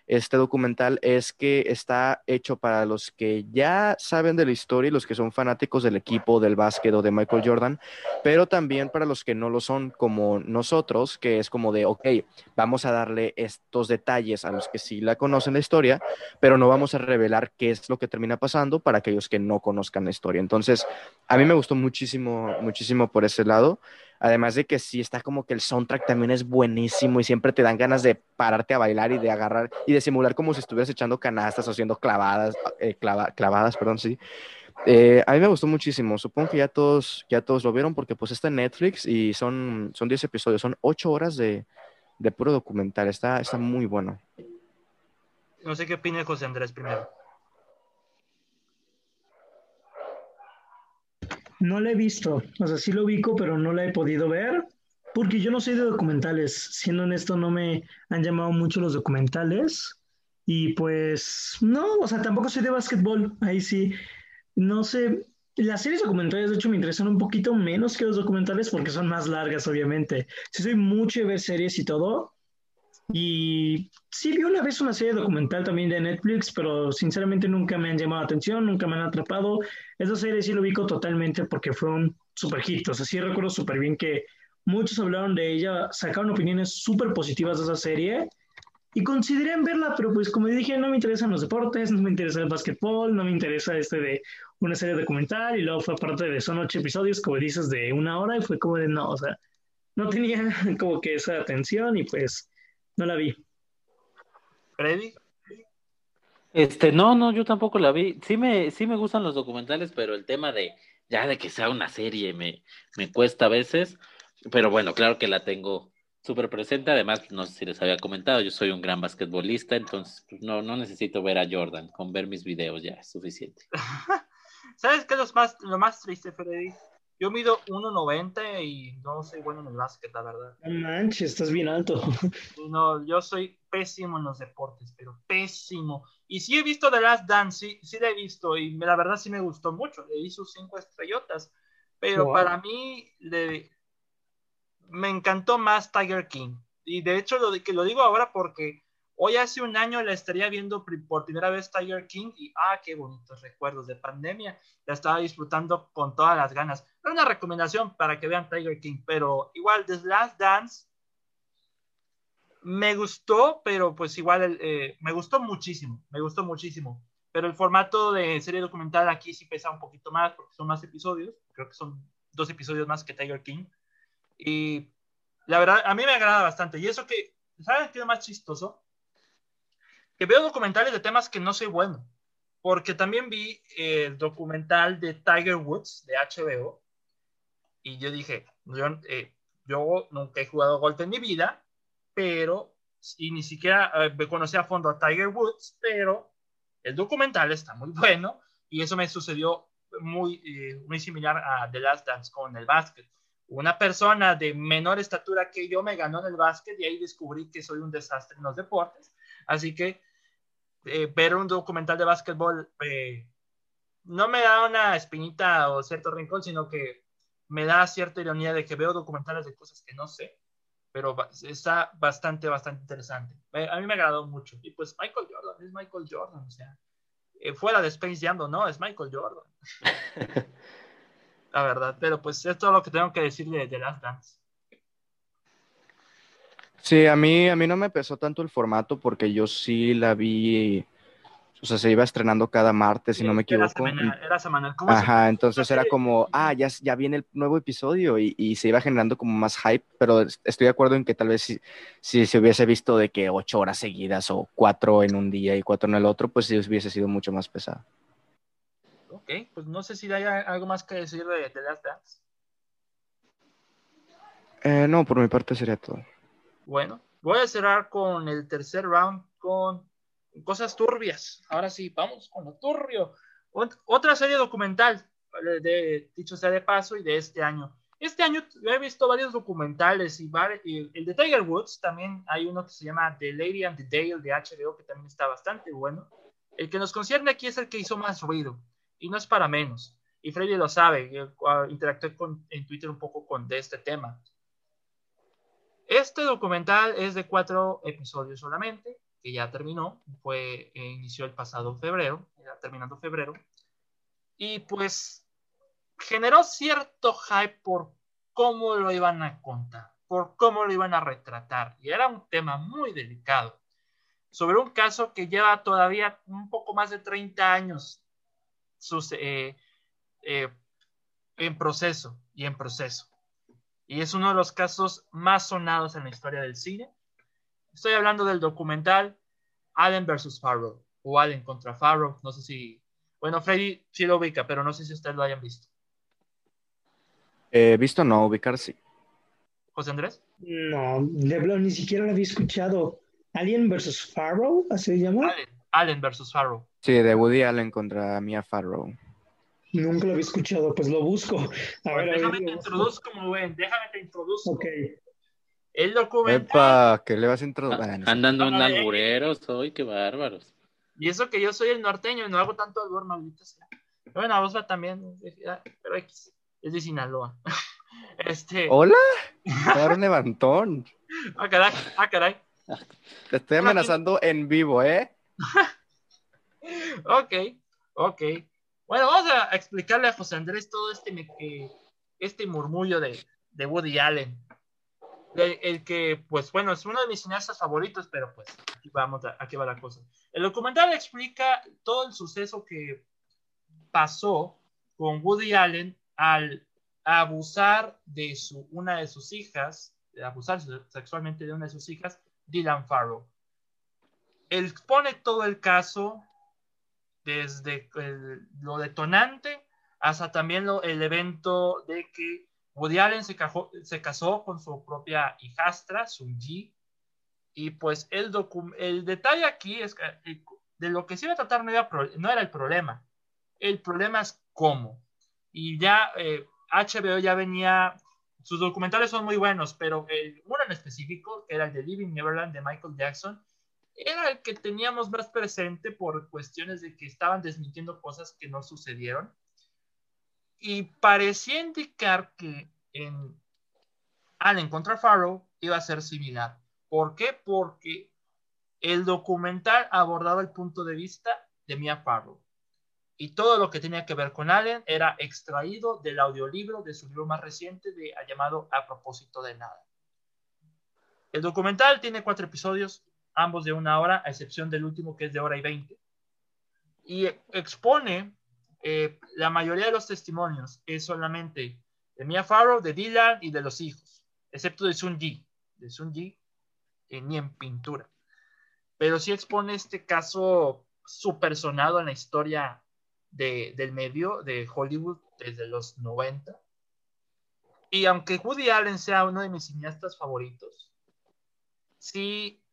este documental es que está hecho para los que ya saben de la historia y los que son fanáticos del equipo, del básquet o de Michael Jordan, pero también para los que no lo son como nosotros, que es como de, ok, vamos a darle estos detalles a los que sí la conocen la historia, pero no vamos a revelar qué es lo que termina pasando para aquellos que no conozcan la historia. Entonces, a mí me gustó muchísimo, muchísimo por ese lado. Además de que sí está como que el soundtrack también es buenísimo y siempre te dan ganas de pararte a bailar y de agarrar y de simular como si estuvieras echando canastas o haciendo clavadas, eh, clavadas, perdón, sí. Eh, a mí me gustó muchísimo. Supongo que ya todos, ya todos lo vieron porque pues está en Netflix y son, son 10 episodios, son 8 horas de, de puro documental. Está, está muy bueno. No sé qué opina José Andrés primero. No la he visto, o sea, sí lo ubico, pero no la he podido ver, porque yo no soy de documentales. Siendo honesto, no me han llamado mucho los documentales. Y pues, no, o sea, tampoco soy de básquetbol. Ahí sí, no sé. Las series documentales, de hecho, me interesan un poquito menos que los documentales porque son más largas, obviamente. Sí, soy mucho de ver series y todo, y sí, vi una vez una serie documental también de Netflix, pero sinceramente nunca me han llamado la atención, nunca me han atrapado. Esa serie sí lo ubico totalmente porque fue un super hit. O sea, sí recuerdo súper bien que muchos hablaron de ella, sacaron opiniones súper positivas de esa serie y consideré verla, pero pues como dije, no me interesan los deportes, no me interesa el básquetbol, no me interesa este de una serie documental y luego fue parte de, son ocho episodios, como dices, de una hora y fue como de no, o sea, no tenía como que esa atención y pues no la vi. ¿Freddy? Este, no, no, yo tampoco la vi. Sí me, sí me gustan los documentales, pero el tema de ya de que sea una serie me, me cuesta a veces. Pero bueno, claro que la tengo súper presente. Además, no sé si les había comentado, yo soy un gran basquetbolista, entonces pues, no, no necesito ver a Jordan. Con ver mis videos ya es suficiente. ¿Sabes qué es lo más, lo más triste, Freddy? Yo mido 1.90 y no soy bueno en el básquet, la verdad. No manches, estás bien alto. No, yo soy pésimo en los deportes, pero pésimo. Y sí he visto The Last Dance, sí, sí la he visto y la verdad sí me gustó mucho. Le di sus cinco estrellotas. Pero para mí le, me encantó más Tiger King. Y de hecho lo, que lo digo ahora porque Hoy hace un año la estaría viendo por primera vez Tiger King y ah, qué bonitos recuerdos de pandemia. La estaba disfrutando con todas las ganas. Es una recomendación para que vean Tiger King, pero igual The Last Dance me gustó, pero pues igual eh, me gustó muchísimo, me gustó muchísimo. Pero el formato de serie documental aquí sí pesa un poquito más porque son más episodios. Creo que son dos episodios más que Tiger King. Y la verdad, a mí me agrada bastante. Y eso que, ¿saben qué es más chistoso? Que veo documentales de temas que no soy bueno, porque también vi el documental de Tiger Woods de HBO y yo dije, yo, eh, yo nunca he jugado golf en mi vida, pero, y ni siquiera eh, conocí a fondo a Tiger Woods, pero el documental está muy bueno y eso me sucedió muy, eh, muy similar a The Last Dance con el básquet. Una persona de menor estatura que yo me ganó en el básquet y ahí descubrí que soy un desastre en los deportes. Así que eh, ver un documental de básquetbol eh, no me da una espinita o cierto rincón, sino que me da cierta ironía de que veo documentales de cosas que no sé, pero está bastante, bastante interesante. A mí me agradó mucho. Y pues Michael Jordan es Michael Jordan, o sea, eh, fuera de Space Jam, no, es Michael Jordan. La verdad, pero pues es todo lo que tengo que decir de, de Last Dance. Sí, a mí, a mí no me pesó tanto el formato porque yo sí la vi o sea, se iba estrenando cada martes, si no me equivoco. Era semanal. Ajá, entonces era como, ah, ya, ya viene el nuevo episodio y, y, se iba generando como más hype, pero estoy de acuerdo en que tal vez si, si, se hubiese visto de que ocho horas seguidas o cuatro en un día y cuatro en el otro, pues sí hubiese sido mucho más pesado. Ok, pues no sé si hay algo más que decir de, The Last Dance. Eh, no, por mi parte sería todo. Bueno, voy a cerrar con el tercer round con cosas turbias. Ahora sí, vamos con lo turbio. Otra serie documental, de, dicho sea de paso, y de este año. Este año he visto varios documentales y, el de Tiger Woods, también hay uno que se llama The Lady and the Dale de HBO, que también está bastante bueno. El que nos concierne aquí es el que hizo más ruido, y no es para menos. Y Freddy lo sabe, interactué con, en Twitter un poco con de este tema. Este documental es de cuatro episodios solamente, que ya terminó, fue, eh, inició el pasado febrero, ya terminando febrero, y pues generó cierto hype por cómo lo iban a contar, por cómo lo iban a retratar, y era un tema muy delicado, sobre un caso que lleva todavía un poco más de 30 años eh, eh, en proceso y en proceso. Y es uno de los casos más sonados en la historia del cine Estoy hablando del documental Allen versus Farrow o Allen contra Farrow. No sé si. Bueno, Freddy sí lo ubica, pero no sé si ustedes lo hayan visto. Eh, visto no, ubicar sí. ¿José Andrés? No, ni siquiera lo había escuchado. Alien versus Farrow, ¿así se llama? Allen, Allen versus Farrow. Sí, de Woody Allen contra Mia Farrow. Nunca lo había escuchado, pues lo busco. A ver, déjame te introduzco, como ven, déjame te introduzco. Ok. El documental. Epa, ¿qué le vas a introducir? Ah, andando un alburero, soy, qué bárbaros. Y eso que yo soy el norteño y no hago tanto albur, maldito sea. Bueno, Osva también, pero X, es de Sinaloa. Este... Hola, dar un levantón. Ah, caray, ah, caray. Te estoy amenazando en vivo, ¿eh? ok, ok. Bueno, vamos a explicarle a José Andrés todo este, este murmullo de, de Woody Allen el, que, pues bueno, es uno de mis cineastas favoritos, pero pues aquí, vamos aquí va la cosa. El documental explica todo el suceso que pasó con Woody Allen al abusar de su, una de sus hijas, abusar sexualmente de una de sus hijas, Dylan Farrow. Él pone todo el caso desde lo detonante hasta también lo, el evento de que Woody Allen se, se casó con su propia hijastra, Sunji, y pues el, el detalle aquí es que eh, de lo que se iba a tratar no era, no era el problema, el problema es cómo. Y ya HBO eh, ya venía, sus documentales son muy buenos, pero el, uno en específico, era el de Living Neverland de Michael Jackson, era el que teníamos más presente por cuestiones de que estaban desmintiendo cosas que no sucedieron y parecía indicar que en Allen contra Farrow iba a ser similar. ¿Por qué? Porque el documental abordaba el punto de vista de Mia Farrow. Y todo lo que tenía que ver con Allen era extraído del audiolibro de su libro más reciente de, llamado A propósito de nada. El documental tiene cuatro episodios, ambos de una hora, a excepción del último que es de hora y veinte. Y expone eh, la mayoría de los testimonios es solamente de Mia Farrow, de Dylan y de los hijos, excepto de Sun Ji. De Sun Ji, ni en pintura. Pero sí expone este caso super sonado en la historia del medio de Hollywood desde los 90. Y aunque Woody Allen sea uno de mis cineastas favoritos, sí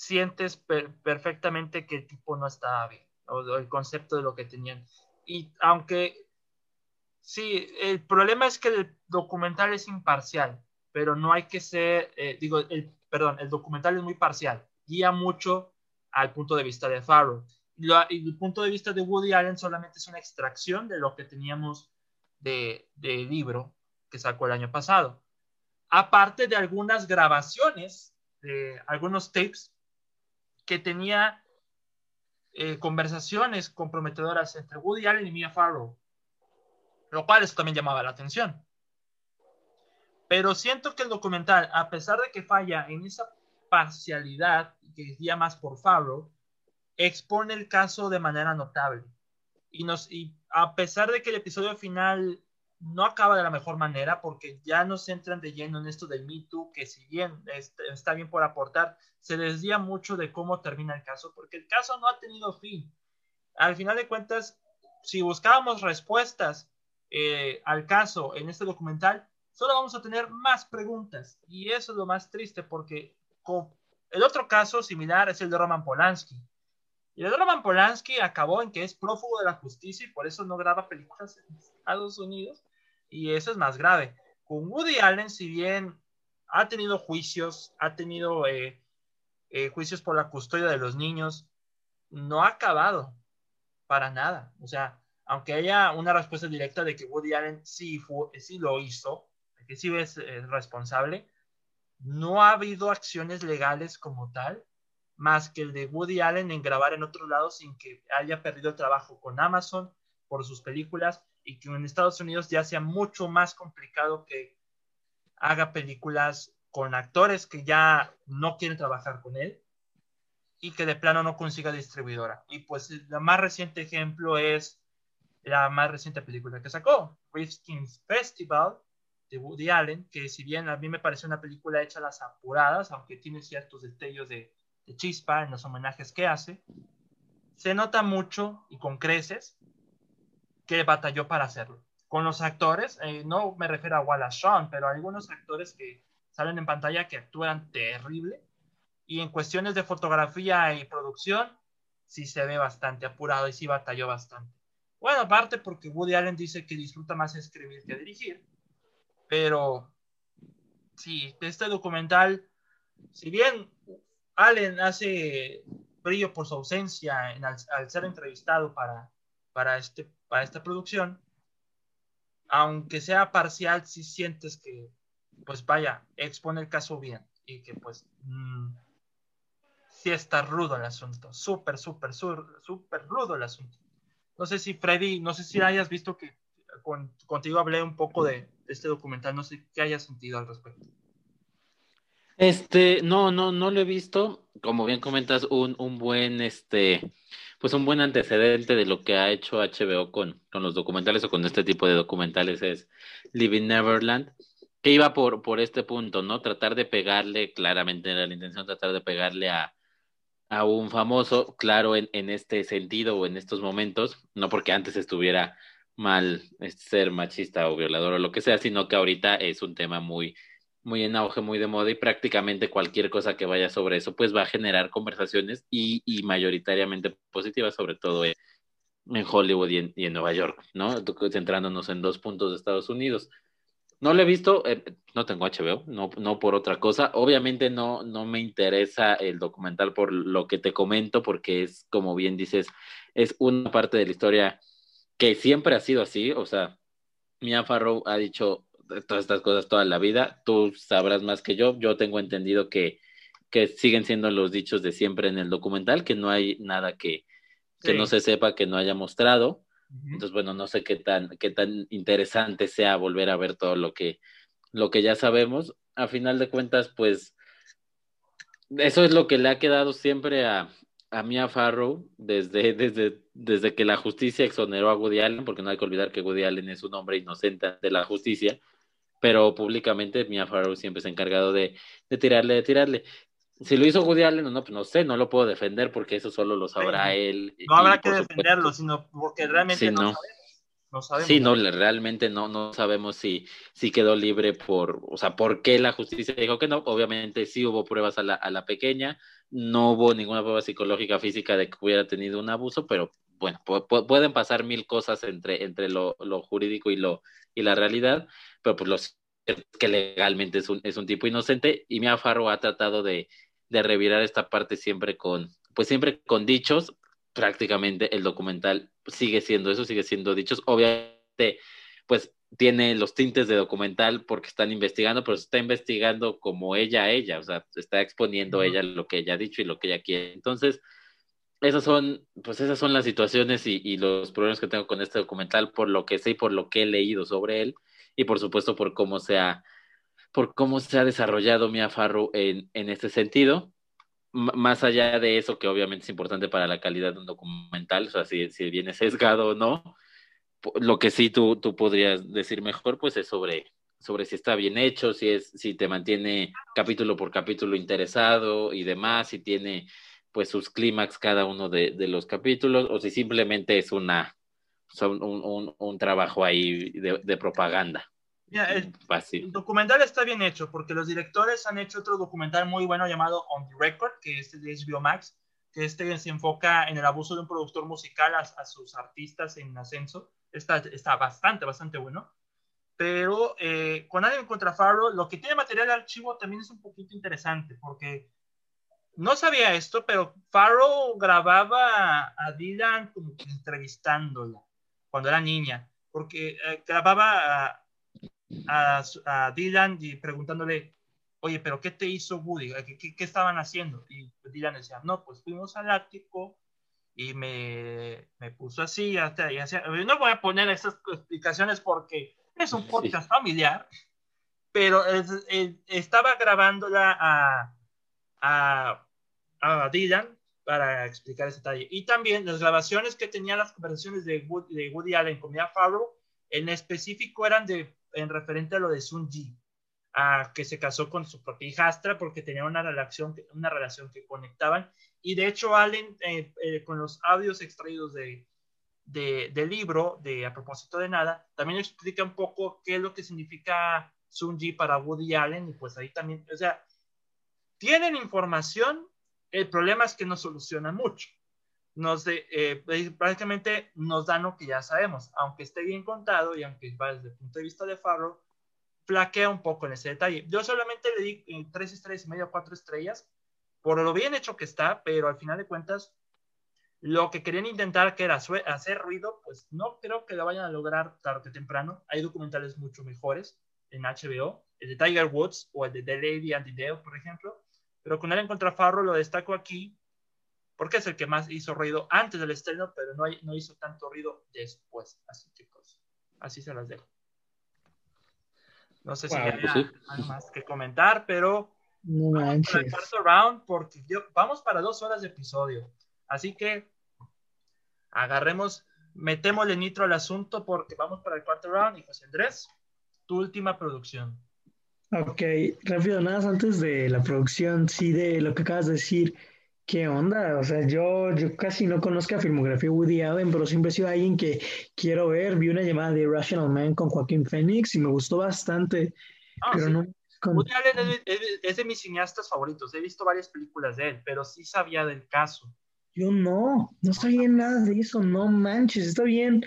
sientes perfectamente que el tipo no estaba bien, o el concepto de lo que tenían. Y aunque Sí, el problema es que el documental es imparcial, pero no hay que ser, eh, digo, el, perdón, el documental es muy parcial, guía mucho al punto de vista de Farrow. Y, el punto de vista de Woody Allen solamente es una extracción de lo que teníamos del de libro que sacó el año pasado. Aparte de algunas grabaciones, de algunos tapes que tenía eh, conversaciones comprometedoras entre Woody Allen y Mia Farrow, lo cual eso también llamaba la atención. Pero siento que el documental, a pesar de que falla en esa parcialidad que guía más por Farrow, expone el caso de manera notable. Y, a pesar de que el episodio final no acaba de la mejor manera, porque ya nos entran de lleno en esto del Me Too, que si bien está bien por aportar, se desvía mucho de cómo termina el caso, porque el caso no ha tenido fin. Al final de cuentas, si buscábamos respuestas eh, al caso en este documental, solo vamos a tener más preguntas. Y eso es lo más triste, porque el otro caso similar es el de Roman Polanski. Y el de Roman Polanski acabó en que es prófugo de la justicia y por eso no graba películas en Estados Unidos. Y eso es más grave. Con Woody Allen, si bien ha tenido juicios, ha tenido eh, eh, juicios por la custodia de los niños, no ha acabado para nada. O sea, aunque haya una respuesta directa de que Woody Allen sí, sí lo hizo, que sí es responsable, no ha habido acciones legales como tal, más que el de Woody Allen en grabar en otro lado sin que haya perdido el trabajo con Amazon por sus películas y que en Estados Unidos ya sea mucho más complicado que haga películas con actores que ya no quieren trabajar con él y que de plano no consiga distribuidora. Y pues el más reciente ejemplo es la más reciente película que sacó, Rifkin's Festival, de Woody Allen, que si bien a mí me parece una película hecha a las apuradas, aunque tiene ciertos destellos de, chispa en los homenajes que hace, se nota mucho y con creces que batalló para hacerlo. Con los actores, eh, no me refiero a Wallace Shawn, pero algunos actores que salen en pantalla que actúan terrible. Y en cuestiones de fotografía y producción, sí se ve bastante apurado y sí batalló bastante. Bueno, aparte porque Woody Allen dice que disfruta más escribir que dirigir. Pero sí, este documental, si bien Allen hace brillo por su ausencia al, ser entrevistado para, para, este, para esta producción, aunque sea parcial, si sientes que, pues vaya, expone el caso bien y que pues mm, sí está rudo el asunto, súper, súper, súper rudo el asunto. No sé si Freddy, no sé si hayas visto que contigo hablé un poco de, este documental, no sé qué haya sentido al respecto. Este, no, no, no lo he visto. Como bien comentas, un, un buen, este, pues un buen antecedente de lo que ha hecho HBO con, con los documentales o con este tipo de documentales es Living Neverland, que iba por, por este punto, ¿no? Tratar de pegarle, claramente era la intención, tratar de pegarle a, a un famoso, claro, en, en este sentido o en estos momentos, no porque antes estuviera mal ser machista o violador o lo que sea, sino que ahorita es un tema muy, muy en auge, muy de moda y prácticamente cualquier cosa que vaya sobre eso, pues va a generar conversaciones y, y mayoritariamente positivas, sobre todo en, Hollywood y en, y en, Nueva York, ¿no? Centrándonos en dos puntos de Estados Unidos. No lo he visto, eh, no tengo HBO, no, no por otra cosa. Obviamente no, no me interesa el documental por lo que te comento, porque es, como bien dices, es una parte de la historia que siempre ha sido así, o sea, Mia Farrow ha dicho todas estas cosas toda la vida, tú sabrás más que yo, yo tengo entendido que, que siguen siendo los dichos de siempre en el documental, que no hay nada que, que no se sepa, que no haya mostrado. Entonces, bueno, no sé qué tan, qué tan interesante sea volver a ver todo lo que, lo que ya sabemos. A final de cuentas, pues, eso es lo que le ha quedado siempre a, a Mia Farrow desde, desde, desde que la justicia exoneró a Woody Allen, porque no hay que olvidar que Woody Allen es un hombre inocente de la justicia, pero públicamente Mia Farrow siempre se ha encargado de, de tirarle, de tirarle. Si lo hizo Woody Allen o no, pues no sé, no lo puedo defender porque eso solo lo sabrá él. No habrá que defenderlo, sino porque realmente no, no, sabemos. Sí, no, realmente no, no sabemos si, si quedó libre por, o sea, por qué la justicia dijo que no. Obviamente sí hubo pruebas a la, a la pequeña, no hubo ninguna prueba psicológica física de que hubiera tenido un abuso, pero bueno, pueden pasar mil cosas entre, entre lo, jurídico y, lo, y la realidad, pero pues lo cierto es que legalmente es un, es un tipo inocente y Mia Farrow ha tratado de, de revirar esta parte siempre con, pues siempre con dichos, prácticamente el documental sigue siendo eso, sigue siendo dichos, obviamente, pues tiene los tintes de documental porque están investigando, pero se está investigando como ella a ella, o sea, está exponiendo ella lo que ella ha dicho y lo que ella quiere. Entonces, esas son, pues esas son las situaciones y, y, los problemas que tengo con este documental por lo que sé y por lo que he leído sobre él y por supuesto por cómo se ha, por cómo se ha desarrollado Mia Farrow en, en este sentido. más allá de eso, que obviamente es importante para la calidad de un documental, o sea, si, si viene sesgado o no, lo que sí tú, tú podrías decir mejor, pues es sobre, sobre si está bien hecho, si, es, si te mantiene capítulo por capítulo interesado y demás, si tiene pues sus clímax cada uno de, de, los capítulos, o si simplemente es una un, un, un trabajo ahí de, de propaganda. el, el, documental está bien hecho porque los directores han hecho otro documental muy bueno llamado On the Record, que es de HBO Max, que este se enfoca en el abuso de un productor musical a, a sus artistas en ascenso está, está bastante, bastante bueno. Pero eh, con Alien contra Farrow, lo que tiene material de archivo también es un poquito interesante, porque no sabía esto, pero Farrow grababa a Dylan como que entrevistándola cuando era niña, porque eh, grababa a, a, a, Dylan y preguntándole, oye, pero ¿qué te hizo Woody? ¿Qué, qué, qué estaban haciendo? Y Dylan decía, no, pues fuimos al ático y me, me puso así, hasta, y hacía, no voy a poner esas explicaciones porque es un podcast familiar, pero estaba grabándola a, a, a, Dylan para explicar ese detalle. Y también las grabaciones que tenían las conversaciones de Woody, de Woody Allen con Mia Farrow, en específico eran de, en referente a lo de Sun Ji, a, que se casó con su propia hijastra porque tenía una relación, una relación que conectaban y de hecho, Allen, eh, eh, con los audios extraídos de, de, del libro, de A propósito de nada, también explica un poco qué es lo que significa Sunji para Woody Allen. Y pues ahí también, o sea, tienen información, el problema es que no soluciona mucho. Nos de, eh, prácticamente nos dan lo que ya sabemos, aunque esté bien contado y aunque va desde el punto de vista de Farrow, flaquea un poco en ese detalle. Yo solamente le di tres estrellas y medio, cuatro estrellas, por lo bien hecho que está, pero al final de cuentas, lo que querían intentar, que era hacer ruido, pues no creo que lo vayan a lograr tarde o temprano. Hay documentales mucho mejores en HBO, el de Tiger Woods o el de The Lady and the por ejemplo, pero con él en contrafarro lo destaco aquí porque es el que más hizo ruido antes del estreno, pero no, no hizo tanto ruido después. Así que pues, así se las dejo. No sé si hay pues algo más que comentar, pero no vamos para el cuarto round porque vamos para dos horas de episodio. Así que agarremos, metémosle nitro al asunto porque vamos para el cuarto round. Y José Andrés, tu última producción. Ok, rápido, nada antes de la producción, sí, de lo que acabas de decir. ¿Qué onda? O sea, yo, yo casi no conozco la filmografía Woody Allen, pero siempre he sido alguien que quiero ver. Vi una llamada de Rational Man con Joaquín Phoenix y me gustó bastante. Ah, pero no, Woody Allen es, de mis cineastas favoritos. He visto varias películas de él, pero sí sabía del caso. Yo no, no sabía nada de eso. No manches, está bien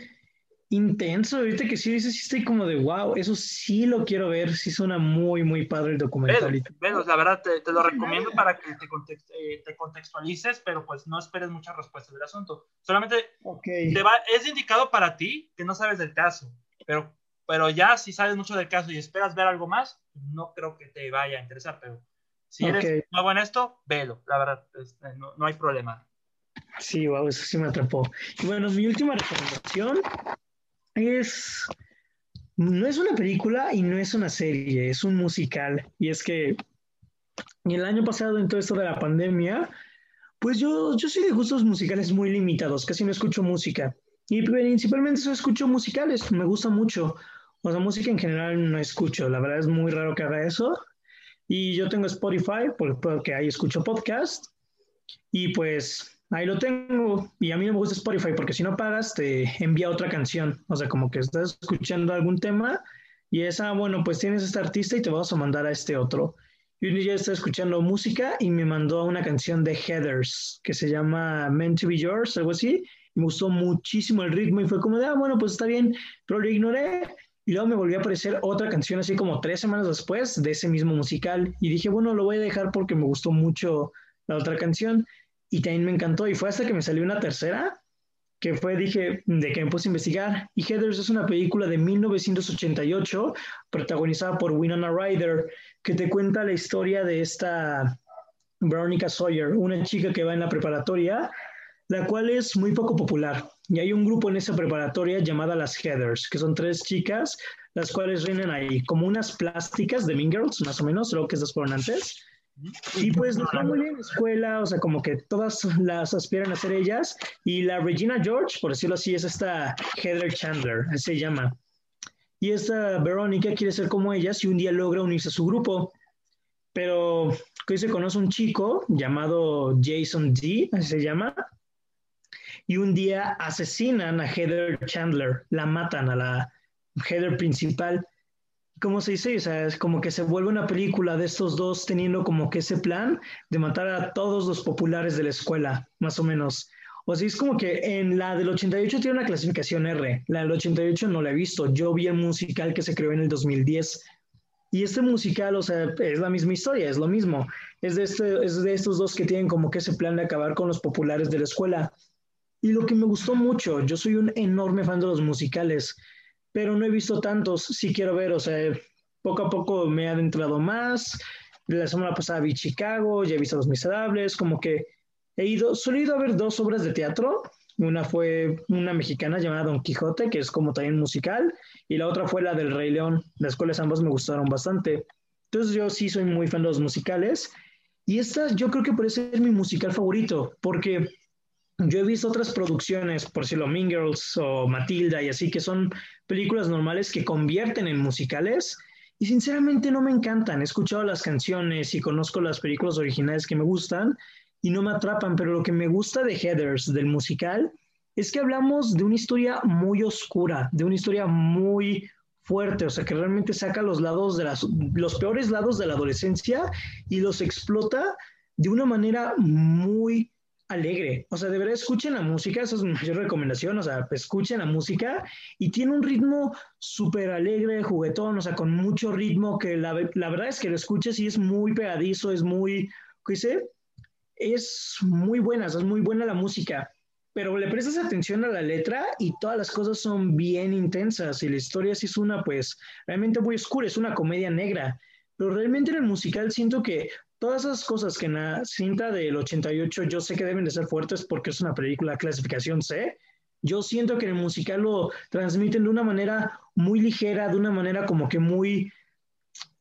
intenso. Ahorita que sí dices, sí estoy como de wow, eso sí lo quiero ver. Sí suena muy, muy padre el documental. Bueno, la verdad te, lo recomiendo para que eh, te, contextualices, pero pues no esperes muchas respuestas del asunto. Solamente te va, es indicado para ti que no sabes del caso, pero pero ya si sabes mucho del caso y esperas ver algo más, no creo que te vaya a interesar, pero si eres nuevo en esto, velo, la verdad, este, no, no, hay problema. Sí, wow, eso sí me atrapó. Y bueno, mi última recomendación es, no es una película y no es una serie, es un musical. Y es que el año pasado, en todo esto de la pandemia, pues yo, yo soy de gustos musicales muy limitados, casi no escucho música. Y principalmente eso escucho musicales, me gusta mucho. O sea, música en general no escucho, la verdad es muy raro que haga eso. Y yo tengo Spotify, porque ahí escucho podcast. Y pues ahí lo tengo. Y a mí no me gusta Spotify porque si no pagas te envía otra canción. O sea, como que estás escuchando algún tema y esa, bueno, pues tienes este artista y te vas a mandar a este otro. Y un día estaba escuchando música y me mandó una canción de Heathers que se llama Meant to Be Yours, algo así. y me gustó muchísimo el ritmo y fue como de, ah, bueno, pues está bien, pero lo ignoré y luego me volvió a aparecer otra canción así como tres semanas después de ese mismo musical y dije, bueno, lo voy a dejar porque me gustó mucho la otra canción y también me encantó y fue hasta que me salió una tercera que fue, dije, de que me puse a investigar. Y Heathers es una película de 1988 protagonizada por Winona Ryder que te cuenta la historia de esta Veronica Sawyer, una chica que va en la preparatoria, la cual es muy poco popular. Y hay un grupo en esa preparatoria llamada las Heathers, que son tres chicas, las cuales reinen ahí como unas plásticas de Mean Girls, más o menos, lo que estas fueron antes. Y pues no fue muy bien en la escuela, o sea, como que todas las aspiran a ser ellas. Y la Regina George, por decirlo así, es esta Heather Chandler, se llama. Y esta Verónica quiere ser como ellas y un día logra unirse a su grupo. Pero que se conoce un chico llamado Jason D, así se llama, y un día asesinan a Heather Chandler, la matan a la Heather principal. ¿Cómo se dice? O sea, es como que se vuelve una película de estos dos teniendo como que ese plan de matar a todos los populares de la escuela, más o menos. O sea, es como que en la del 88 tiene una clasificación R, la del 88 no la he visto, yo vi el musical que se creó en el 2010 y este musical, o sea, es la misma historia, es lo mismo. Es de, este, es de estos dos que tienen como que ese plan de acabar con los populares de la escuela. Y lo que me gustó mucho, yo soy un enorme fan de los musicales, pero no he visto tantos, sí quiero ver, o sea, poco a poco me he adentrado más. La semana pasada vi Chicago, ya he visto Los Miserables, como que he ido, solo he ido a ver dos obras de teatro una fue una mexicana llamada Don Quijote, que es como también musical, y la otra fue la del Rey León. Las cuales ambas me gustaron bastante. Entonces yo sí soy muy fan de los musicales. Y esta yo creo que puede ser mi musical favorito, porque yo he visto otras producciones, por decirlo, Mean Girls o Matilda y así, que son películas normales que convierten en musicales. Y sinceramente no me encantan. He escuchado las canciones y conozco las películas originales que me gustan, y no me atrapan, pero lo que me gusta de Heathers, del musical, es que hablamos de una historia muy oscura, de una historia muy fuerte, o sea, que realmente saca los lados de las, los peores lados de la adolescencia y los explota de una manera muy alegre. O sea, de verdad escuchen la música, esa es mi mayor recomendación, o sea, escuchen la música y tiene un ritmo súper alegre, juguetón, o sea, con mucho ritmo que la, la, verdad es que lo escuches y es muy pegadizo, es muy, ¿qué sé? es muy buena, es muy buena la música, pero le prestas atención a la letra y todas las cosas son bien intensas y la historia sí es una, pues, realmente muy oscura, es una comedia negra, pero realmente en el musical siento que todas esas cosas que en la cinta del 88 yo sé que deben de ser fuertes porque es una película clasificación C, yo siento que en el musical lo transmiten de una manera muy ligera, de una manera como que muy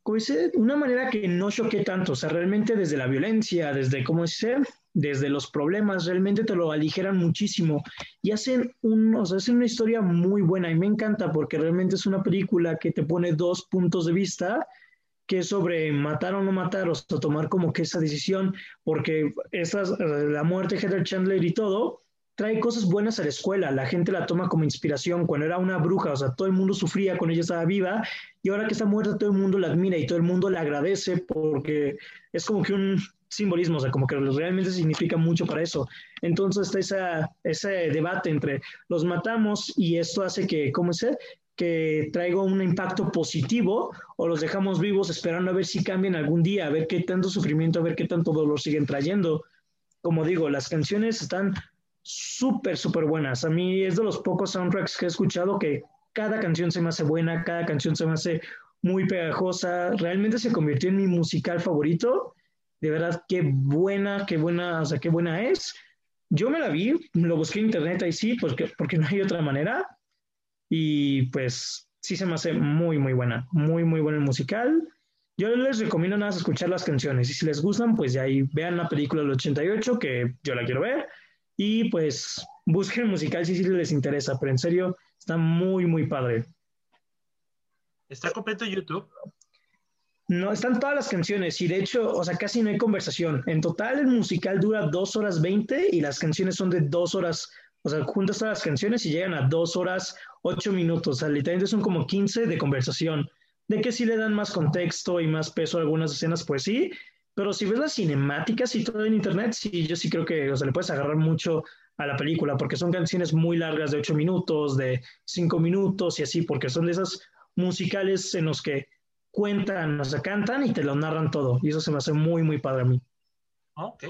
de una manera que no choque tanto, o sea, realmente desde la violencia, desde, ¿cómo dice? Desde los problemas, realmente te lo aligeran muchísimo y hacen, un, o sea, hacen una historia muy buena y me encanta porque realmente es una película que te pone dos puntos de vista que es sobre matar o no matar, o sea, tomar como que esa decisión, porque esas, la muerte de Heather Chandler y todo, trae cosas buenas a la escuela, la gente la toma como inspiración, cuando era una bruja, o sea, todo el mundo sufría cuando ella estaba viva, y ahora que está muerta todo el mundo la admira y todo el mundo la agradece porque es como que un simbolismo, o sea, como que realmente significa mucho para eso. Entonces está esa, ese debate entre los matamos y esto hace que, ¿cómo es? Que traiga un impacto positivo o los dejamos vivos esperando a ver si cambian algún día, a ver qué tanto sufrimiento, a ver qué tanto dolor siguen trayendo. Como digo, las canciones están súper, súper buenas. A mí es de los pocos soundtracks que he escuchado que cada canción se me hace buena, cada canción se me hace muy pegajosa. Realmente se convirtió en mi musical favorito. De verdad, qué buena, qué buena, o sea, qué buena es. Yo me la vi, lo busqué en internet ahí sí, porque, porque no hay otra manera. Y pues sí se me hace muy, muy buena, muy, muy buena el musical. Yo les recomiendo nada más escuchar las canciones y si les gustan, pues ya ahí vean la película del 88 que yo la quiero ver y pues busquen el musical si, les interesa, pero en serio está muy, muy padre. ¿Está completo YouTube? No, están todas las canciones y de hecho, o sea, casi no hay conversación. En total el musical dura dos horas veinte y las canciones son de dos horas, o sea, juntas todas las canciones y llegan a dos horas ocho minutos. O sea, literalmente son como 15 de conversación. De que si le dan más contexto y más peso a algunas escenas, pues sí, pero si ves las cinemáticas y todo en internet, sí, yo sí creo que o sea, le puedes agarrar mucho a la película, porque son canciones muy largas de ocho minutos, de cinco minutos y así, porque son de esas musicales en los que cuentan, o sea, cantan y te lo narran todo. Y eso se me hace muy, muy padre a mí. Ok,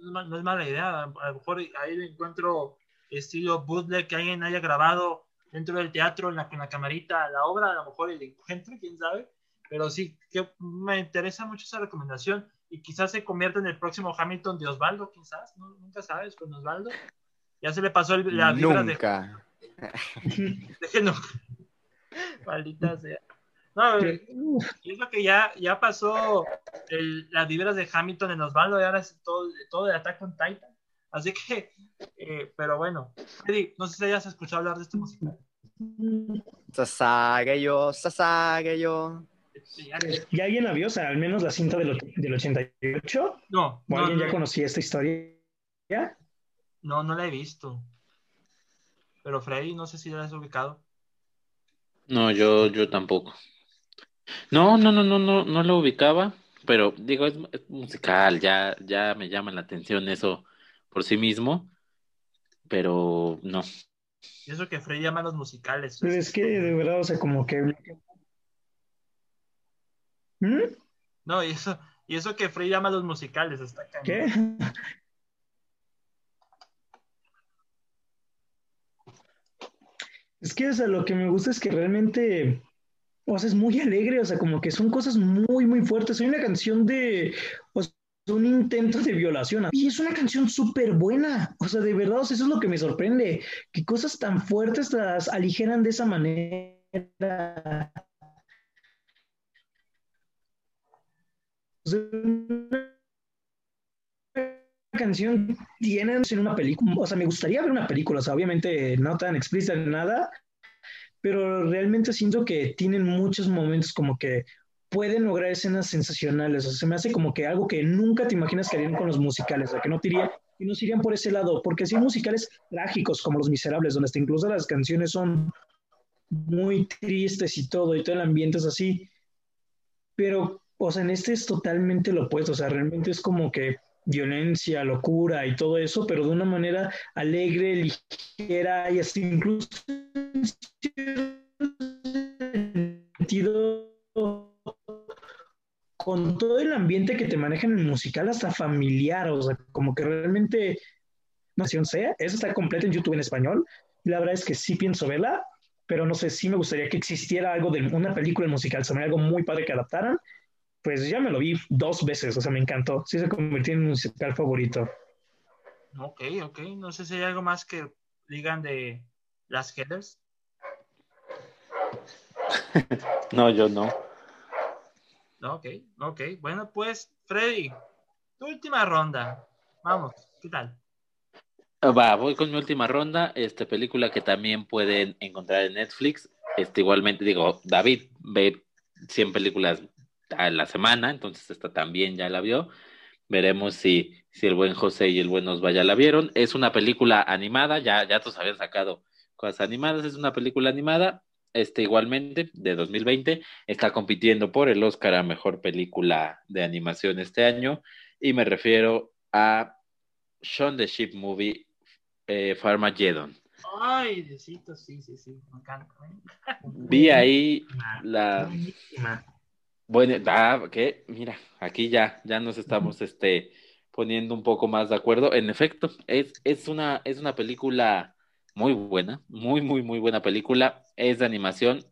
No, es mala idea. A lo mejor ahí encuentro estilo bootleg que alguien haya grabado dentro del teatro en la, con la camarita la obra, a lo mejor el encuentro, quién sabe. Pero sí, que me interesa mucho esa recomendación y quizás se convierta en el próximo Hamilton de Osvaldo, quizás, nunca sabes, con Osvaldo. Ya se le pasó la vibra nunca. de... Déjenlo. Maldita sea. No, es lo que ya, ya pasó el, las vibras de Hamilton en Osvaldo y ahora es todo, todo on Titan. Así que, eh, pero bueno, Eddie, no sé si hayas escuchado hablar de este musical. Sasageyo, Sasageyo. ¿Y alguien la vio? O sea, al menos la cinta del, del 88. No. ¿O alguien ya conocía esta historia? No, no la he visto. Pero Freddy, no sé si la has ubicado. No, yo, yo tampoco. No, no, no, no, no, no la ubicaba, pero digo, es, musical, ya, ya me llama la atención eso por sí mismo, pero no. Y eso que Freddy llama los musicales. Pero es que de verdad, o sea, como que ¿Mm? No, y eso, y eso que Frey llama los musicales, está ¿Qué? Es que, o sea, lo que me gusta es que realmente, o sea, es muy alegre, o sea, como que son cosas muy, muy fuertes. Hay una canción de, o sea, un intento de violación. Y es una canción súper buena. O sea, de verdad, o sea, eso es lo que me sorprende. Que cosas tan fuertes las aligeran de esa manera. una canción tiene en una película, o sea, me gustaría ver una película, o sea, obviamente no tan explícita ni nada, pero realmente siento que tienen muchos momentos como que pueden lograr escenas sensacionales, o sea, se me hace como que algo que nunca te imaginas que harían con los musicales, o sea, que no tiría y no irían por ese lado, porque si hay musicales trágicos como Los Miserables, donde hasta incluso las canciones son muy tristes y todo, y todo el ambiente es así, pero o sea, en este es totalmente lo opuesto, o sea, realmente es como que violencia, locura y todo eso, pero de una manera alegre, ligera y así incluso sentido con todo el ambiente que te maneja en el musical hasta familiar, o sea, como que realmente no sé, sea, eso está completo en YouTube en español. La verdad es que sí pienso verla, pero no sé, sí me gustaría que existiera algo de una película musical, se me algo muy padre que adaptaran pues ya me lo vi dos veces, o sea, me encantó. Sí se convirtió en mi musical favorito. Ok, ok. No sé si hay algo más que digan de las headers. no, yo no. Ok, ok. Bueno, pues, Freddy, tu última ronda. Vamos, ¿qué tal? Ah, va, voy con mi última ronda. Esta película que también pueden encontrar en Netflix. Este, igualmente, digo, David ve 100 películas a la semana, entonces esta también ya la vio. Veremos si, si el buen José y el buen Osva ya la vieron. Es una película animada, ya, ya todos habían sacado cosas animadas, es una película animada, este igualmente, de 2020, está compitiendo por el Oscar a Mejor Película de Animación este año, y me refiero a Shaun the Sheep Movie eh, Farmageddon. Ay, sí, sí, sí, me encanta. Vi ahí la... Bueno, ah, que mira, aquí ya, ya nos estamos este, poniendo un poco más de acuerdo. En efecto, es, es, una, es una película muy buena, muy, muy, muy buena película. Es de animación,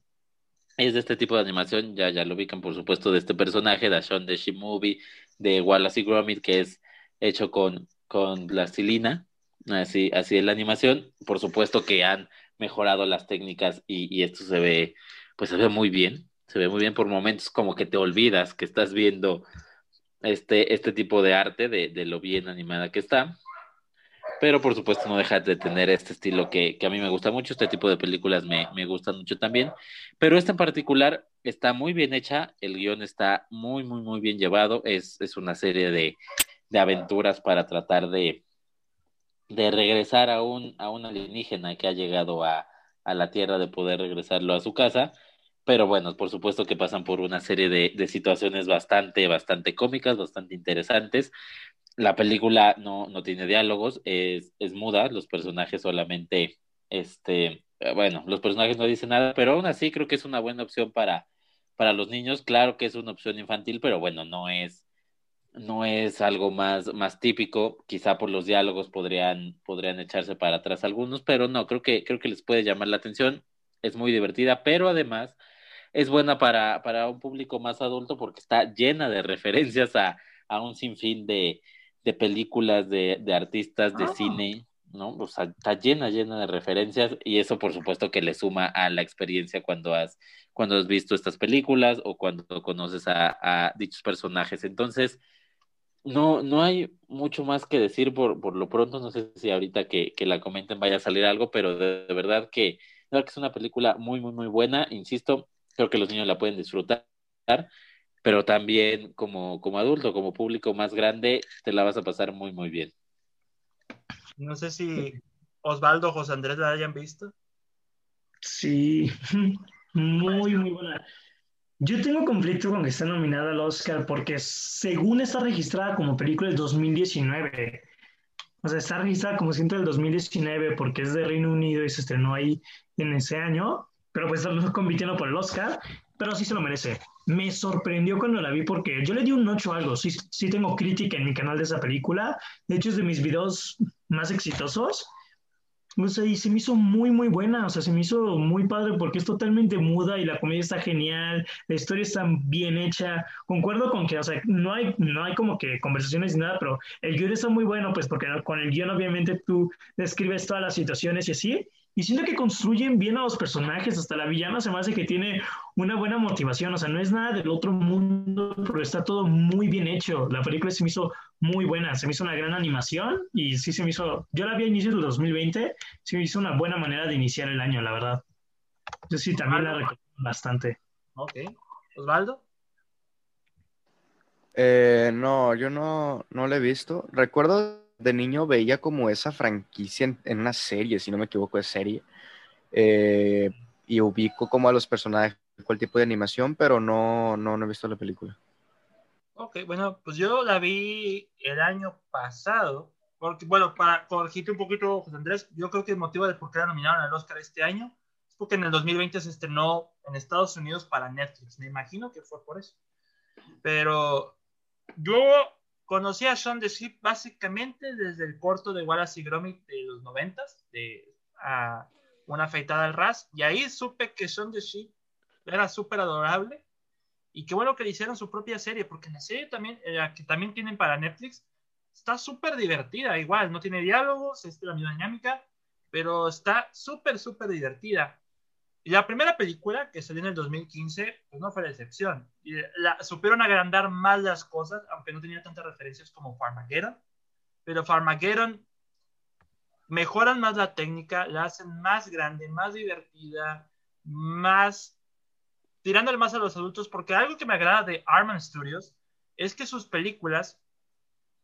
es de este tipo de animación, ya, ya lo ubican por supuesto de este personaje, de Sean de She Movie, de Wallace y Gromit, que es hecho con, con plastilina, así, así es la animación. Por supuesto que han mejorado las técnicas y, esto se ve, pues se ve muy bien se ve muy bien por momentos como que te olvidas que estás viendo este, este tipo de arte, de lo bien animada que está. Pero por supuesto no deja de tener este estilo que, que a mí me gusta mucho, este tipo de películas me, me, gustan mucho también. Pero esta en particular está muy bien hecha, el guion está muy, muy, muy bien llevado, es, es una serie de, de aventuras para tratar de, de regresar a un, a alienígena que ha llegado a, a la Tierra, de poder regresarlo a su casa pero bueno, por supuesto que pasan por una serie de, situaciones bastante, bastante cómicas, bastante interesantes. La película no, no tiene diálogos, es, es muda, los personajes solamente, este, eh, bueno, los personajes no dicen nada, pero aún así creo que es una buena opción para, para los niños. Claro que es una opción infantil, pero bueno, no es, no es algo más, más típico. Quizá por los diálogos podrían, podrían echarse para atrás algunos, pero no, creo que, creo que les puede llamar la atención. Es muy divertida, pero además es buena para, para un público más adulto porque está llena de referencias a, a un sinfín de, de películas, de, de artistas, de Ah. cine, ¿no? O sea, está llena, llena de referencias y eso por supuesto que le suma a la experiencia cuando has, cuando has visto estas películas o cuando conoces a, a dichos personajes. Entonces, no, no hay mucho más que decir por, por lo pronto, no sé si ahorita que, que la comenten vaya a salir algo, pero de, de verdad que, de verdad que es una película muy, muy, muy buena, insisto, creo que los niños la pueden disfrutar, pero también como, como adulto, como público más grande, te la vas a pasar muy, muy bien. No sé si Osvaldo o José Andrés la hayan visto. Sí, muy, muy buena. Yo tengo conflicto con que esté nominada al Oscar porque según está registrada como película del 2019. O sea, está registrada como cinta del 2019 porque es de Reino Unido y se estrenó ahí en ese año, pero pues está compitiendo por el Oscar, pero sí se lo merece. Me sorprendió cuando la vi porque yo le di un 8 algo, sí, sí tengo crítica en mi canal de esa película, de hecho es de mis videos más exitosos. O sea, y se me hizo muy, muy buena, o sea, se me hizo muy padre porque es totalmente muda y la comedia está genial, la historia está bien hecha. Concuerdo con que, o sea, no hay, no hay como que conversaciones ni nada, pero el guion está muy bueno, pues porque con el guion obviamente tú describes todas las situaciones y así. Y siento que construyen bien a los personajes, hasta la villana se me hace que tiene una buena motivación, o sea, no es nada del otro mundo, pero está todo muy bien hecho. La película se me hizo muy buena, se me hizo una gran animación y sí se me hizo, yo la vi a inicios del 2020, se me hizo una buena manera de iniciar el año, la verdad. Yo sí también la recomiendo bastante. Ok. Osvaldo. Eh, no, yo no, no la he visto. Recuerdo de niño veía como esa franquicia en, una serie, si no me equivoco, de serie. Eh, y ubico como a los personajes, cuál tipo de animación, pero no, no, no he visto la película. Ok, bueno, pues yo la vi el año pasado. Porque, bueno, para corregirte un poquito, José Andrés, yo creo que el motivo de por qué la nominaron al Oscar este año es porque en el 2020 se estrenó en Estados Unidos para Netflix. Me imagino que fue por eso. Pero yo conocí a Sean the Sheep básicamente desde el corto de Wallace y Gromit de los 90 de una afeitada al ras. Y ahí supe que Sean the Sheep era súper adorable. Y qué bueno que le hicieron su propia serie, porque la serie también, eh, que también tienen para Netflix, está súper divertida, igual, no tiene diálogos, es la misma dinámica, pero está súper, súper divertida. Y la primera película, que salió en el 2015, pues no fue la excepción. Y la, supieron agrandar más las cosas, aunque no tenía tantas referencias como Farmageddon. Pero Farmageddon mejoran más la técnica, la hacen más grande, más divertida, más tirándole más a los adultos, porque algo que me agrada de Arman Studios es que sus películas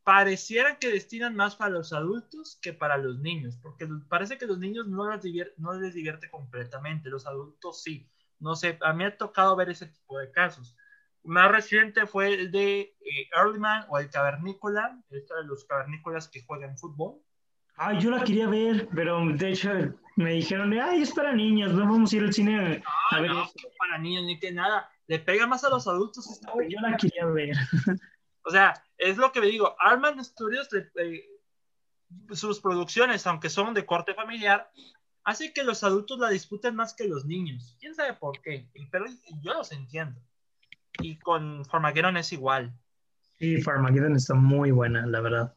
parecieran que destinan más para los adultos que para los niños, porque parece que los niños no les, divierte, no les divierte completamente, los adultos sí. No sé, a mí ha tocado ver ese tipo de casos. Más reciente fue el de eh, Earlyman o el Cavernícola, este de los cavernícolas que juegan fútbol. Ay, yo la quería ver, pero de hecho me dijeron, ay, es para niños, no vamos a ir al cine a Ah, ver no, eso. para niños ni que nada. Le pega más a los adultos esta Yo la quería ver. O sea, es lo que me digo. Arman Studios, eh, sus producciones, aunque son de corte familiar, hace que los adultos la disfruten más que los niños. ¿Quién sabe por qué? Pero yo los entiendo. Y con Farmageddon es igual. Sí, Farmageddon está muy buena, la verdad.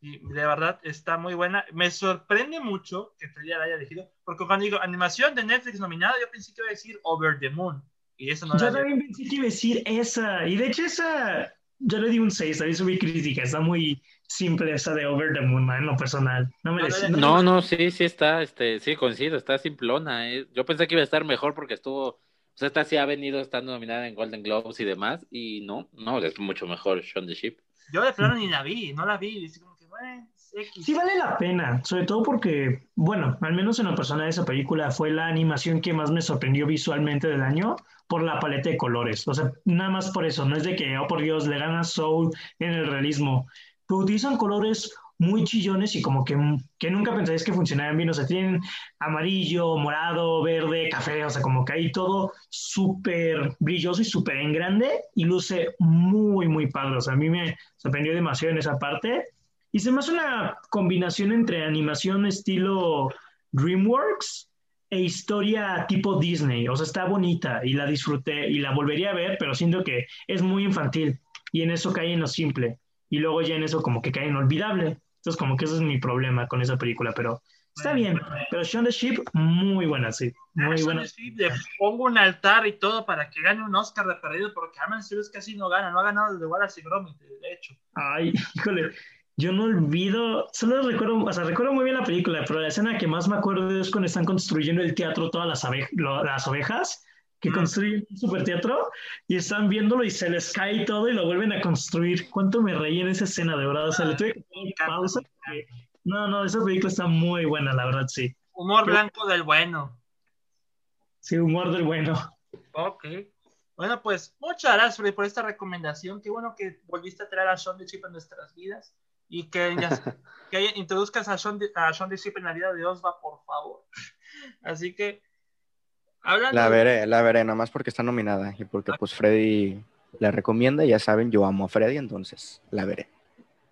Y de verdad está muy buena. Me sorprende mucho que Freddy la haya elegido, porque cuando digo animación de Netflix nominada, yo pensé que iba a decir Over the Moon. Y eso no Yo también pensé que iba a decir esa. Y de hecho esa, yo le di un 6, también subí crítica. Está muy simple esa de Over the Moon, man, en lo personal. No me No, no, sí, sí está, este, sí, coincido, está simplona. eh. Yo pensé que iba a estar mejor porque estuvo, o sea, esta sí ha venido estando nominada en Golden Globes y demás, y no, no, es mucho mejor Shaun the Sheep. Yo de plano ni la vi, no la vi. Y así como que, bueno, Sí vale la pena, sobre todo porque, bueno, al menos en lo personal esa película fue la animación que más me sorprendió visualmente del año por la paleta de colores. O sea, nada más por eso, no es de que, oh por Dios, le gana Soul en el realismo. pero utilizan colores muy chillones y como que, que nunca pensarías que funcionaran bien. O sea, tienen amarillo, morado, verde, café, o sea, como que hay todo súper brilloso y súper en grande y luce muy, muy padre. O sea, a mí me sorprendió demasiado en esa parte. Y se me hace una combinación entre animación estilo DreamWorks e historia tipo Disney. O sea, está bonita y la disfruté y la volvería a ver, pero siento que es muy infantil y en eso cae en lo simple. Y luego ya en eso como que cae en olvidable. Entonces como que ese es mi problema con esa película, pero está bien. Pero Shaun the Sheep, muy buena, sí. Muy buena. le pongo un altar y todo para que gane un Oscar de perdido, porque Arman es casi no gana, no ha ganado desde Wallace y Gromit, de hecho. Ay, híjole, yo no olvido, solo recuerdo, o sea, recuerdo muy bien la película, pero la escena que más me acuerdo es cuando están construyendo el teatro todas las, las ovejas que construyen un super teatro y están viéndolo y se les cae todo y lo vuelven a construir. ¿Cuánto me reí en esa escena, de verdad? O sea, le tuve que poner pausa. No, no, esa película está muy buena, la verdad, sí. Humor blanco del bueno. Sí, humor del bueno. Ok. Bueno, pues muchas gracias por esta recomendación. Qué bueno que volviste a traer a Sean de Chip en nuestras vidas y que, que introduzcas a Sean, a Sean la vida de Osva, por favor. Así que la veré, la veré, nada más porque está nominada y porque pues Freddy la recomienda, ya saben, yo amo a Freddy, entonces la veré.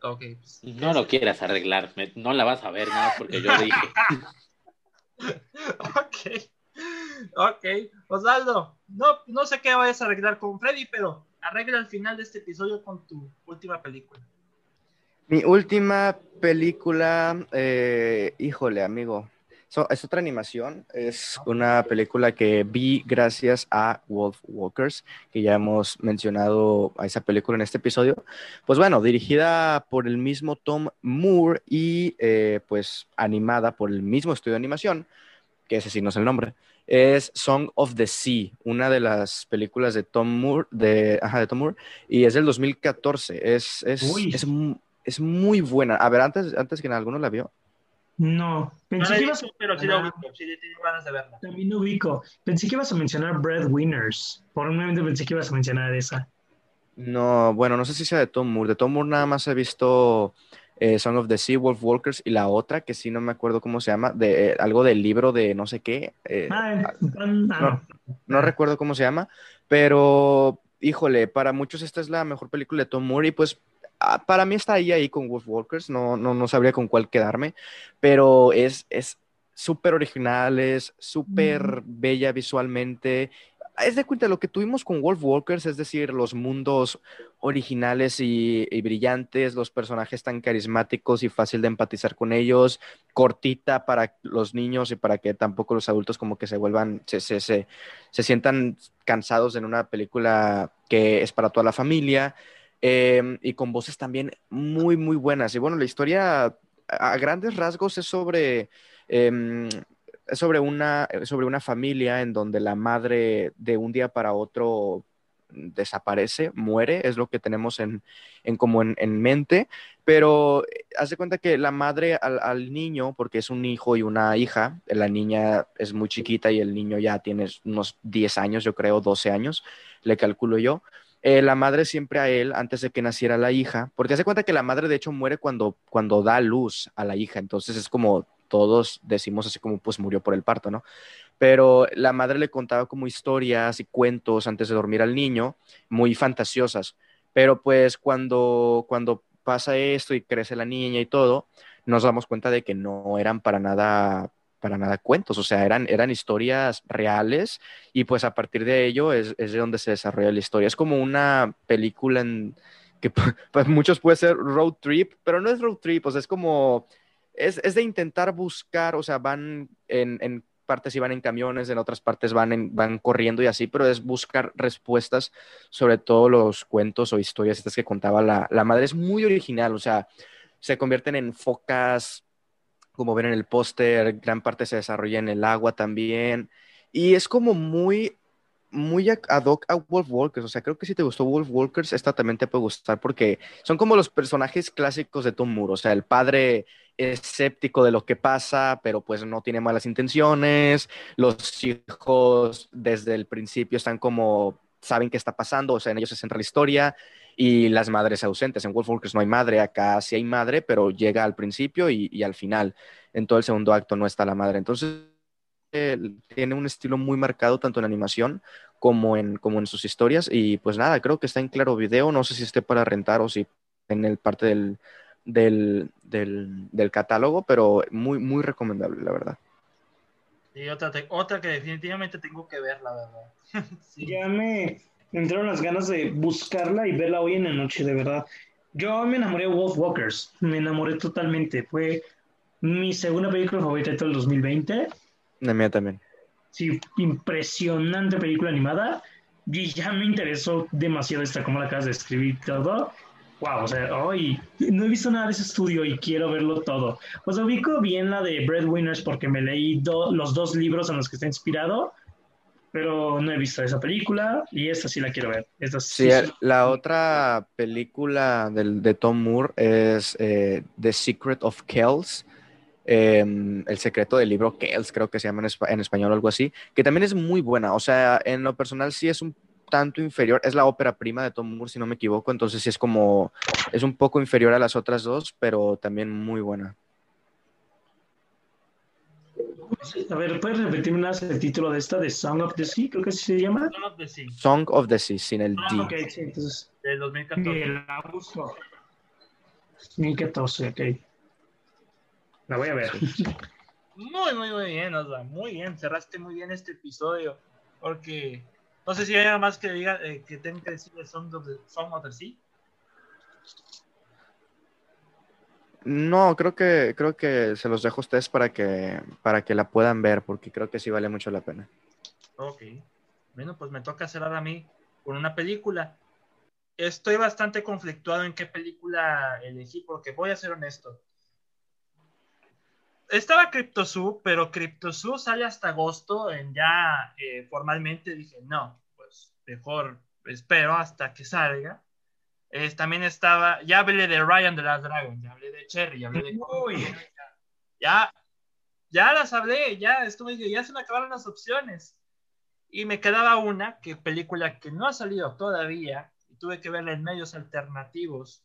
Okay, pues, no lo quieras arreglar, no la vas a ver nada porque yo dije. ok, ok, Osvaldo, no, no sé qué vayas a arreglar con Freddy, pero arregla al final de este episodio con tu última película. Mi última película, eh, híjole, amigo, es otra animación, es una película que vi gracias a Wolf Walkers, que ya hemos mencionado a esa película en este episodio. Pues bueno, dirigida por el mismo Tom Moore y eh, pues animada por el mismo estudio de animación, que ese sí no es el nombre, es Song of the Sea, una de las películas de Tom Moore, de, ajá, de Tom Moore y es del 2014. Es, es, es, es, muy buena. A ver, antes, antes que nada, ¿alguno la vio? No, pensé que ibas a... pero sí lo ubico, sí tengo ganas de verla. También lo ubico. Pensé que ibas a mencionar Breadwinners. Por un momento pensé que ibas a mencionar esa. No, bueno, no sé si sea de Tom Moore. De Tom Moore nada más he visto eh, Song of the Sea, Wolf Walkers y la otra que sí no me acuerdo cómo se llama, de eh, algo del libro de no sé qué. Eh, ah, no, no recuerdo cómo se llama, pero híjole, para muchos esta es la mejor película de Tom Moore y pues Ah, para mí está ahí, ahí con Wolfwalkers, no, no, no sabría con cuál quedarme, pero es súper original, es súper bella visualmente. Es de cuenta lo que tuvimos con Wolfwalkers, es decir, los mundos originales y, brillantes, los personajes tan carismáticos y fácil de empatizar con ellos, cortita para los niños y para que tampoco los adultos como que se vuelvan, se, se, se, se sientan cansados en una película que es para toda la familia. Em, y con voces también muy, muy buenas. Y bueno, la historia a grandes rasgos es sobre, em, sobre, una, sobre una familia en donde la madre de un día para otro desaparece, muere, es lo que tenemos en, en como en, mente, pero eh, haz de cuenta que la madre al, niño, porque es un hijo y una hija, la niña es muy chiquita y el niño ya tiene unos 10 años, yo creo, 12 años, le calculo yo, eh, la madre siempre a él, antes de que naciera la hija, porque hace cuenta que la madre de hecho muere cuando, cuando da luz a la hija, entonces es como todos decimos así como pues murió por el parto, ¿no? Pero la madre le contaba como historias y cuentos antes de dormir al niño, muy fantasiosas, pero pues cuando, cuando pasa esto y crece la niña y todo, nos damos cuenta de que no eran para nada para nada cuentos, o sea, eran, eran historias reales y pues a partir de ello es, es de donde se desarrolla la historia. Es como una película en que pues muchos puede ser road trip, pero no es road trip, o sea, es como, es, es de intentar buscar, o sea, van en, en partes y van en camiones, en otras partes van, en, van corriendo y así, pero es buscar respuestas sobre todos los cuentos o historias estas que contaba la, la madre. Es muy original, o sea, se convierten en focas como ven en el póster, gran parte se desarrolla en el agua también. Y es como muy, muy ad hoc a Wolf Walkers. O sea, creo que si te gustó Wolf Walkers, esta también te puede gustar porque son como los personajes clásicos de Tom Moore. O sea, el padre escéptico de lo que pasa, pero pues no tiene malas intenciones. Los hijos desde el principio están como, saben qué está pasando, o sea, en ellos se centra la historia. Y las madres ausentes. En Wolfwalkers no hay madre, acá sí hay madre, pero llega al principio y, y al final. En todo el segundo acto no está la madre. Entonces, eh, tiene un estilo muy marcado tanto en animación como en, como en sus historias. Y pues nada, creo que está en claro video. No sé si esté para rentar o si en el parte del, del, del, del catálogo, pero muy, muy recomendable, la verdad. Y otra, te- otra que definitivamente tengo que ver, la verdad. Sí. Ya me entraron las ganas de buscarla y verla hoy en la noche, de verdad. Yo me enamoré de Wolfwalkers, me enamoré totalmente. Fue mi segunda película favorita de todo el 2020. La mía también. Sí, impresionante película animada. Y ya me interesó demasiado esta, como la acabas de escribir todo. Wow, o sea, hoy no he visto nada de ese estudio y quiero verlo todo. Sea, ubico bien la de Breadwinners porque me leí do- los dos libros en los que está inspirado, pero no he visto esa película y esta sí la quiero ver. Esta Sí, sí, el- la otra película del, de Tom Moore es eh, The Secret of Kells, eh, El secreto del libro Kells, creo que se llama en, espa- en español o algo así, que también es muy buena. O sea, en lo personal sí es un tanto inferior, es la ópera prima de Tom Moore, si no me equivoco, entonces sí es como, es un poco inferior a las otras dos, pero también muy buena. A ver, ¿puedes repetirme el título de esta, de Song of the Sea? Creo que así se llama. Son of the Sea, Song of the Sea, sin el Ah, D. Ok, sí, entonces, del 2014. bien, la busco. 2014, ok. La voy a ver. Muy, muy, muy bien, Osva. Muy bien. Cerraste muy bien este episodio. Porque no sé si hay algo más que diga eh, que tengo que decir de Song of the, Song of the Sea. No, creo que, creo que se los dejo a ustedes para que, para que la puedan ver, porque creo que sí vale mucho la pena. Ok. Bueno, pues me toca cerrar a mí con una película. Estoy bastante conflictuado en qué película elegí, porque voy a ser honesto. Estaba CryptoZoo, pero CryptoZoo sale hasta agosto. En ya eh, formalmente dije, no, pues mejor espero hasta que salga. Eh, también estaba, ya hablé de Ryan de Last Dragon, ya hablé de Cherry, ya hablé de. Uy. Ya, ya las hablé, ya estuve, ya se me acabaron las opciones. Y me quedaba una, que película que no ha salido todavía, y tuve que verla en medios alternativos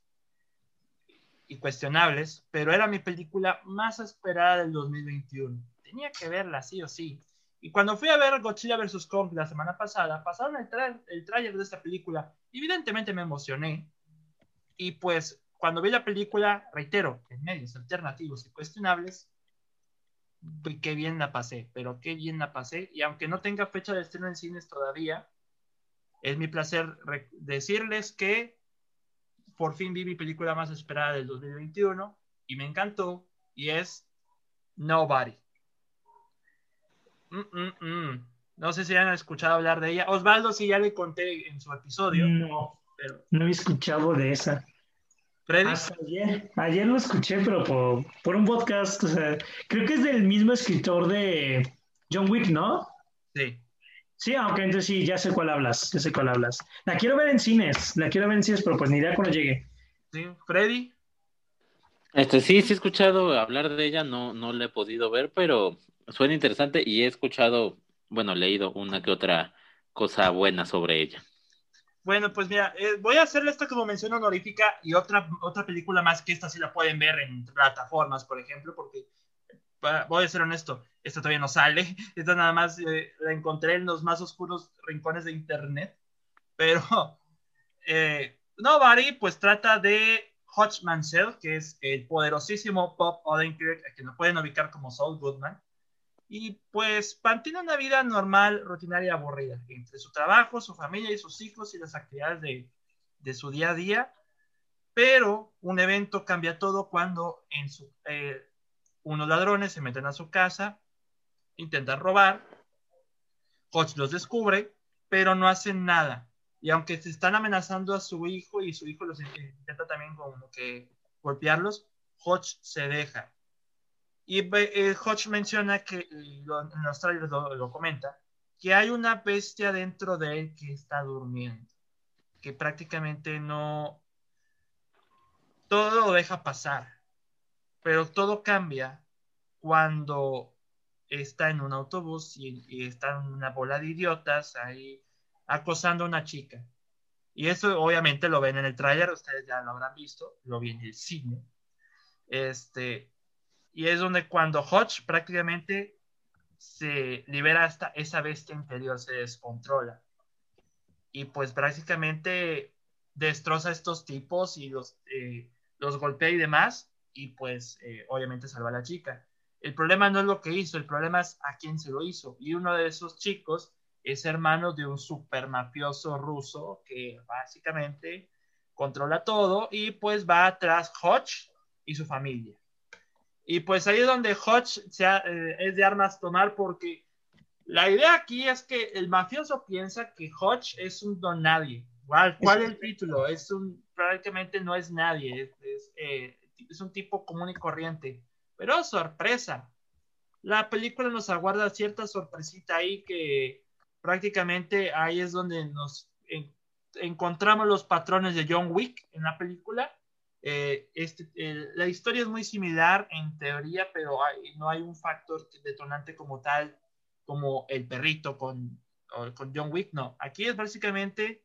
y cuestionables, pero era mi película más esperada del 2021. Tenía que verla sí o sí. Y cuando fui a ver Godzilla vs. Kong la semana pasada, pasaron el, tra el tráiler de esta película. Evidentemente me emocioné. Y pues cuando vi la película, reitero, en medios alternativos y cuestionables, qué bien la pasé, pero qué bien la pasé. Y aunque no tenga fecha de estreno en cines todavía, es mi placer decirles que por fin vi mi película más esperada del 2021 y me encantó y es Nobody. Mm, mm, mm. No sé si han escuchado hablar de ella. Osvaldo sí ya le conté en su episodio. No, pero no he escuchado de esa. Freddy. Hasta ayer, ayer lo escuché, pero por, por un podcast. O sea, creo que es del mismo escritor de John Wick, ¿no? Sí. Sí, aunque entonces sí, ya sé cuál hablas, ya sé cuál hablas. La quiero ver en cines, la quiero ver en cines, pero pues ni idea cuando llegue. Sí, Freddy. Este, sí, sí he escuchado hablar de ella, no, no la he podido ver, pero suena interesante y he escuchado, bueno, leído una que otra cosa buena sobre ella. Bueno, pues mira, eh, voy a hacerle esta como mención honorífica y otra, otra película más que esta sí la pueden ver en plataformas, por ejemplo, porque voy a ser honesto, esta todavía no sale, esta nada más eh, la encontré en los más oscuros rincones de internet, pero eh, Nobody pues trata de Hutch Mansell, que es el poderosísimo Bob Odenkirk, a quien lo pueden ubicar como Saul Goodman, y pues mantiene una vida normal, rutinaria aburrida, entre su trabajo, su familia y sus hijos y las actividades de, su día a día. Pero un evento cambia todo cuando eh, unos ladrones se meten a su casa, intentan robar, Hodge los descubre, pero no hacen nada. Y aunque se están amenazando a su hijo y su hijo los intenta también como que golpearlos, Hodge se deja. Y eh, Hodge menciona que, lo, en los trailers lo, lo, comenta, que hay una bestia dentro de él que está durmiendo, que prácticamente no, todo lo deja pasar, pero todo cambia cuando está en un autobús y, y está en una bola de idiotas ahí acosando a una chica. Y eso obviamente lo ven en el tráiler, ustedes ya lo habrán visto, lo vi en el cine. Este, y es donde cuando Hodge prácticamente se libera hasta esa bestia interior, se descontrola. Y pues prácticamente destroza a estos tipos y los, eh, los golpea y demás. Y pues eh, obviamente salva a la chica. El problema no es lo que hizo, el problema es a quién se lo hizo. Y uno de esos chicos es hermano de un super mafioso ruso que básicamente controla todo y pues va tras Hodge y su familia. Y pues ahí es donde Hodge eh, es de armas tomar porque la idea aquí es que el mafioso piensa que Hodge es un don nadie. ¿Cuál, cuál es el título? Es un, prácticamente no es nadie, es, eh, es un tipo común y corriente. Pero sorpresa, la película nos aguarda cierta sorpresita ahí que prácticamente ahí es donde nos encontramos los patrones de John Wick en la película eh, este, la historia es muy similar en teoría, pero no hay un factor detonante como tal, como el perrito con, con John Wick. No, aquí es básicamente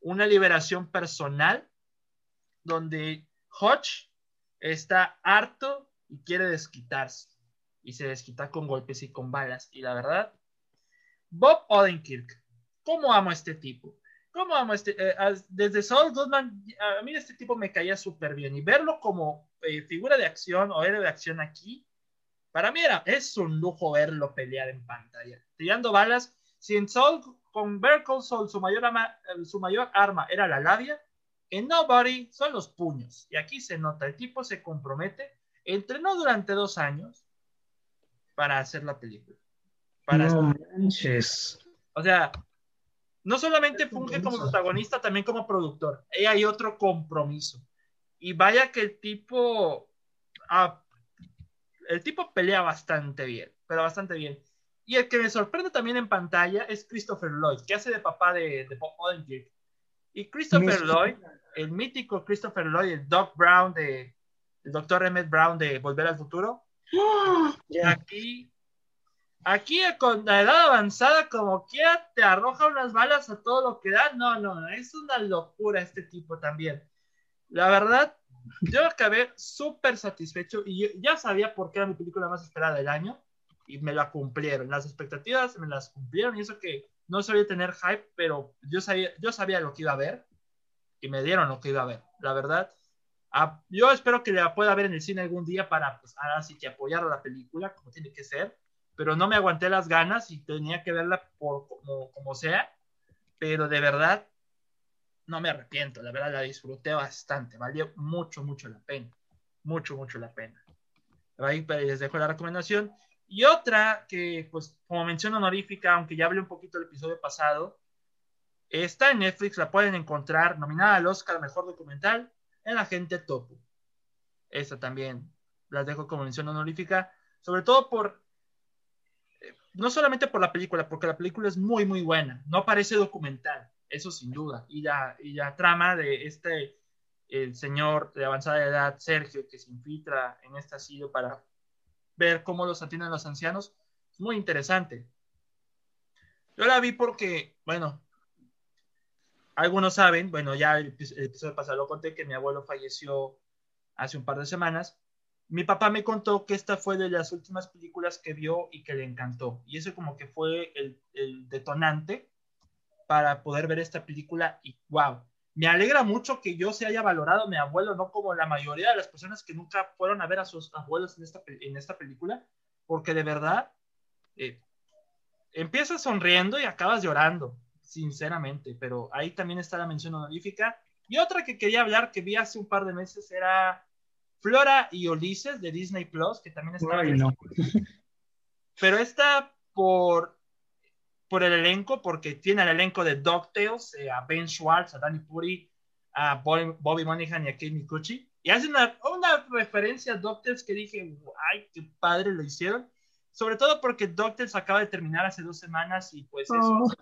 una liberación personal donde Hodge está harto y quiere desquitarse. Y se desquita con golpes y con balas. Y la verdad, Bob Odenkirk, ¿cómo amo a este tipo? ¿Cómo amo este? Eh, desde Saul Goodman, a mí este tipo me caía súper bien. Y verlo como eh, figura de acción o héroe de acción aquí, para mí era, es un lujo verlo pelear en pantalla. Tirando balas. Si en Soul, con Bear Soul, su mayor, eh, su mayor arma era la labia, en Nobody son los puños. Y aquí se nota, el tipo se compromete, entrenó durante dos años para hacer la película. Para no manches. O sea, no solamente funge como protagonista, también como productor. Ahí hay otro compromiso. Y vaya que el tipo. Ah, el tipo pelea bastante bien, pero bastante bien. Y el que me sorprende también en pantalla es Christopher Lloyd, que hace de papá de, de Bob Odenkirk. Y Christopher Lloyd, el mítico Christopher Lloyd, el Doc Brown de. El doctor Emmett Brown de Volver al Futuro. ¡Ah! Aquí Aquí con la edad avanzada, como quiera, te arroja unas balas a todo lo que da. No, no, es una locura este tipo también. La verdad, yo acabé súper satisfecho y ya sabía por qué era mi película más esperada del año y me la cumplieron. Las expectativas me las cumplieron y eso que no sabía tener hype, pero yo sabía, yo sabía lo que iba a ver y me dieron lo que iba a ver. La verdad, yo espero que la pueda ver en el cine algún día para, pues, ahora sí que apoyar a la película como tiene que ser pero no me aguanté las ganas y tenía que verla por como, como sea, pero de verdad no me arrepiento, la verdad la disfruté bastante, valió mucho, mucho la pena, mucho, mucho la pena. Ahí pues, les dejo la recomendación. Y otra que, pues, como mención honorífica, aunque ya hablé un poquito el episodio pasado, está en Netflix, la pueden encontrar nominada al Oscar Mejor Documental en La Gente Topo. Esta también las dejo como mención honorífica, sobre todo por no solamente por la película, porque la película es muy, muy buena, no parece documental, eso sin duda, y la, y la trama de este el señor de avanzada edad, Sergio, que se infiltra en este asilo para ver cómo los atienden los ancianos, es muy interesante. Yo la vi porque, bueno, algunos saben, bueno, ya el, el episodio pasado conté, que mi abuelo falleció hace un par de semanas, mi papá me contó que esta fue de las últimas películas que vio y que le encantó. Y eso como que fue el, detonante para poder ver esta película y wow. Me alegra mucho que yo se haya valorado mi abuelo, no como la mayoría de las personas que nunca fueron a ver a sus abuelos en esta, en esta película, porque de verdad eh, empiezas sonriendo y acabas llorando, sinceramente, pero ahí también está la mención honorífica. Y otra que quería hablar que vi hace un par de meses era Flora y Ulises de Disney Plus, que también está. Pero está por, por el elenco, porque tiene el elenco de DuckTales, eh, a Ben Schwartz, a Danny Puri, a Bobby Monahan y a Kate Mikuchi. Y hace una, una referencia a DuckTales que dije, ay, qué padre lo hicieron. Sobre todo porque DuckTales acaba de terminar hace dos semanas y pues eso oh.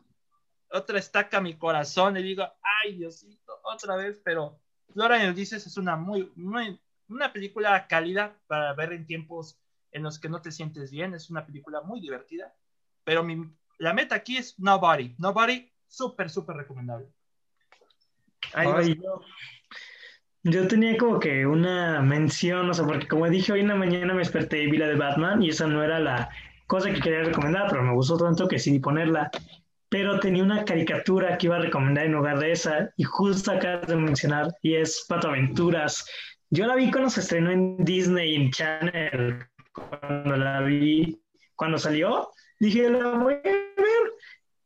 otra estaca mi corazón y digo, ay, Diosito, otra vez, pero Flora y Ulises es una muy, muy, una película cálida para ver en tiempos en los que no te sientes bien. Es una película muy divertida. Pero mi, la meta aquí es Nobody. Nobody, súper, súper recomendable. Ahí. Ay, yo, yo tenía como que una mención, o sea, porque como dije, hoy en la mañana me desperté y vi la de Batman y esa no era la cosa que quería recomendar, pero me gustó tanto que decidí ponerla. Pero tenía una caricatura que iba a recomendar en lugar de esa y justo acabas de mencionar y es Pato Aventuras. Yo la vi cuando se estrenó en Disney en Channel, cuando la vi, cuando salió, dije, la voy a ver.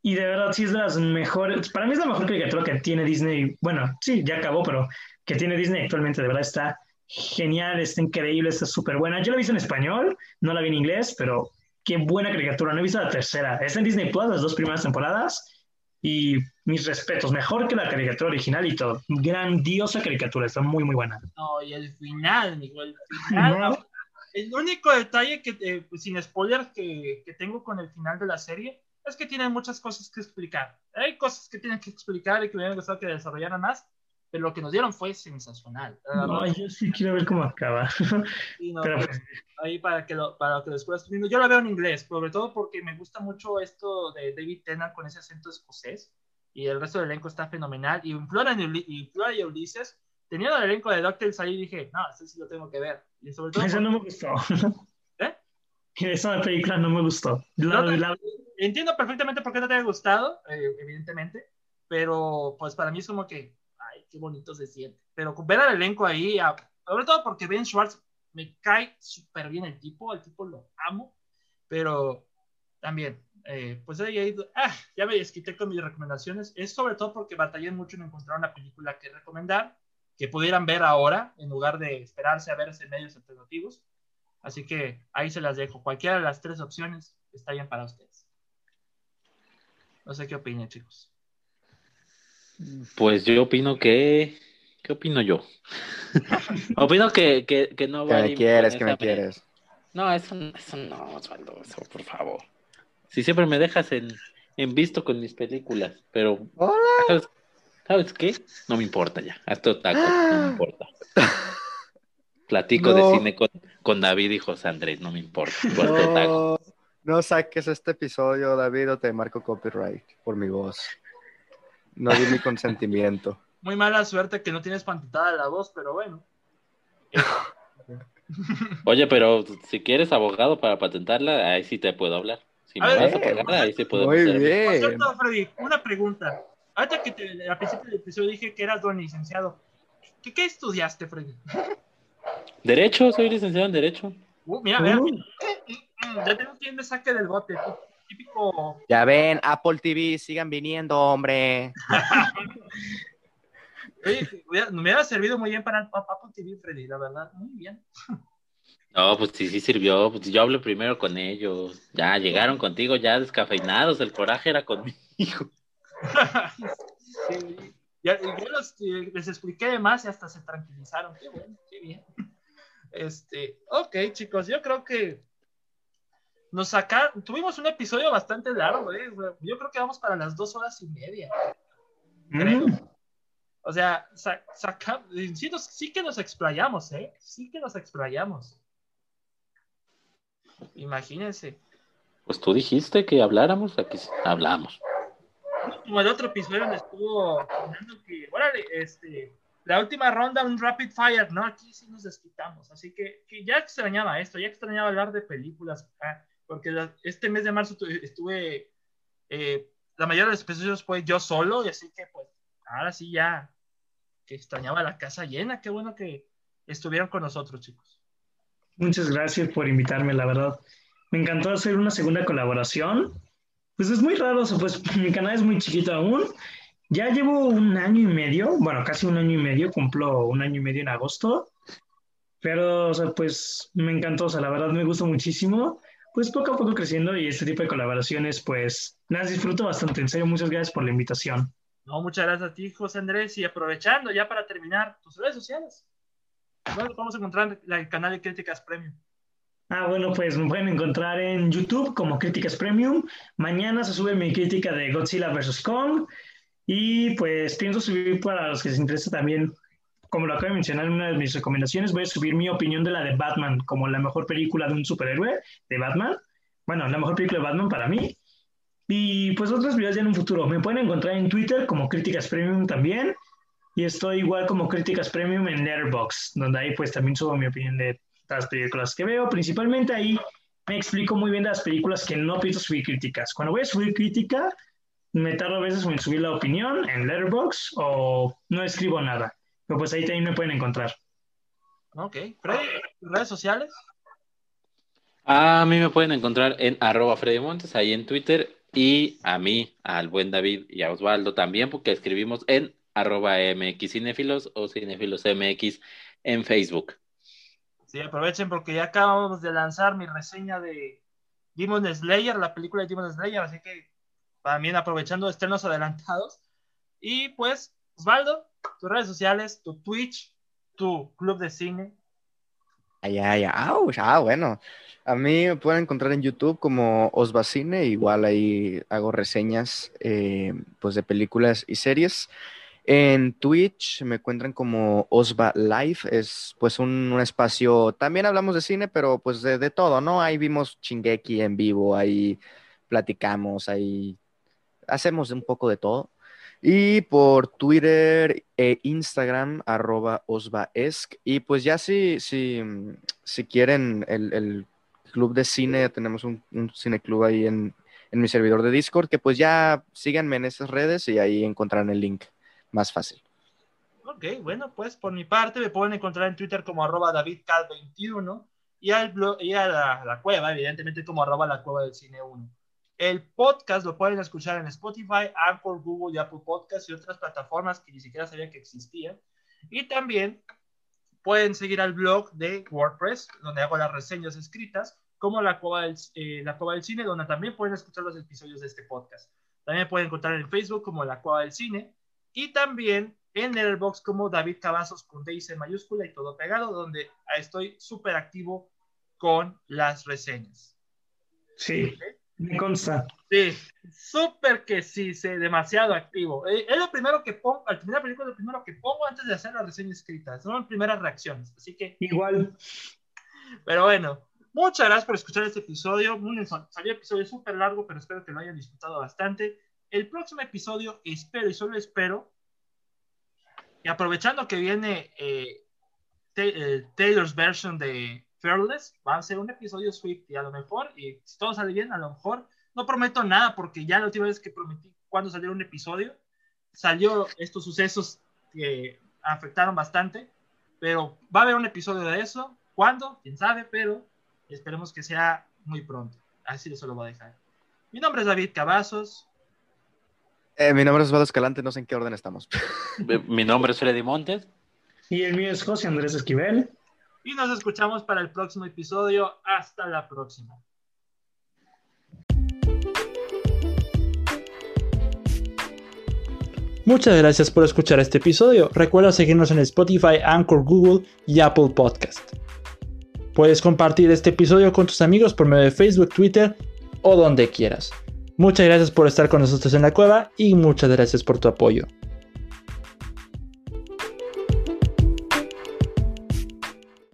Y de verdad sí es de las mejores, para mí es la mejor caricatura que tiene Disney. Bueno, sí, ya acabó, pero que tiene Disney actualmente, de verdad está genial, está increíble, está súper buena. Yo la visto en español, no la vi en inglés, pero qué buena caricatura. No he visto la tercera. Está en Disney Plus, las dos primeras temporadas. Y mis respetos, mejor que la caricatura original y todo. Grandiosa caricatura, está muy, muy buena. No, y el final, Nico, el final. No. El único detalle que, eh, pues, sin spoilers que, que tengo con el final de la serie es que tiene muchas cosas que explicar. Hay cosas que tienen que explicar y que me hubiera gustado que desarrollaran más, pero lo que nos dieron fue sensacional. No, yo sí quiero ver cómo acaba. sí, no, pero pues, ahí para que lo, para que lo descubras. Yo la veo en inglés, sobre todo porque me gusta mucho esto de David Tennant con ese acento escocés y el resto del elenco está fenomenal. Y Flora y, Flora y Ulises, teniendo el elenco de DuckTales ahí, dije, no, este sí lo tengo que ver. Y sobre todo, esa no me gustó. ¿Eh? Esa película no me gustó. La- No, la- entiendo perfectamente por qué no te ha gustado, eh, evidentemente, pero pues para mí es como que, qué bonito se siente. Pero ver al elenco ahí, a- sobre todo porque Ben Schwartz me cae súper bien el tipo, el tipo lo amo, pero también, eh, pues ahí, ahí- ah, ya me desquité con mis recomendaciones. Es sobre todo porque batallé mucho en encontrar una película que recomendar, que pudieran ver ahora, en lugar de esperarse a verse en medios alternativos. Así que ahí se las dejo. Cualquiera de las tres opciones está bien para ustedes. No sé qué opinan, chicos. Pues yo opino que. ¿Qué opino yo? opino que, que, que no Que va me quieres, que me quieres. No, eso, eso no, Osvaldo, eso, por favor. Si siempre me dejas en, en visto con mis películas, pero. Hola. ¿sabes, ¿Sabes qué? No me importa ya. Hasta taco, no me importa. Platico No. de cine con, con David y José Andrés, no me importa. No, no saques este episodio, David, o te marco copyright por mi voz. No di mi consentimiento. Muy mala suerte que no tienes pantada la voz, pero bueno. Oye, pero si quieres abogado para patentarla, ahí sí te puedo hablar. Si A me ver, vas a pagar, ahí sí puedo Muy hacer- Por bien. cierto, Freddy, una pregunta. Ahorita que te, al principio del episodio dije que eras don licenciado. ¿Qué, qué estudiaste, Freddy? Derecho, soy licenciado en Derecho. Uh, mira, mira, Uh. mira. Ya tengo quien me saque del bote. Típico. Ya ven, Apple TV, sigan viniendo, hombre. Oye, me hubiera servido muy bien para Apple TV, Freddy, la verdad. Muy bien. No, pues sí, sí sirvió. Pues yo hablé primero con ellos. Ya llegaron contigo, ya descafeinados. El coraje era conmigo. Sí, ya, yo los- les expliqué de más y hasta se tranquilizaron. Qué bueno, qué bien. Este, ok, chicos, yo creo que nos sacaron, tuvimos un episodio bastante largo, ¿eh? Yo creo que vamos para las dos horas y media. Creo. Mm. O sea, sa- saca- sí, nos- sí que nos explayamos, ¿eh? Sí que nos explayamos. Imagínense. Pues tú dijiste que habláramos, aquí sí, hablamos. como el otro episodio me estuvo que, órale, este, la última ronda, un rapid fire, ¿no? Aquí sí nos desquitamos, así que, que ya extrañaba esto, ya extrañaba hablar de películas acá, porque la- este mes de marzo tu- estuve, eh, la mayoría de los episodios fue yo solo, y así que, pues, ahora sí ya, que extrañaba la casa llena, qué bueno que estuvieron con nosotros, chicos. Muchas gracias por invitarme, la verdad. Me encantó hacer una segunda colaboración. Pues es muy raro, pues mi canal es muy chiquito aún. Ya llevo un año y medio, bueno, casi un año y medio, cumplo un año y medio en agosto. Pero, o sea, pues me encantó, o sea, la verdad me gusta muchísimo. Pues poco a poco creciendo y este tipo de colaboraciones, pues las disfruto bastante. En serio, muchas gracias por la invitación. No, muchas gracias a ti, José Andrés, y aprovechando ya para terminar, tus redes sociales. ¿Dónde podemos encontrar el canal de Críticas Premium? Ah, bueno, pues me pueden encontrar en YouTube como Críticas Premium. Mañana se sube mi crítica de Godzilla vs. Kong. Y pues pienso subir para los que les interese también, como lo acabo de mencionar en una de mis recomendaciones, voy a subir mi opinión de la de Batman como la mejor película de un superhéroe de Batman. Bueno, la mejor película de Batman para mí. Y pues otros videos ya en un futuro. Me pueden encontrar en Twitter como Críticas Premium también. y estoy igual como Críticas Premium en Letterboxd, donde ahí pues también subo mi opinión de las películas que veo. Principalmente ahí me explico muy bien de las películas que no pienso subir críticas. Cuando voy a subir crítica, me tardo a veces en subir la opinión en Letterboxd o no escribo nada. Pero pues ahí también me pueden encontrar. Ok. Freddy, ¿redes sociales? A mí me pueden encontrar en arroba Freddy Montes, ahí en Twitter, y a mí, al buen David y a Osvaldo también, porque escribimos en arroba MX Cinefilos o Cinefilos MX en Facebook. Sí, aprovechen porque ya acabamos de lanzar mi reseña de Demon Slayer, la película de Demon Slayer, así que también aprovechando estrenos adelantados. Y pues, Osvaldo, tus redes sociales, tu Twitch, tu club de cine. Ay, ay, ah, bueno. A mí me pueden encontrar en YouTube como Osvacine, igual ahí hago reseñas eh, pues de películas y series. En Twitch me encuentran como Osva Live, es pues un, espacio, también hablamos de cine, pero pues de, de, todo, ¿no? Ahí vimos Chingeki en vivo, ahí platicamos, ahí hacemos un poco de todo. Y por Twitter e Instagram, arroba osvaesc. Y pues ya si, si, si quieren el, el, club de cine, tenemos un, un cineclub ahí en, en, mi servidor de Discord, que pues ya síganme en esas redes y ahí encontrarán el link más fácil. Ok, bueno, pues por mi parte me pueden encontrar en Twitter como arroba davidcal21 y, al blog, y a la, la, cueva, evidentemente, como arroba la cueva del cine 1. El podcast lo pueden escuchar en Spotify, Anchor, Google y Apple Podcasts y otras plataformas que ni siquiera sabía que existían. Y también pueden seguir al blog de WordPress, donde hago las reseñas escritas, como la cueva, del, eh, la cueva del cine, donde también pueden escuchar los episodios de este podcast. También pueden encontrar en Facebook como la cueva del cine y también en Letterboxd como David Cavazos con D en mayúscula y todo pegado, donde estoy súper activo con las reseñas. Sí, me consta. Sí, súper que sí, sé, demasiado activo. Eh, es lo primero que pongo, al primera película es lo primero que pongo antes de hacer la reseña escrita. Son las primeras reacciones, así que... Igual. Pero bueno, muchas gracias por escuchar este episodio. Salió episodio súper largo, pero espero que lo hayan disfrutado bastante el próximo episodio, espero y solo espero, y aprovechando que viene eh, eh, Taylor's version de Fearless, va a ser un episodio Swift y a lo mejor, y si todo sale bien, a lo mejor, no prometo nada porque ya la última vez que prometí cuando salió un episodio, salió estos sucesos que afectaron bastante, pero va a haber un episodio de eso. ¿Cuándo? ¿Quién sabe? Pero esperemos que sea muy pronto. Así se lo voy a dejar. Mi nombre es David Cavazos. Eh, mi nombre es Osvaldo Escalante, no sé en qué orden estamos. mi nombre es Freddy Montes. Y el mío es José Andrés Esquivel. Y nos escuchamos para el próximo episodio. Hasta la próxima. Muchas gracias por escuchar este episodio. Recuerda seguirnos en Spotify, Anchor, Google y Apple Podcast. Puedes compartir este episodio con tus amigos por medio de Facebook, Twitter o donde quieras. Muchas gracias por estar con nosotros en la cueva y muchas gracias por tu apoyo.